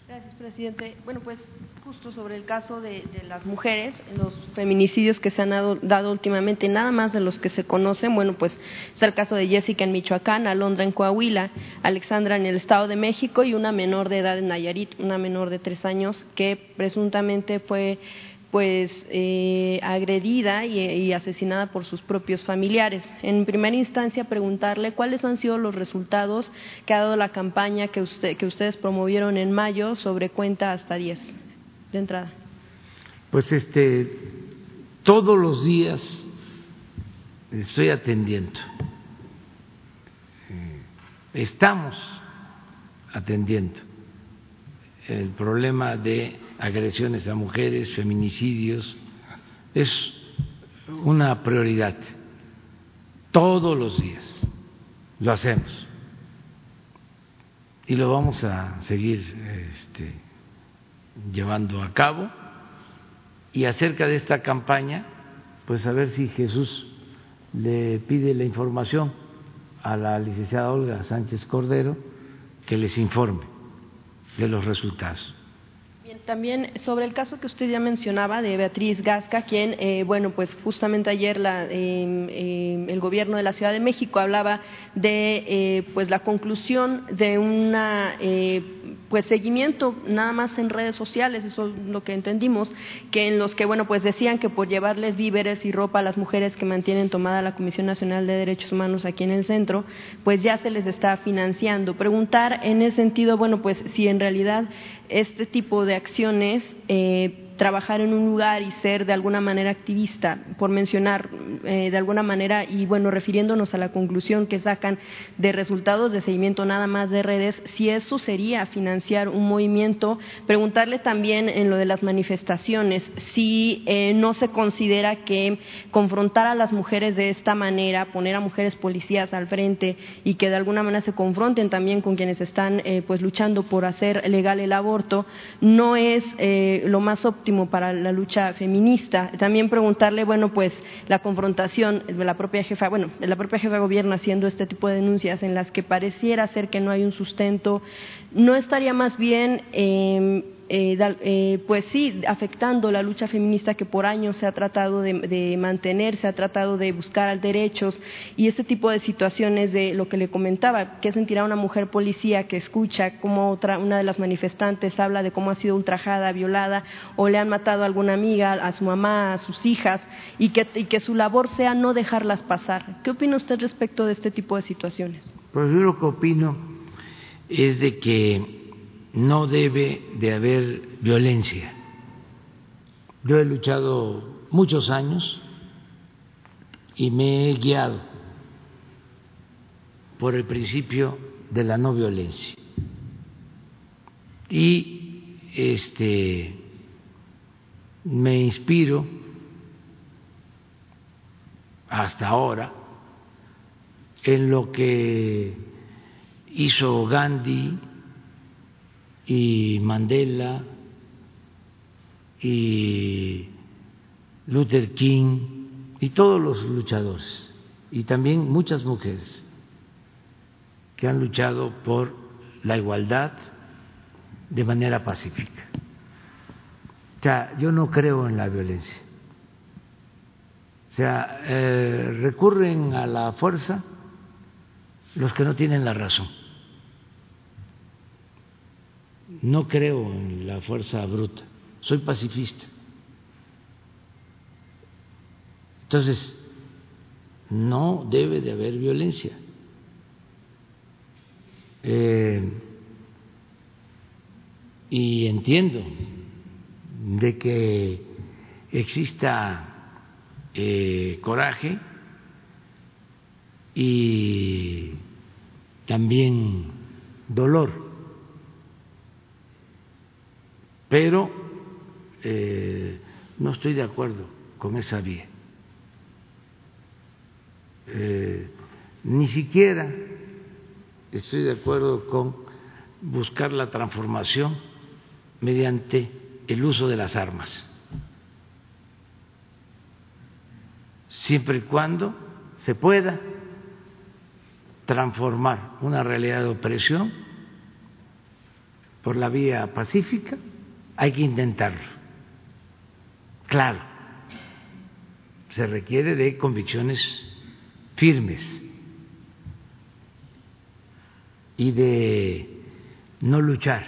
Gracias, presidente. Bueno, pues justo sobre el caso de, las mujeres, los feminicidios que se han dado, dado, últimamente, nada más de los que se conocen, bueno, pues está el caso de Jessica en Michoacán, Alondra en Coahuila, Alexandra en el Estado de México y una menor de edad en Nayarit, una menor de tres años que presuntamente fue pues eh, agredida y, asesinada por sus propios familiares. En primera instancia, preguntarle cuáles han sido los resultados que ha dado la campaña que, que ustedes promovieron en mayo sobre cuenta hasta 10 de entrada. Pues este, todos los días estoy atendiendo. Estamos atendiendo el problema de agresiones a mujeres, feminicidios, es una prioridad. Todos los días lo hacemos y lo vamos a seguir este, llevando a cabo. Y acerca de esta campaña, pues a ver si Jesús le pide la información a la licenciada Olga Sánchez Cordero que les informe de los resultados. También sobre el caso que usted ya mencionaba de Beatriz Gasca, quien, eh, bueno, pues justamente ayer la, em, em, el gobierno de la Ciudad de México hablaba de, eh, pues la conclusión de una, eh, pues seguimiento nada más en redes sociales, eso es lo que entendimos, que en los que, bueno, pues decían que por llevarles víveres y ropa a las mujeres que mantienen tomada la Comisión Nacional de Derechos Humanos aquí en el centro, pues ya se les está financiando. Preguntar en ese sentido, bueno, pues si en realidad este tipo de acciones eh, trabajar en un lugar y ser de alguna manera activista, por mencionar eh, de alguna manera, y bueno, refiriéndonos a la conclusión que sacan de resultados de seguimiento nada más de redes, si eso sería financiar un movimiento, preguntarle también en lo de las manifestaciones, si eh, no se considera que confrontar a las mujeres de esta manera, poner a mujeres policías al frente y que de alguna manera se confronten también con quienes están eh, pues luchando por hacer legal el aborto, no es lo más óptimo para la lucha feminista. También preguntarle, bueno, pues la confrontación de la propia jefa, bueno, de la propia jefa de gobierno haciendo este tipo de denuncias en las que pareciera ser que no hay un sustento, ¿no estaría más bien eh, eh, eh, pues sí, afectando la lucha feminista que por años se ha tratado de, mantener, se ha tratado de buscar derechos y este tipo de situaciones de lo que le comentaba, que sentirá una mujer policía que escucha como otra, una de las manifestantes habla de cómo ha sido ultrajada, violada o le han matado a alguna amiga, a su mamá, a sus hijas y que, y que su labor sea no dejarlas pasar. ¿Qué opina usted respecto de este tipo de situaciones? Pues yo lo que opino es de que no debe de haber violencia. Yo he luchado muchos años y me he guiado por el principio de la no violencia. Y este me inspiro hasta ahora en lo que hizo Gandhi y Mandela y Luther King y todos los luchadores y también muchas mujeres que han luchado por la igualdad de manera pacífica. O sea, yo no creo en la violencia. O sea, eh, recurren a la fuerza los que no tienen la razón no creo en la fuerza bruta, soy pacifista. Entonces, no debe de haber violencia. Eh, y entiendo de que exista eh, coraje y también dolor pero eh, no estoy de acuerdo con esa vía. Eh, ni siquiera estoy de acuerdo con buscar la transformación mediante el uso de las armas, siempre y cuando se pueda transformar una realidad de opresión por la vía pacífica hay que intentarlo. Claro, se requiere de convicciones firmes y de no luchar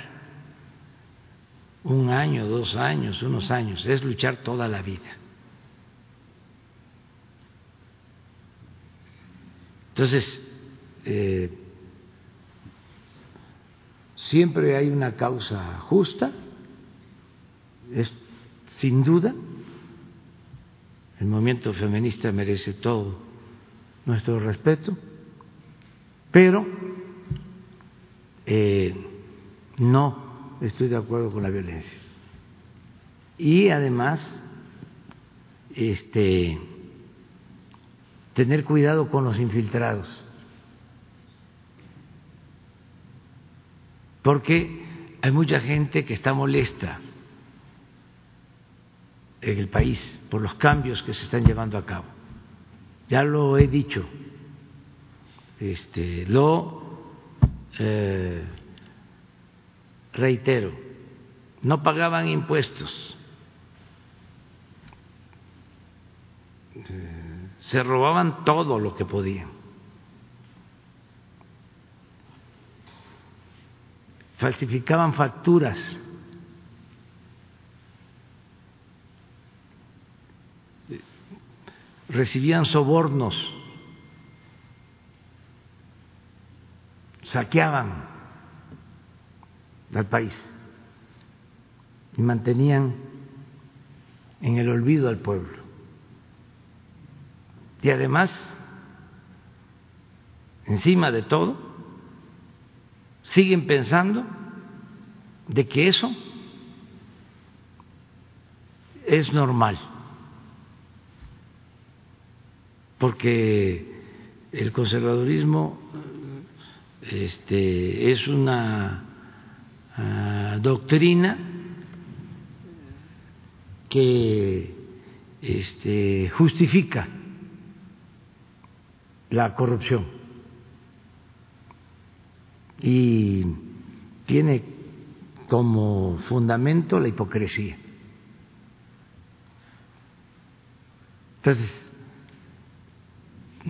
un año, dos años, unos años, es luchar toda la vida. Entonces, eh, siempre hay una causa justa es sin duda el movimiento feminista merece todo nuestro respeto, pero eh, no estoy de acuerdo con la violencia. Y además, este, tener cuidado con los infiltrados, porque hay mucha gente que está molesta en el país por los cambios que se están llevando a cabo. Ya lo he dicho, este, lo eh, reitero, no pagaban impuestos, eh, se robaban todo lo que podían. falsificaban facturas recibían sobornos, saqueaban al país y mantenían en el olvido al pueblo. Y además, encima de todo, siguen pensando de que eso es normal porque el conservadurismo este, es una ah, doctrina que este, justifica la corrupción y tiene como fundamento la hipocresía. Entonces,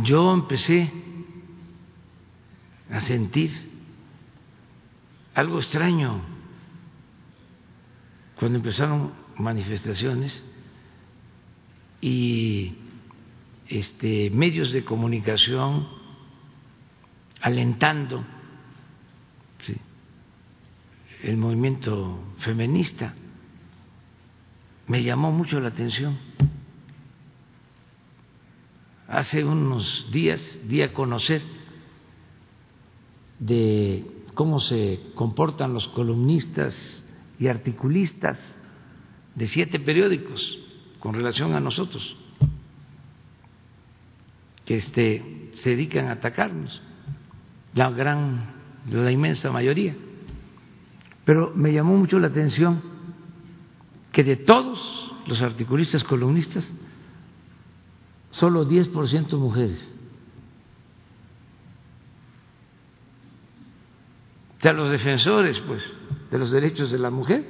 yo empecé a sentir algo extraño cuando empezaron manifestaciones y este, medios de comunicación alentando el movimiento feminista. Me llamó mucho la atención. Hace unos días di a conocer de cómo se comportan los columnistas y articulistas de siete periódicos con relación a nosotros, que este, se dedican a atacarnos, la gran, la inmensa mayoría. Pero me llamó mucho la atención que de todos los articulistas columnistas, solo 10% mujeres. O sea, los defensores, pues, de los derechos de la mujer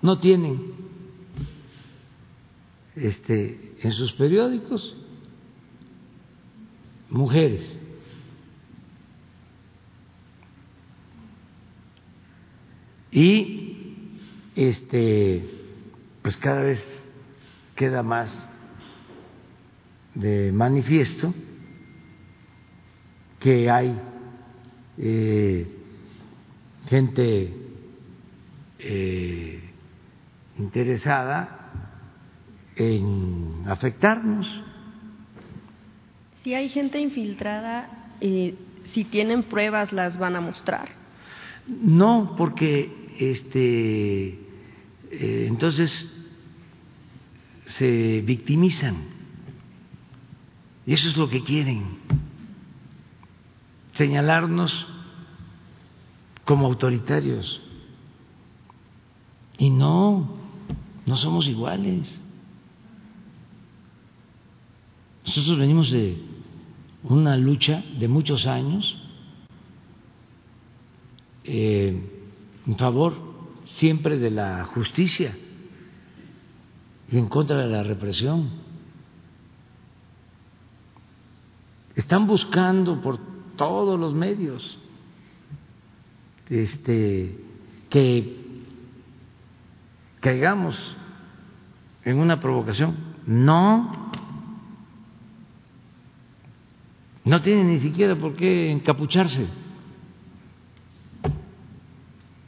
no tienen este, en sus periódicos mujeres. Y este pues cada vez queda más de manifiesto que hay eh, gente eh, interesada en afectarnos. Si hay gente infiltrada, eh, si tienen pruebas, las van a mostrar. No, porque este, eh, entonces se victimizan. Y eso es lo que quieren, señalarnos como autoritarios. Y no, no somos iguales. Nosotros venimos de una lucha de muchos años eh, en favor siempre de la justicia y en contra de la represión. Están buscando por todos los medios este, que caigamos en una provocación. No, no tiene ni siquiera por qué encapucharse,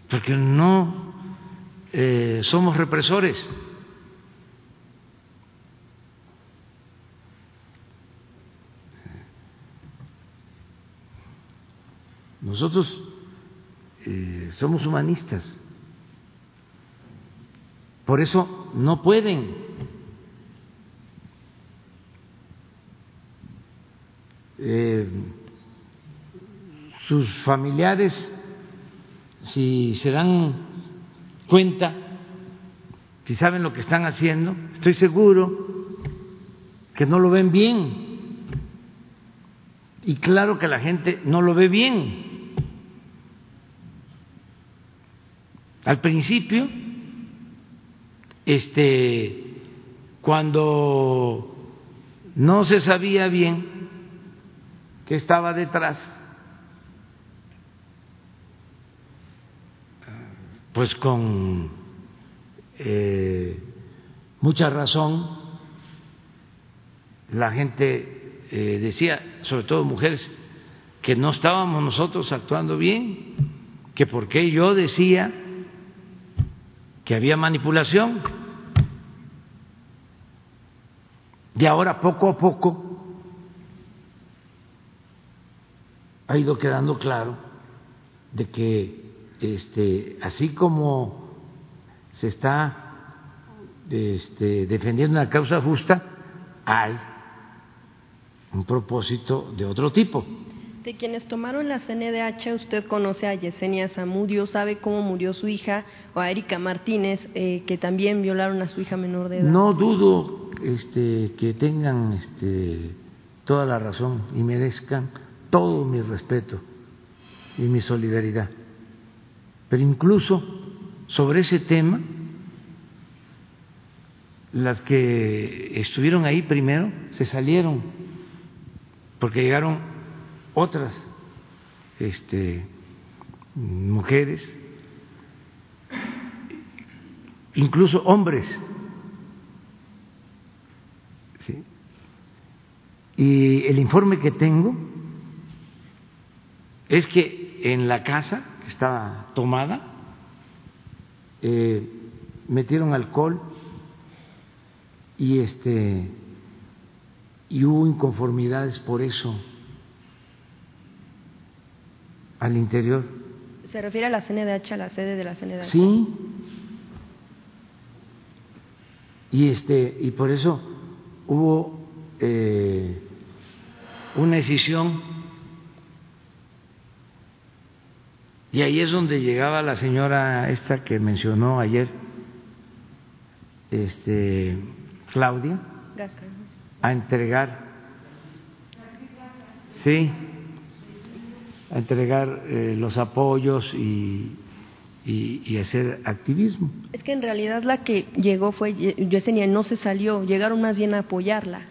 porque no eh, somos represores. Nosotros eh, somos humanistas. Por eso no pueden eh, sus familiares, si se dan cuenta, si saben lo que están haciendo, estoy seguro que no lo ven bien. Y claro que la gente no lo ve bien. Al principio, este, cuando no se sabía bien qué estaba detrás, pues con eh, mucha razón la gente eh, decía, sobre todo mujeres, que no estábamos nosotros actuando bien, que por qué yo decía que había manipulación. Y ahora poco a poco ha ido quedando claro de que este, así como se está este, defendiendo una causa justa, hay un propósito de otro tipo. De quienes tomaron la CNDH, usted conoce a Yesenia Zamudio, sabe cómo murió su hija, o a Erika Martínez, eh, que también violaron a su hija menor de edad. No dudo este, que tengan este, toda la razón y merezcan todo mi respeto y mi solidaridad. Pero incluso sobre ese tema, las que estuvieron ahí primero se salieron porque llegaron otras este, mujeres, incluso hombres. Y el informe que tengo es que en la casa que estaba tomada eh, metieron alcohol y este y hubo inconformidades por eso al interior. ¿Se refiere a la CNDH, a la sede de la CNDH? Sí. Y este y por eso hubo eh, una decisión y ahí es donde llegaba la señora esta que mencionó ayer, este Claudia, a entregar, sí, a entregar eh, los apoyos y, y, hacer activismo. Es que en realidad la que llegó fue Yesenia, no se salió, llegaron más bien a apoyarla.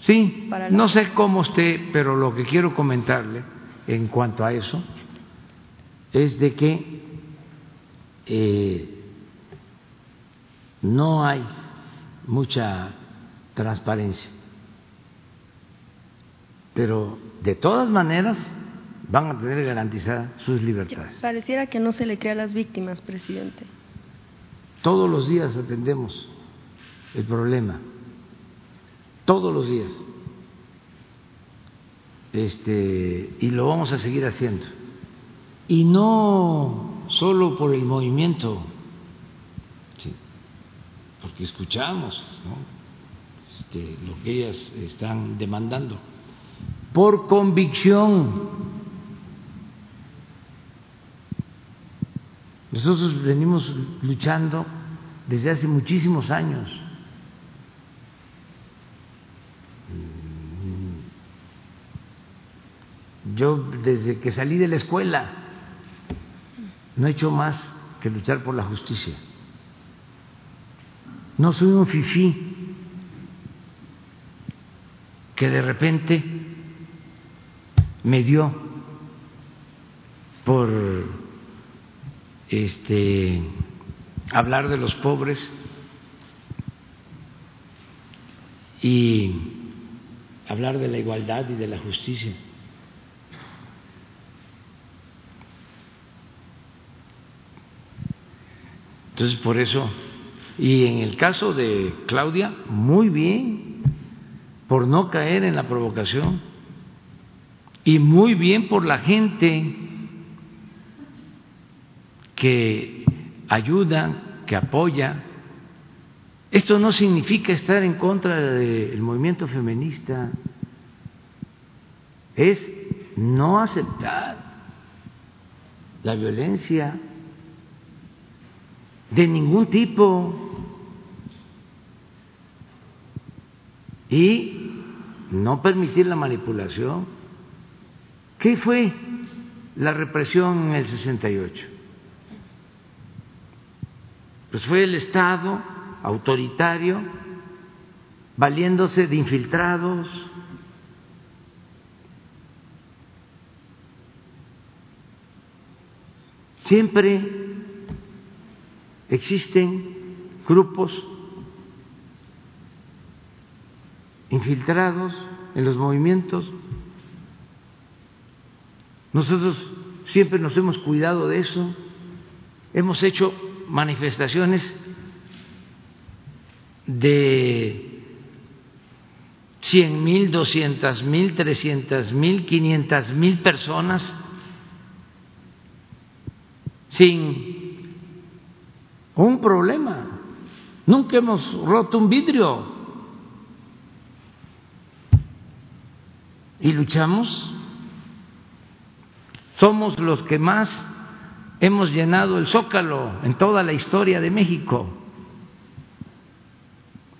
Sí, no sé cómo esté, pero lo que quiero comentarle en cuanto a eso es de que eh, no hay mucha transparencia, pero de todas maneras van a tener garantizadas sus libertades. Pareciera que no se le crea a las víctimas, presidente. Todos los días atendemos el problema, todos los días. Este, y lo vamos a seguir haciendo. Y no solo por el movimiento, porque escuchamos este, lo que ellas están demandando, por convicción Nosotros venimos luchando desde hace muchísimos años. Yo desde que salí de la escuela no he hecho más que luchar por la justicia. No soy un fifí que de repente me dio por este, hablar de los pobres. Y hablar de la igualdad y de la justicia. Entonces, por eso, y en el caso de Claudia, muy bien, por no caer en la provocación, y muy bien por la gente que ayuda, que apoya. Esto no significa estar en contra del movimiento feminista, es no aceptar la violencia de ningún tipo y no permitir la manipulación. ¿Qué fue la represión en el 68? Pues fue el Estado autoritario valiéndose de infiltrados. Siempre existen grupos infiltrados en los movimientos. Nosotros siempre nos hemos cuidado de eso, hemos hecho manifestaciones de cien mil, doscientas mil, trescientas mil, quinientas mil personas sin un problema. Nunca hemos roto un vidrio. Y luchamos. Somos los que más hemos llenado el zócalo en toda la historia de México.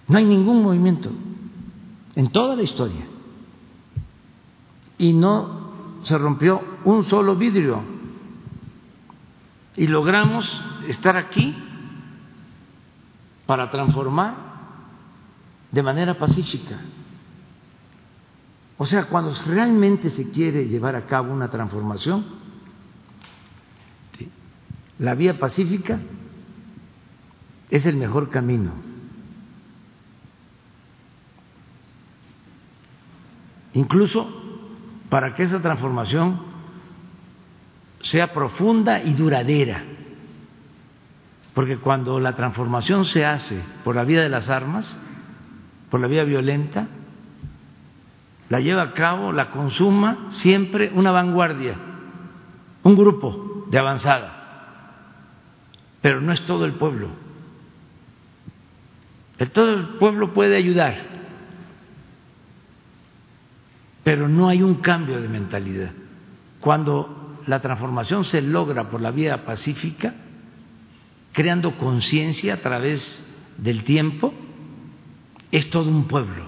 No hay ningún movimiento en toda la historia. Y no se rompió un solo vidrio. y logramos estar aquí para transformar de manera pacífica. O sea, cuando realmente se quiere llevar a cabo una transformación, la vía pacífica es el mejor camino. Incluso para que esa transformación sea profunda y duradera. Porque cuando la transformación se hace por la vía de las armas, por la vía violenta, la lleva a cabo, la consuma siempre una vanguardia, un grupo de avanzada. Pero no es todo el pueblo. El todo el pueblo puede ayudar, pero no hay un cambio de mentalidad. Cuando la transformación se logra por la vía pacífica, creando conciencia a través del tiempo, es todo un pueblo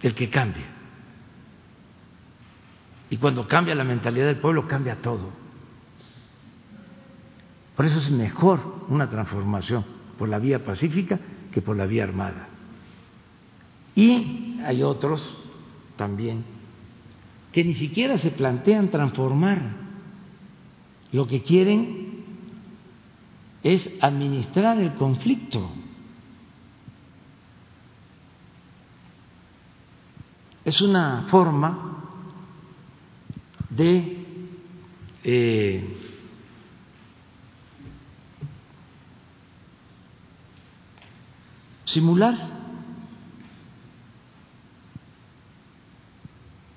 el que cambia. Y cuando cambia la mentalidad del pueblo, cambia todo. Por eso es mejor una transformación por la vía pacífica que por la vía armada. Y hay otros también que ni siquiera se plantean transformar. Lo que quieren es administrar el conflicto. Es una forma de eh, simular.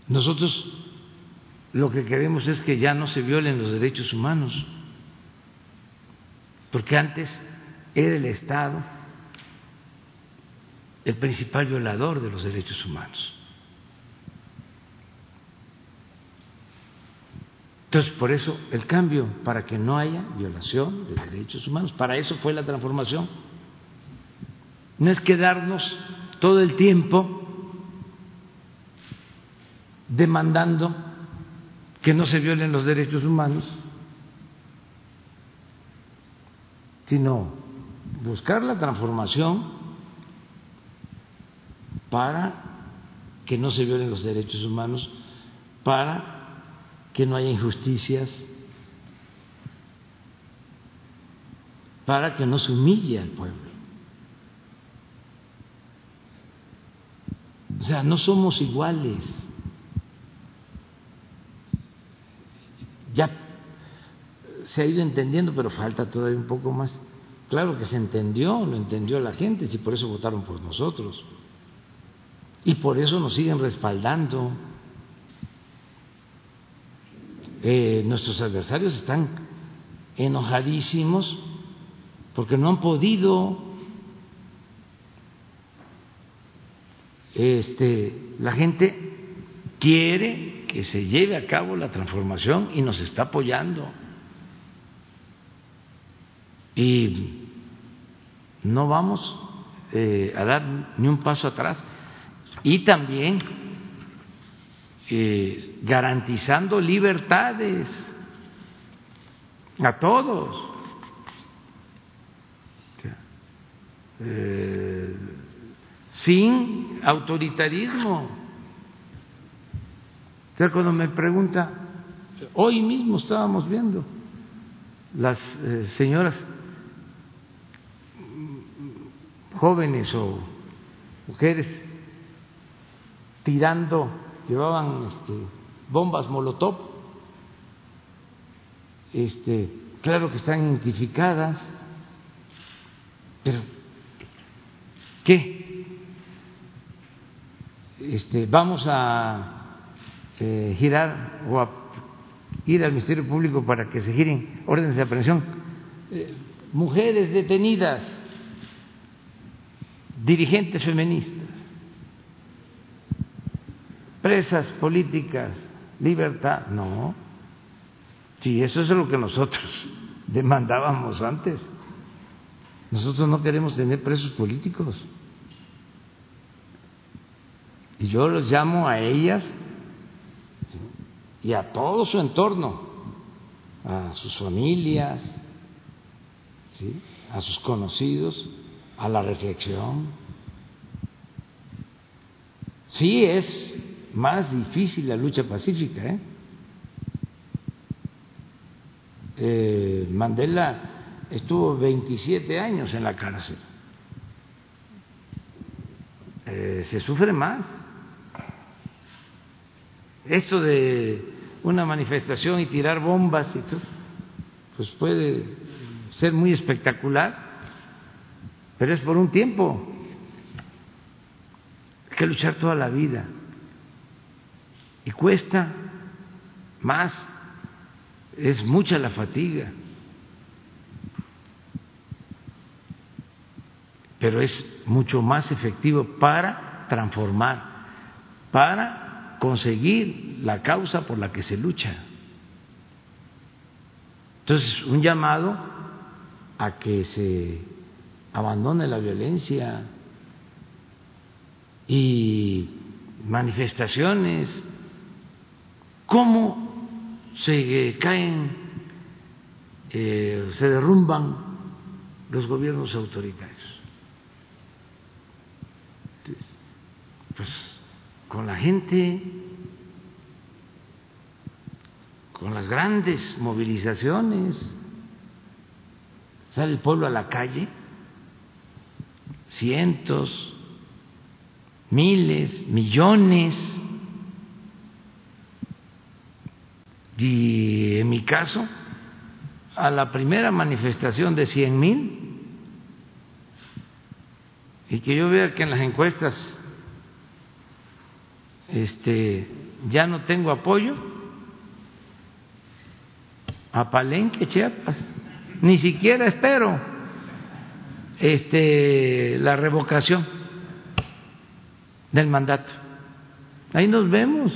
Nosotros lo que queremos es que ya no se violen los derechos humanos, porque antes era el Estado el principal violador de los derechos humanos. Entonces, por eso el cambio, para que no haya violación de derechos humanos, para eso fue la transformación. No es quedarnos todo el tiempo demandando que no se violen los derechos humanos, sino buscar la transformación para que no se violen los derechos humanos, para que no haya injusticias, para que no se humille al pueblo. O sea, no somos iguales. Ya se ha ido entendiendo, pero falta todavía un poco más. Claro que se entendió, lo entendió la gente, y por eso votaron por nosotros. Y por eso nos siguen respaldando. Eh, nuestros adversarios están enojadísimos porque no han podido este, la gente quiere que se lleve a cabo la transformación y nos está apoyando. Y no vamos eh, a dar ni un paso atrás. Y también eh, garantizando libertades a todos. Eh, sin autoritarismo. O sea, cuando me pregunta, hoy mismo estábamos viendo las eh, señoras jóvenes o mujeres tirando llevaban este, bombas molotov, este, claro que están identificadas, pero ¿qué? Este, vamos a eh, girar o a ir al Ministerio Público para que se giren órdenes de aprehensión. Eh, mujeres detenidas, dirigentes feministas presas políticas, libertad. No. Sí, eso es lo que nosotros demandábamos antes. Nosotros no queremos tener presos políticos. Y yo los llamo a ellas y a todo su entorno a sus familias, a sus conocidos, a la reflexión. Sí es más difícil la lucha pacífica. ¿eh? Eh, Mandela estuvo 27 años en la cárcel. Se sufre más. Esto de una manifestación y tirar bombas, y pues puede ser muy espectacular, pero es por un tiempo. Hay que luchar toda la vida. Y cuesta más, es mucha la fatiga. Pero es mucho más efectivo para transformar, para conseguir la causa por la que se lucha. Entonces, un llamado a que se abandone la violencia y manifestaciones, cómo se caen, eh, se derrumban los gobiernos autoritarios. Pues con la gente, con las grandes movilizaciones, sale el pueblo a la calle, cientos, miles, millones, y en mi caso, a la primera manifestación de cien mil, y que yo vea que en las encuestas este, ya no tengo apoyo, a Palenque, Chiapas ni siquiera espero este, la revocación del mandato. Ahí nos vemos.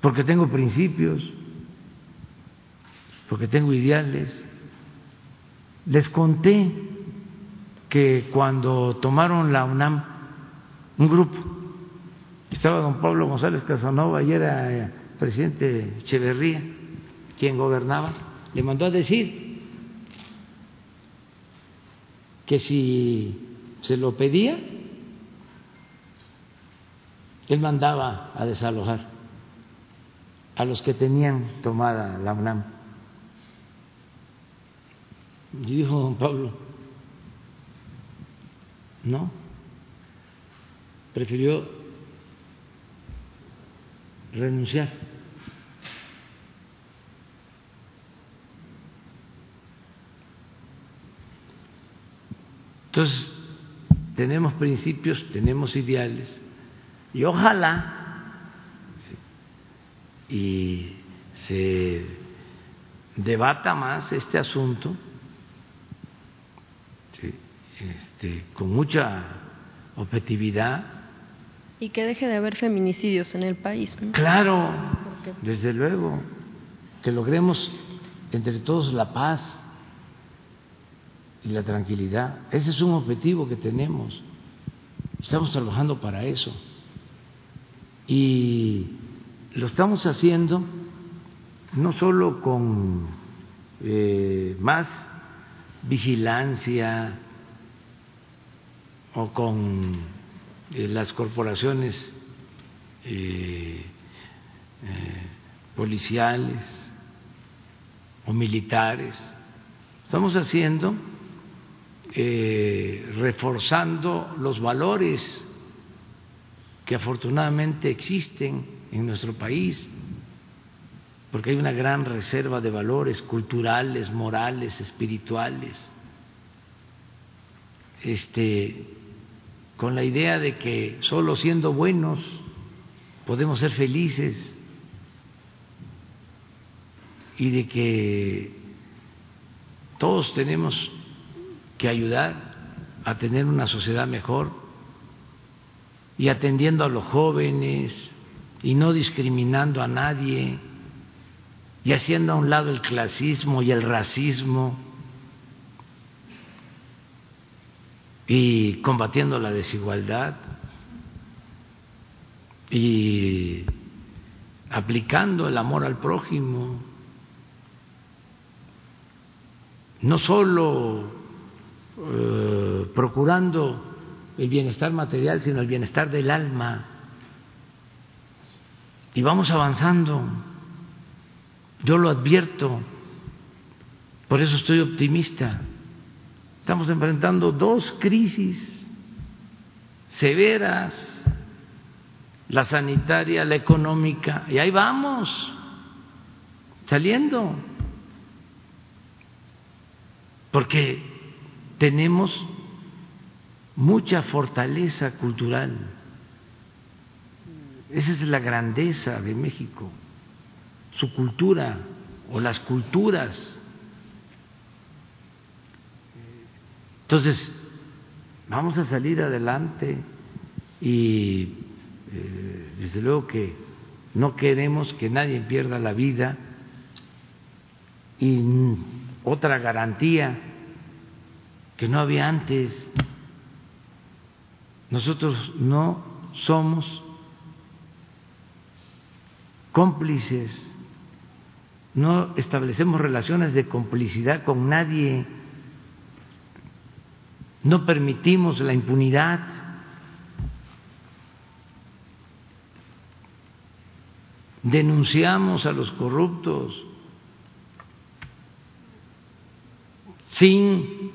Porque tengo principios, porque tengo ideales. Les conté que cuando tomaron la UNAM, un grupo, estaba don Pablo González Casanova y era presidente Echeverría, quien gobernaba, le mandó a decir que si se lo pedía, él mandaba a desalojar a los que tenían tomada la UNAM. Y dijo don Pablo, no, prefirió renunciar. Entonces, tenemos principios, tenemos ideales y ojalá y se debata más este asunto este, con mucha objetividad. Y que deje de haber feminicidios en el país. Claro, desde luego, que logremos entre todos la paz y la tranquilidad. Ese es un objetivo que tenemos. Estamos trabajando para eso. Y lo estamos haciendo no solo con eh, más vigilancia o con eh, las corporaciones eh, policiales o militares. Estamos haciendo eh, reforzando los valores que afortunadamente existen en nuestro país, porque hay una gran reserva de valores culturales, morales, espirituales, este, con la idea de que solo siendo buenos podemos ser felices y de que todos tenemos que ayudar a tener una sociedad mejor y atendiendo a los jóvenes y no discriminando a nadie y haciendo a un lado el clasismo y el racismo y combatiendo la desigualdad y aplicando el amor al prójimo, no solo eh, procurando el bienestar material, sino el bienestar del alma. Y vamos avanzando. Yo lo advierto, por eso estoy optimista. Estamos enfrentando dos crisis severas, la sanitaria, la económica, y ahí vamos, saliendo, porque tenemos mucha fortaleza cultural. Esa es la grandeza de México, su cultura o las culturas. Entonces, vamos a salir adelante y eh, desde luego que no queremos que nadie pierda la vida y otra garantía que no había antes. Nosotros no somos cómplices, no establecemos relaciones de complicidad con nadie, no permitimos la impunidad. Denunciamos a los corruptos sin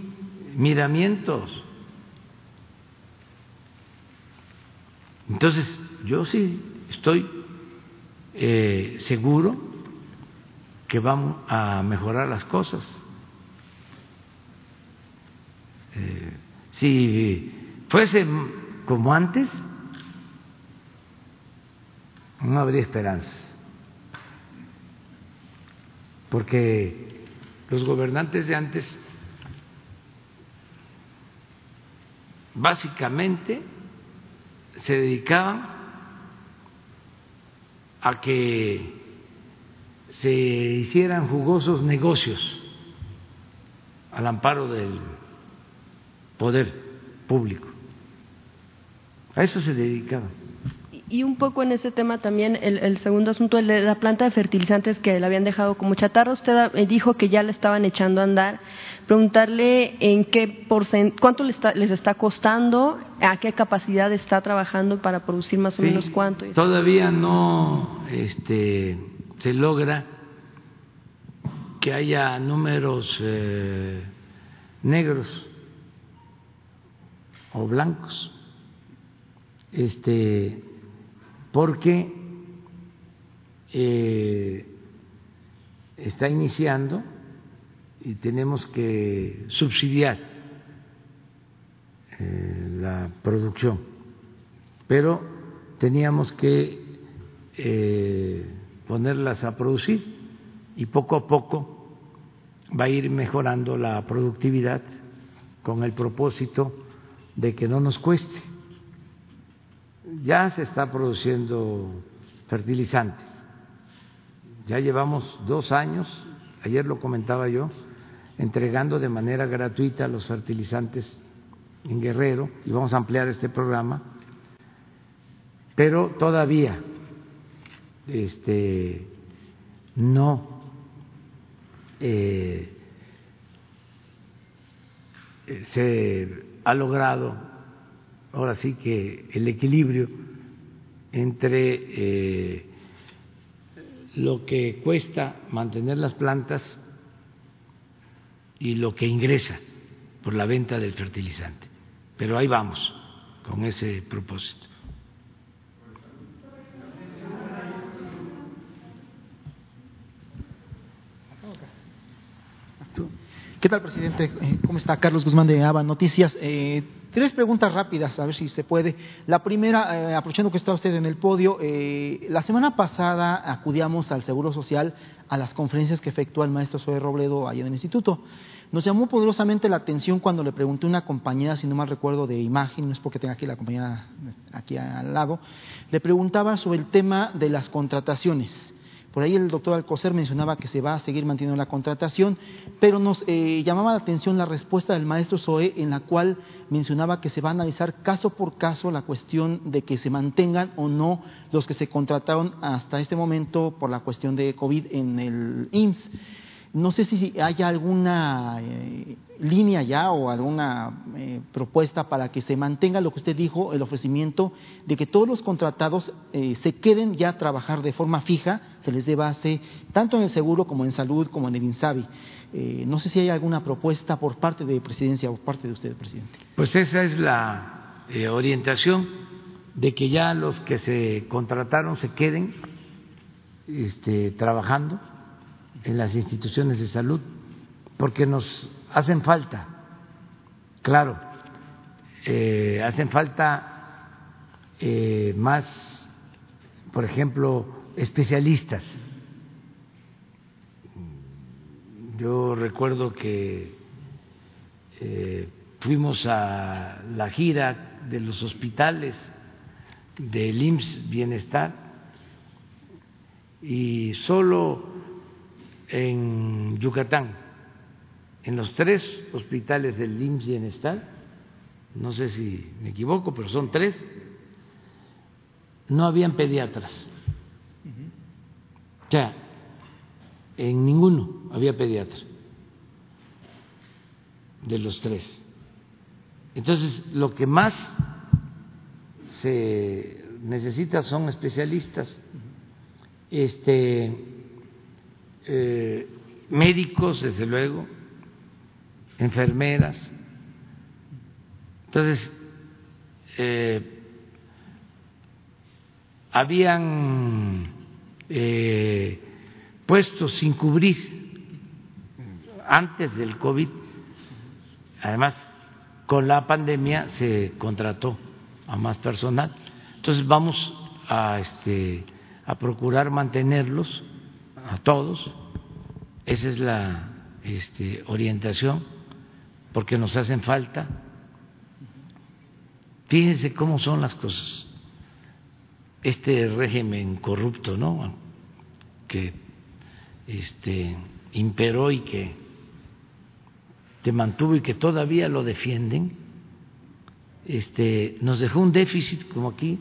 miramientos. Entonces, yo sí estoy eh, seguro que vamos a mejorar las cosas. Si fuese como antes, no habría esperanza, porque los gobernantes de antes básicamente se dedicaban a que se hicieran jugosos negocios al amparo del poder público. A eso se dedicaban. Y un poco en ese tema también, el, segundo asunto, el de la planta de fertilizantes que la habían dejado como chatarra, usted eh, dijo que ya la estaban echando a andar. Preguntarle en qué porcent cuánto les está, les está costando, a qué capacidad está trabajando para producir más o menos cuánto. Todavía no este, se logra que haya números eh, negros o blancos. Este, porque eh, está iniciando y tenemos que subsidiar eh, la producción, pero teníamos que eh, ponerlas a producir y poco a poco va a ir mejorando la productividad con el propósito de que no nos cueste ya se está produciendo fertilizante. Ya llevamos dos años, ayer lo comentaba yo, entregando de manera gratuita los fertilizantes en Guerrero y vamos a ampliar este programa, pero todavía este, no eh, se ha logrado ahora sí que el equilibrio entre eh, lo que cuesta mantener las plantas y lo que ingresa por la venta del fertilizante. Pero ahí vamos con ese propósito. ¿Qué tal, presidente? Eh, ¿Cómo está? Carlos Guzmán de ABA Noticias. Eh, Tres preguntas rápidas, a ver si se puede. La primera, eh, aprovechando que está usted en el podio, eh, la semana pasada acudíamos al Seguro Social a las conferencias que efectúa el maestro Zoe Robledo allá en el instituto. Nos llamó poderosamente la atención cuando le pregunté a una compañera, si no mal recuerdo, de imagen, no es porque tenga aquí la compañera aquí al lado, le preguntaba sobre el tema de las contrataciones Por ahí el doctor Alcocer mencionaba que se va a seguir manteniendo la contratación, pero nos eh, llamaba la atención la respuesta del maestro Zoe en la cual mencionaba que se va a analizar caso por caso la cuestión de que se mantengan o no los que se contrataron hasta este momento por la cuestión de COVID en el IMSS. No sé si hay alguna eh, línea ya o alguna eh, propuesta para que se mantenga lo que usted dijo, el ofrecimiento de que todos los contratados eh, se queden ya a trabajar de forma fija, se les dé base tanto en el seguro como en salud como en el INSABI. no sé si hay alguna propuesta por parte de presidencia o por parte de usted, presidente. Pues esa es la orientación de que ya los que se contrataron se queden este, trabajando en las instituciones de salud, porque nos hacen falta, claro, eh, hacen falta eh, más, por ejemplo, especialistas. Yo recuerdo que eh, fuimos a la gira de los hospitales del IMSS Bienestar y solo en Yucatán, en los tres hospitales del IMSS Bienestar, no sé si me equivoco, pero son tres, no habían pediatras. O sea, en ninguno había pediatra de los tres. Entonces, lo que más se necesita son especialistas. Este eh, médicos, desde luego, enfermeras. Entonces, eh, habían eh, puestos sin cubrir antes del COVID. Además, con la pandemia se contrató a más personal. Entonces, vamos a, este, a procurar mantenerlos a todos. Esa es la este, orientación, porque nos hacen falta. Fíjense cómo son las cosas. Este régimen corrupto, ¿no? Que este, imperó y que te mantuvo y que todavía lo defienden, este, nos dejó un déficit, como aquí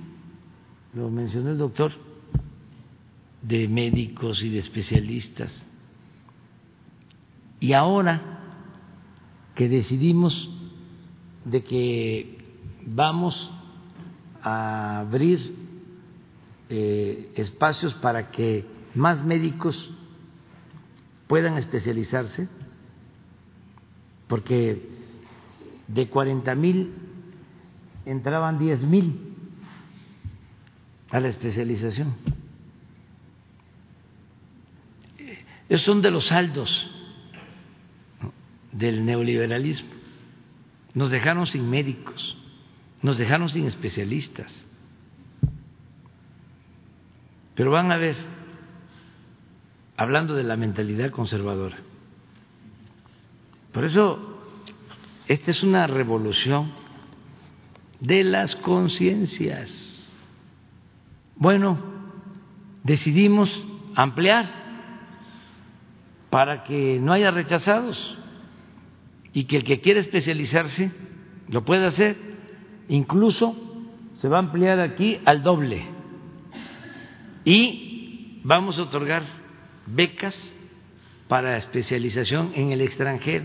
lo mencionó el doctor, de médicos y de especialistas. Y ahora que decidimos de que vamos a abrir eh, espacios para que más médicos puedan especializarse, porque de 40 mil entraban 10 mil a la especialización. Esos son de los saldos del neoliberalismo. Nos dejaron sin médicos, nos dejaron sin especialistas. Pero van a ver, hablando de la mentalidad conservadora, por eso esta es una revolución de las conciencias. Bueno, decidimos ampliar para que no haya rechazados y que el que quiera especializarse lo pueda hacer. Incluso se va a ampliar aquí al doble y vamos a otorgar becas para especialización en el extranjero.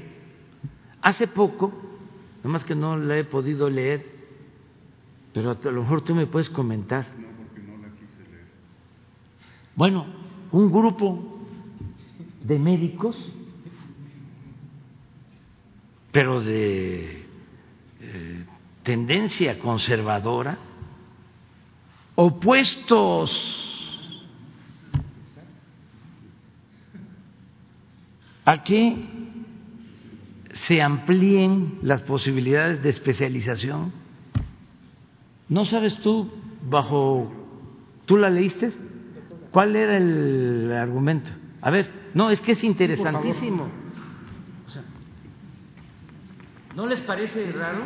Hace poco, nomás que no la he podido leer, pero a lo mejor tú me puedes comentar. No, porque no la quise leer. Bueno, un grupo de médicos, pero de eh, tendencia conservadora, opuestos a que se amplíen las posibilidades de especialización. ¿No sabes tú, bajo, tú la leíste? ¿Cuál era el argumento? A ver, no, es que es interesantísimo. ¿No les parece raro?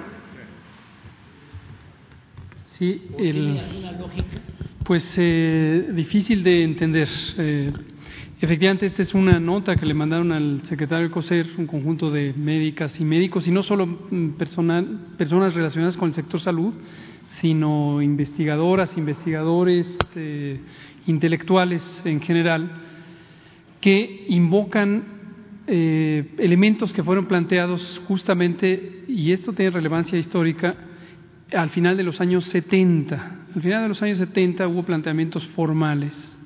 Sí, el, pues eh, difícil de entender. Eh, Efectivamente, esta es una nota que le mandaron al secretario COSER, un conjunto de médicas y médicos, y no solo mm, personal, personas relacionadas con el sector salud, sino investigadoras, investigadores, eh, intelectuales en general, que invocan eh, elementos que fueron planteados justamente, y esto tiene relevancia histórica, al final de los años 70. Al final de los años 70 hubo planteamientos formales.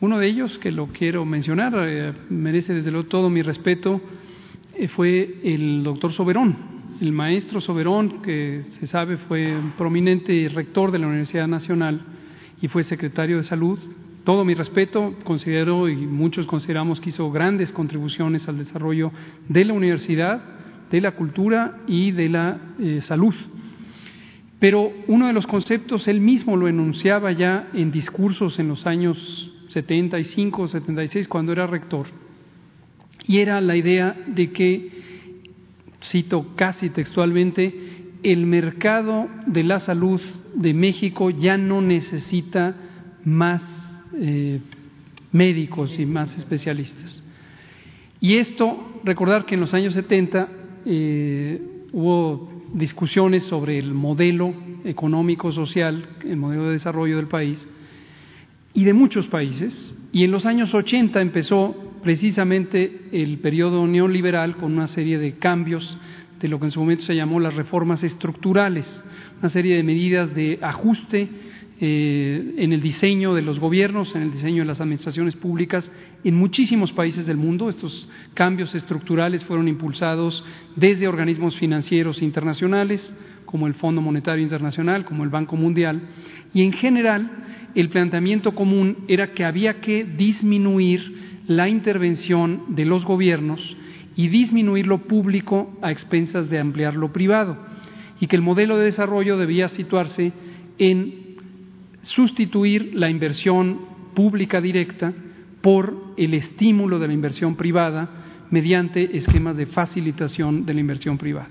Uno de ellos, que lo quiero mencionar, eh, merece desde luego todo mi respeto, fue el doctor Soberón, el maestro Soberón, que se sabe fue prominente rector de la Universidad Nacional y fue secretario de Salud. Todo mi respeto, considero y muchos consideramos que hizo grandes contribuciones al desarrollo de la universidad, de la cultura y de la eh, salud. Pero uno de los conceptos, él mismo lo enunciaba ya en discursos en los años 75, 76, cuando era rector, y era la idea de que cito casi textualmente, el mercado de la salud de México ya no necesita más eh, médicos y más especialistas. Y esto, recordar que en los años 70 eh, hubo discusiones sobre el modelo económico, social, el modelo de desarrollo del país y de muchos países. Y en los años 80 empezó precisamente el periodo neoliberal con una serie de cambios de lo que en su momento se llamó las reformas estructurales, una serie de medidas de ajuste eh, en el diseño de los gobiernos, en el diseño de las administraciones públicas en muchísimos países del mundo. Estos cambios estructurales fueron impulsados desde organismos financieros internacionales, como el Fondo Monetario Internacional, como el Banco Mundial, y en general el planteamiento común era que había que disminuir la intervención de los gobiernos y disminuir lo público a expensas de ampliar lo privado, y que el modelo de desarrollo debía situarse en sustituir la inversión pública directa por el estímulo de la inversión privada mediante esquemas de facilitación de la inversión privada.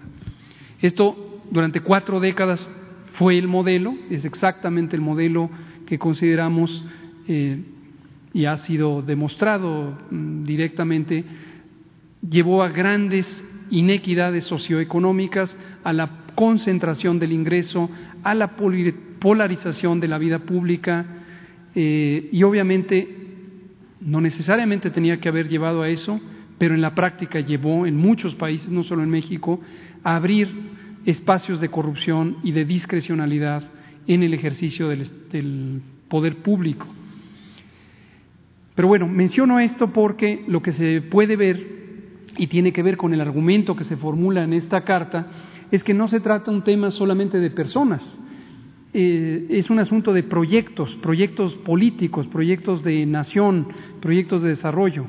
Esto durante cuatro décadas fue el modelo, es exactamente el modelo que consideramos eh, y ha sido demostrado mm, directamente, llevó a grandes inequidades socioeconómicas, a la concentración del ingreso, a la polarización de la vida pública eh, y obviamente no necesariamente tenía que haber llevado a eso, pero en la práctica llevó en muchos países, no solo en México, a abrir espacios de corrupción y de discrecionalidad en el ejercicio del poder público. Pero bueno, menciono esto porque lo que se puede ver y tiene que ver con el argumento que se formula en esta carta es que no se trata un tema solamente de personas, eh, es un asunto de proyectos, proyectos políticos, proyectos de nación, proyectos de desarrollo.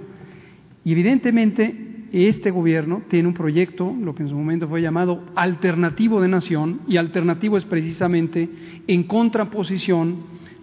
Y evidentemente este gobierno tiene un proyecto, lo que en su momento fue llamado alternativo de nación, y alternativo es precisamente en contraposición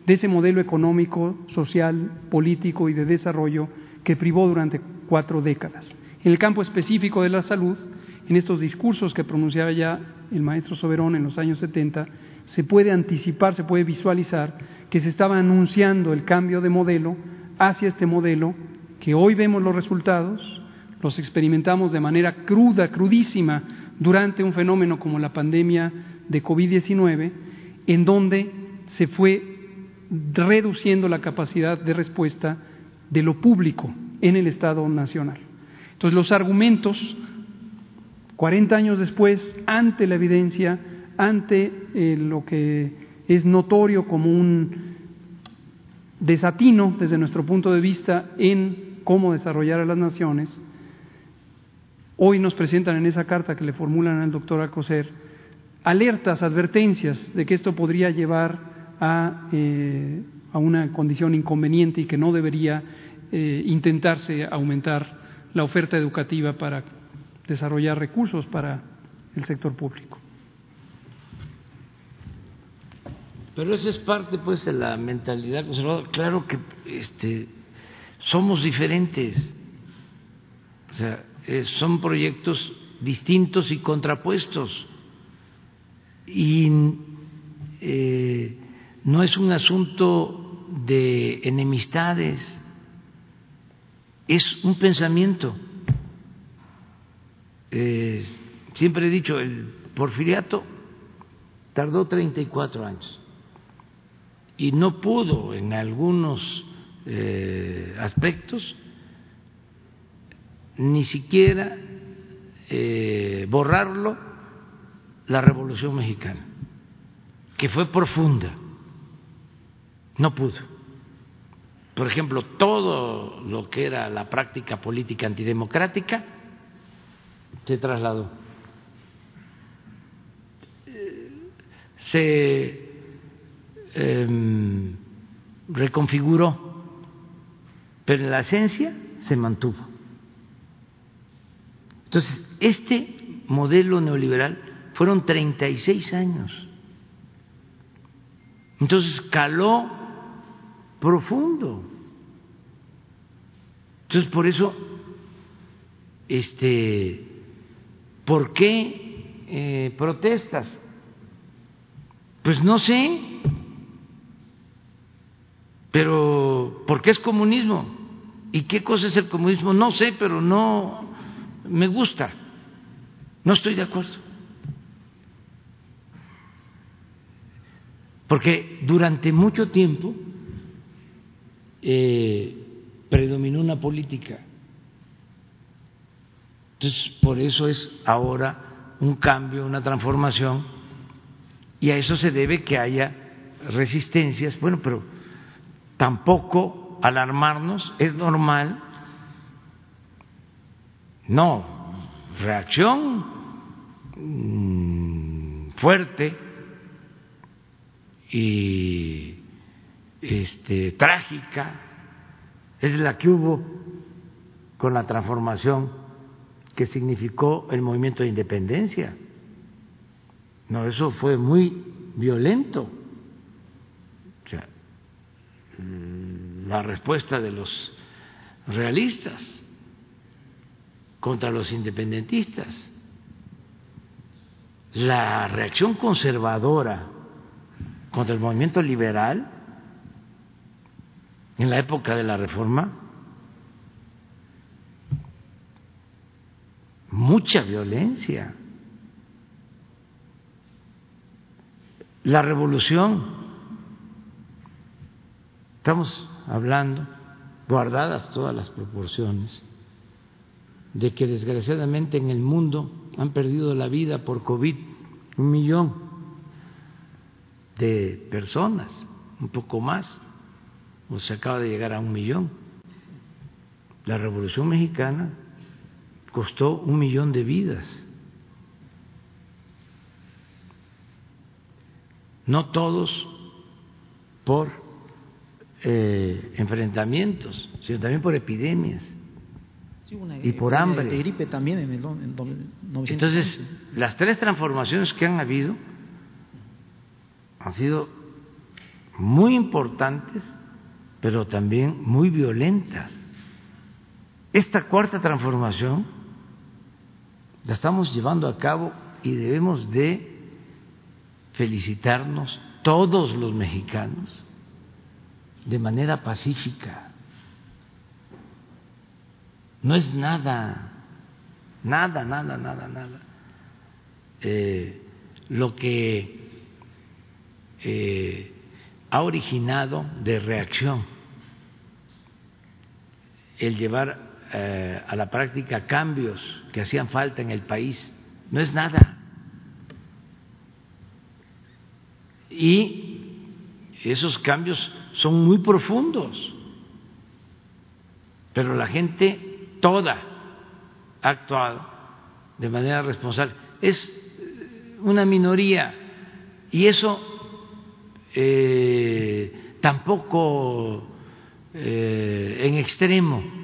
de ese modelo económico, social, político y de desarrollo que privó durante cuatro décadas. En el campo específico de la salud, en estos discursos que pronunciaba ya el maestro Soberón en los años 70, se puede anticipar, se puede visualizar que se estaba anunciando el cambio de modelo hacia este modelo que hoy vemos los resultados, los experimentamos de manera cruda, crudísima, durante un fenómeno como la pandemia de COVID-19, en donde se fue reduciendo la capacidad de respuesta de lo público en el Estado Nacional. Entonces, los argumentos, 40 años después, ante la evidencia, ante eh, lo que es notorio como un desatino desde nuestro punto de vista en cómo desarrollar a las naciones, hoy nos presentan en esa carta que le formulan al doctor Alcocer alertas, advertencias de que esto podría llevar eh, a, una condición inconveniente y que no debería eh, intentarse aumentar la oferta educativa para desarrollar recursos para el sector público. Pero eso es parte pues de la mentalidad conservadora. Claro que este, somos diferentes, o sea, eh, son proyectos distintos y contrapuestos. Y no es un asunto de enemistades, es un pensamiento. Siempre he dicho, el porfiriato tardó 34 años y no pudo en algunos eh, aspectos ni siquiera eh, borrarlo la Revolución Mexicana, que fue profunda. No pudo. Por ejemplo, todo lo que era la práctica política antidemocrática se trasladó. Se eh, reconfiguró, pero en la esencia se mantuvo. Entonces, este modelo neoliberal fueron 36 años. Entonces caló profundo. Entonces, por eso, este, ¿por qué eh, protestas? Pues no sé, pero ¿por qué es comunismo? ¿Y qué cosa es el comunismo? No sé, pero no me gusta. No estoy de acuerdo. Porque durante mucho tiempo eh, predominó una política. Entonces, por eso es ahora un cambio, una transformación, y a eso se debe que haya resistencias. Bueno, pero tampoco alarmarnos, es normal. No, reacción mm, fuerte y este, trágica es la que hubo con la transformación que significó el movimiento de independencia. No, eso fue muy violento. la respuesta de los realistas contra los independentistas, la reacción conservadora contra el movimiento liberal en la época de la reforma, mucha violencia. La revolución, estamos hablando, guardadas todas las proporciones, de que desgraciadamente en el mundo han perdido la vida por COVID un millón de personas, un poco más, o se acaba de llegar a un millón. La Revolución Mexicana costó un millón de vidas. No todos por eh, enfrentamientos, sino también por epidemias y por hambre. De gripe también en el, Entonces, las tres transformaciones que han habido han sido muy importantes, pero también muy violentas. Esta cuarta transformación la estamos llevando a cabo y debemos de felicitarnos todos los mexicanos de manera pacífica. No es nada, nada, nada, nada, nada. Eh, lo que eh, ha originado de reacción el llevar eh, a la práctica cambios que hacían falta en el país. No es nada. Y esos cambios son muy profundos, pero la gente toda ha actuado de manera responsable. Es una minoría y eso eh, tampoco eh, en extremo.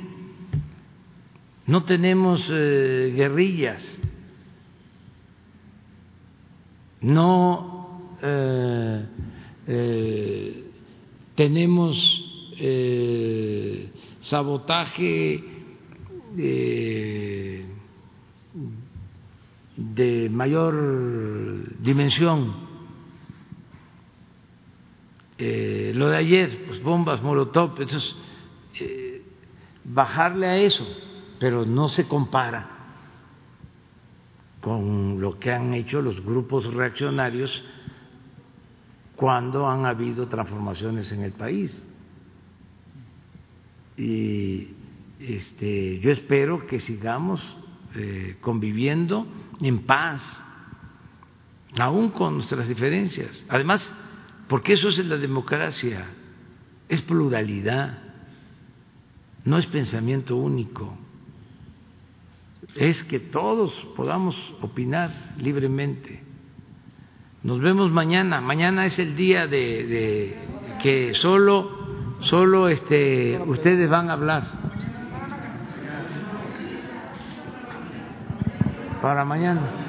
No tenemos eh, guerrillas, no tenemos sabotaje de mayor dimensión. Eh, lo de ayer, pues bombas, molotov, eh, bajarle a eso, pero no se compara con lo que han hecho los grupos reaccionarios cuando han habido transformaciones en el país. Y este, yo espero que sigamos eh, conviviendo en paz, aún con nuestras diferencias. Además, porque eso es la democracia, es pluralidad, no es pensamiento único, es que todos podamos opinar libremente. Nos vemos mañana. Mañana es el día de, que solo, solo este, ustedes van a hablar. Para mañana.